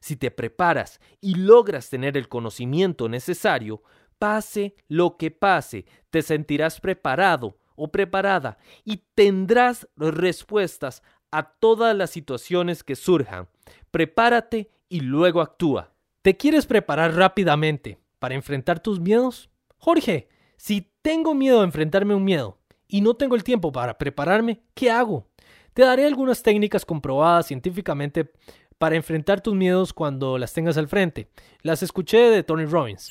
Si te preparas y logras tener el conocimiento necesario, pase lo que pase, te sentirás preparado o preparada y tendrás respuestas a todas las situaciones que surjan. Prepárate y luego actúa. ¿Te quieres preparar rápidamente para enfrentar tus miedos? Jorge, si tengo miedo a enfrentarme a un miedo y no tengo el tiempo para prepararme, ¿qué hago? Te daré algunas técnicas comprobadas científicamente para enfrentar tus miedos cuando las tengas al frente. Las escuché de Tony Robbins.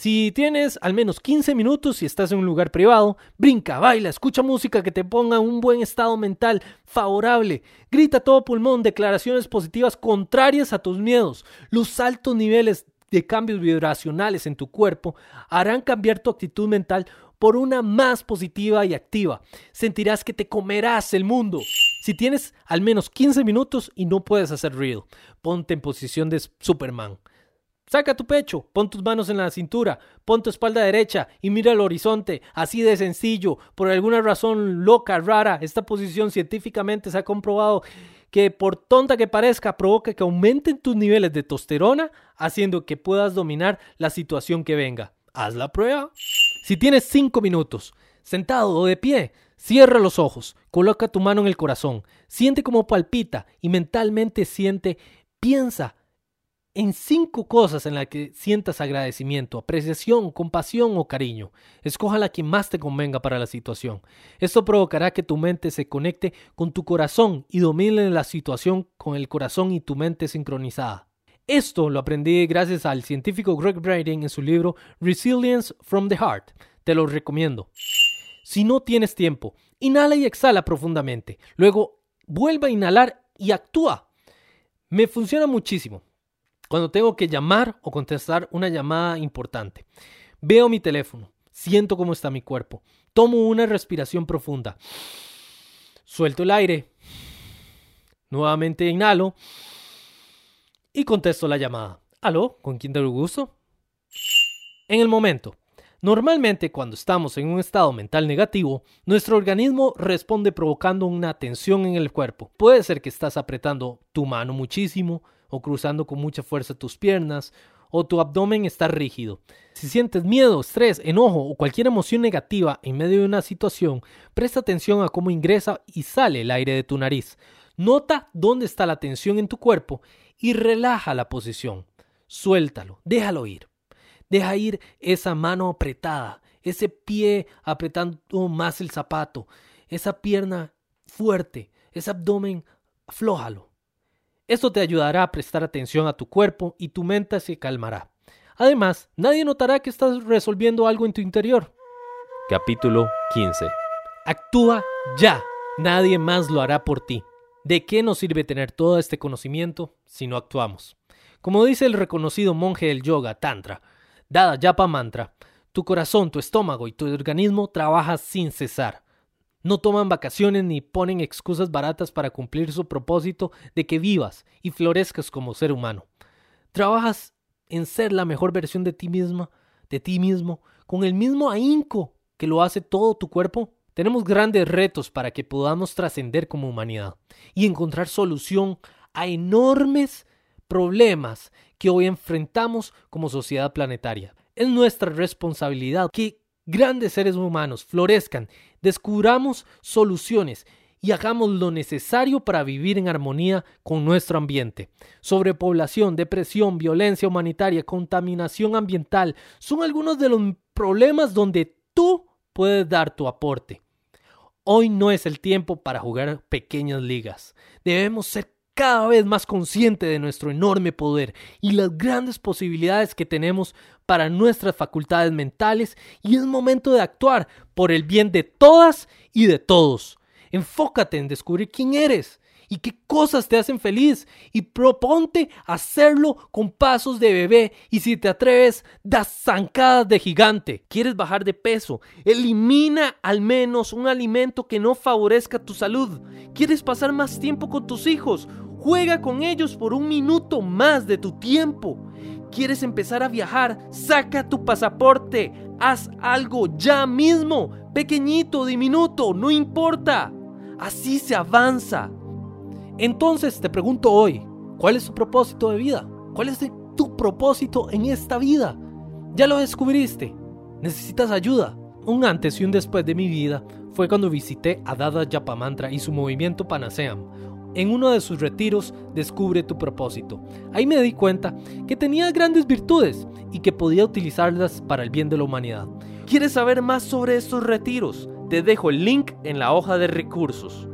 Si tienes al menos 15 minutos y estás en un lugar privado, brinca, baila, escucha música que te ponga un buen estado mental favorable, grita a todo pulmón declaraciones positivas contrarias a tus miedos. Los altos niveles de cambios vibracionales en tu cuerpo harán cambiar tu actitud mental por una más positiva y activa. Sentirás que te comerás el mundo. Si tienes al menos 15 minutos y no puedes hacer ruido, ponte en posición de Superman. Saca tu pecho, pon tus manos en la cintura, pon tu espalda derecha y mira al horizonte, así de sencillo. Por alguna razón loca, rara, esta posición científicamente se ha comprobado que por tonta que parezca provoca que aumenten tus niveles de testosterona, haciendo que puedas dominar la situación que venga. Haz la prueba. Si tienes 5 minutos, sentado o de pie, Cierra los ojos, coloca tu mano en el corazón, siente cómo palpita y mentalmente siente, piensa en cinco cosas en las que sientas agradecimiento, apreciación, compasión o cariño. Escoja la que más te convenga para la situación. Esto provocará que tu mente se conecte con tu corazón y domine la situación con el corazón y tu mente sincronizada. Esto lo aprendí gracias al científico Greg Braden en su libro Resilience from the Heart. Te lo recomiendo. Si no tienes tiempo, inhala y exhala profundamente. Luego vuelve a inhalar y actúa. Me funciona muchísimo cuando tengo que llamar o contestar una llamada importante. Veo mi teléfono, siento cómo está mi cuerpo, tomo una respiración profunda, suelto el aire, nuevamente inhalo y contesto la llamada. ¿Aló? ¿Con quién te gusto? En el momento, Normalmente cuando estamos en un estado mental negativo, nuestro organismo responde provocando una tensión en el cuerpo. Puede ser que estás apretando tu mano muchísimo o cruzando con mucha fuerza tus piernas o tu abdomen está rígido. Si sientes miedo, estrés, enojo o cualquier emoción negativa en medio de una situación, presta atención a cómo ingresa y sale el aire de tu nariz. Nota dónde está la tensión en tu cuerpo y relaja la posición. Suéltalo, déjalo ir. Deja ir esa mano apretada, ese pie apretando más el zapato, esa pierna fuerte, ese abdomen, aflójalo. Esto te ayudará a prestar atención a tu cuerpo y tu mente se calmará. Además, nadie notará que estás resolviendo algo en tu interior. Capítulo 15. Actúa ya. Nadie más lo hará por ti. ¿De qué nos sirve tener todo este conocimiento si no actuamos? Como dice el reconocido monje del yoga Tantra, Dada Yapa Mantra, tu corazón, tu estómago y tu organismo trabajan sin cesar. No toman vacaciones ni ponen excusas baratas para cumplir su propósito de que vivas y florezcas como ser humano. Trabajas en ser la mejor versión de ti misma, de ti mismo, con el mismo ahínco que lo hace todo tu cuerpo. Tenemos grandes retos para que podamos trascender como humanidad y encontrar solución a enormes problemas que hoy enfrentamos como sociedad planetaria. Es nuestra responsabilidad que grandes seres humanos florezcan, descubramos soluciones y hagamos lo necesario para vivir en armonía con nuestro ambiente. Sobrepoblación, depresión, violencia humanitaria, contaminación ambiental son algunos de los problemas donde tú puedes dar tu aporte. Hoy no es el tiempo para jugar pequeñas ligas. Debemos ser cada vez más consciente de nuestro enorme poder y las grandes posibilidades que tenemos para nuestras facultades mentales y es momento de actuar por el bien de todas y de todos. Enfócate en descubrir quién eres y qué cosas te hacen feliz y proponte hacerlo con pasos de bebé y si te atreves, das zancadas de gigante. ¿Quieres bajar de peso? Elimina al menos un alimento que no favorezca tu salud. ¿Quieres pasar más tiempo con tus hijos? Juega con ellos por un minuto más de tu tiempo. ¿Quieres empezar a viajar? Saca tu pasaporte. Haz algo ya mismo. Pequeñito, diminuto, no importa. Así se avanza. Entonces te pregunto hoy, ¿cuál es tu propósito de vida? ¿Cuál es tu propósito en esta vida? ¿Ya lo descubriste? ¿Necesitas ayuda? Un antes y un después de mi vida fue cuando visité a Dada Yapamantra y su movimiento Panaseam, en uno de sus retiros descubre tu propósito. Ahí me di cuenta que tenía grandes virtudes y que podía utilizarlas para el bien de la humanidad. ¿Quieres saber más sobre estos retiros? Te dejo el link en la hoja de recursos.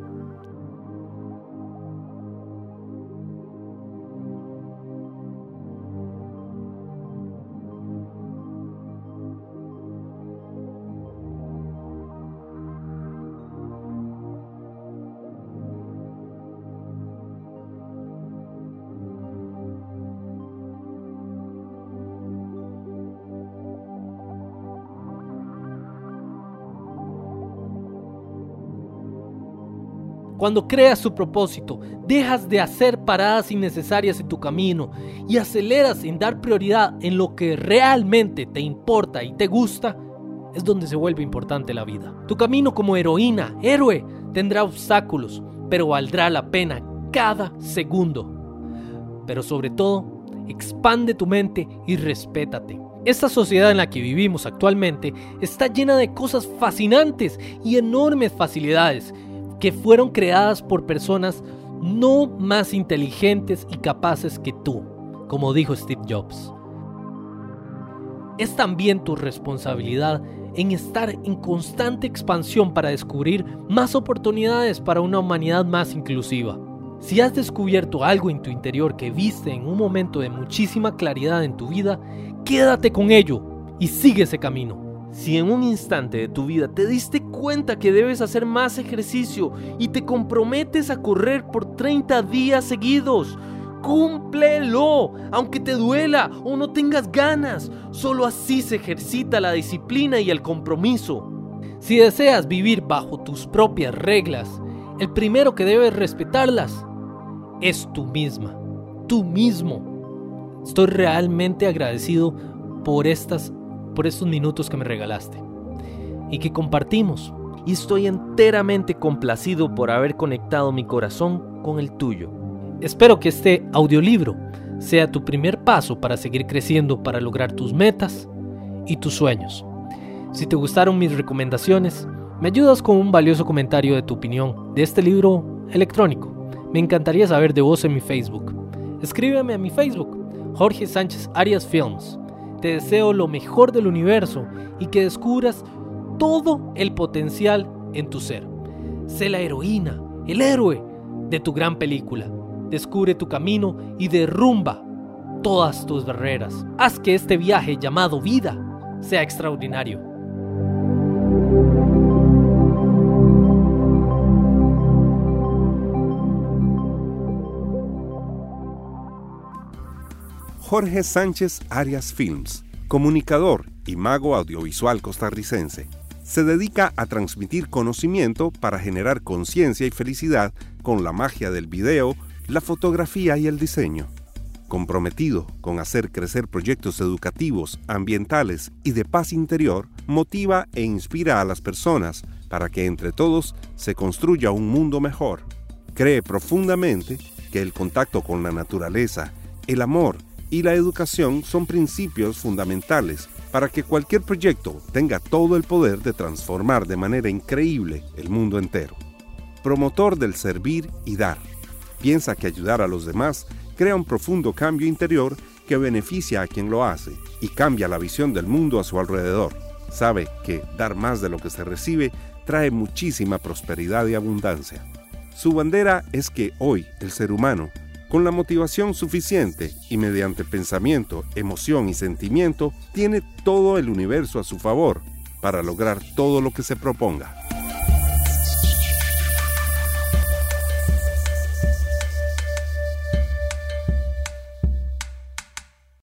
Cuando creas tu propósito, dejas de hacer paradas innecesarias en tu camino y aceleras en dar prioridad en lo que realmente te importa y te gusta, es donde se vuelve importante la vida. Tu camino como heroína, héroe, tendrá obstáculos, pero valdrá la pena cada segundo. Pero sobre todo, expande tu mente y respétate. Esta sociedad en la que vivimos actualmente está llena de cosas fascinantes y enormes facilidades que fueron creadas por personas no más inteligentes y capaces que tú, como dijo Steve Jobs. Es también tu responsabilidad en estar en constante expansión para descubrir más oportunidades para una humanidad más inclusiva. Si has descubierto algo en tu interior que viste en un momento de muchísima claridad en tu vida, quédate con ello y sigue ese camino. Si en un instante de tu vida te diste cuenta que debes hacer más ejercicio y te comprometes a correr por 30 días seguidos, cúmplelo, aunque te duela o no tengas ganas. Solo así se ejercita la disciplina y el compromiso. Si deseas vivir bajo tus propias reglas, el primero que debes respetarlas es tú misma, tú mismo. Estoy realmente agradecido por estas por estos minutos que me regalaste y que compartimos. Y estoy enteramente complacido por haber conectado mi corazón con el tuyo. Espero que este audiolibro sea tu primer paso para seguir creciendo para lograr tus metas y tus sueños. Si te gustaron mis recomendaciones, me ayudas con un valioso comentario de tu opinión de este libro electrónico. Me encantaría saber de vos en mi Facebook. Escríbeme a mi Facebook, Jorge Sánchez Arias Films. Te deseo lo mejor del universo y que descubras todo el potencial en tu ser. Sé la heroína, el héroe de tu gran película. Descubre tu camino y derrumba todas tus barreras. Haz que este viaje llamado vida sea extraordinario. Jorge Sánchez Arias Films, comunicador y mago audiovisual costarricense, se dedica a transmitir conocimiento para generar conciencia y felicidad con la magia del video, la fotografía y el diseño. Comprometido con hacer crecer proyectos educativos, ambientales y de paz interior, motiva e inspira a las personas para que entre todos se construya un mundo mejor. Cree profundamente que el contacto con la naturaleza, el amor y la educación son principios fundamentales para que cualquier proyecto tenga todo el poder de transformar de manera increíble el mundo entero. Promotor del servir y dar. Piensa que ayudar a los demás crea un profundo cambio interior que beneficia a quien lo hace y cambia la visión del mundo a su alrededor. Sabe que dar más de lo que se recibe trae muchísima prosperidad y abundancia. Su bandera es que hoy el ser humano con la motivación suficiente y mediante pensamiento, emoción y sentimiento, tiene todo el universo a su favor para lograr todo lo que se proponga.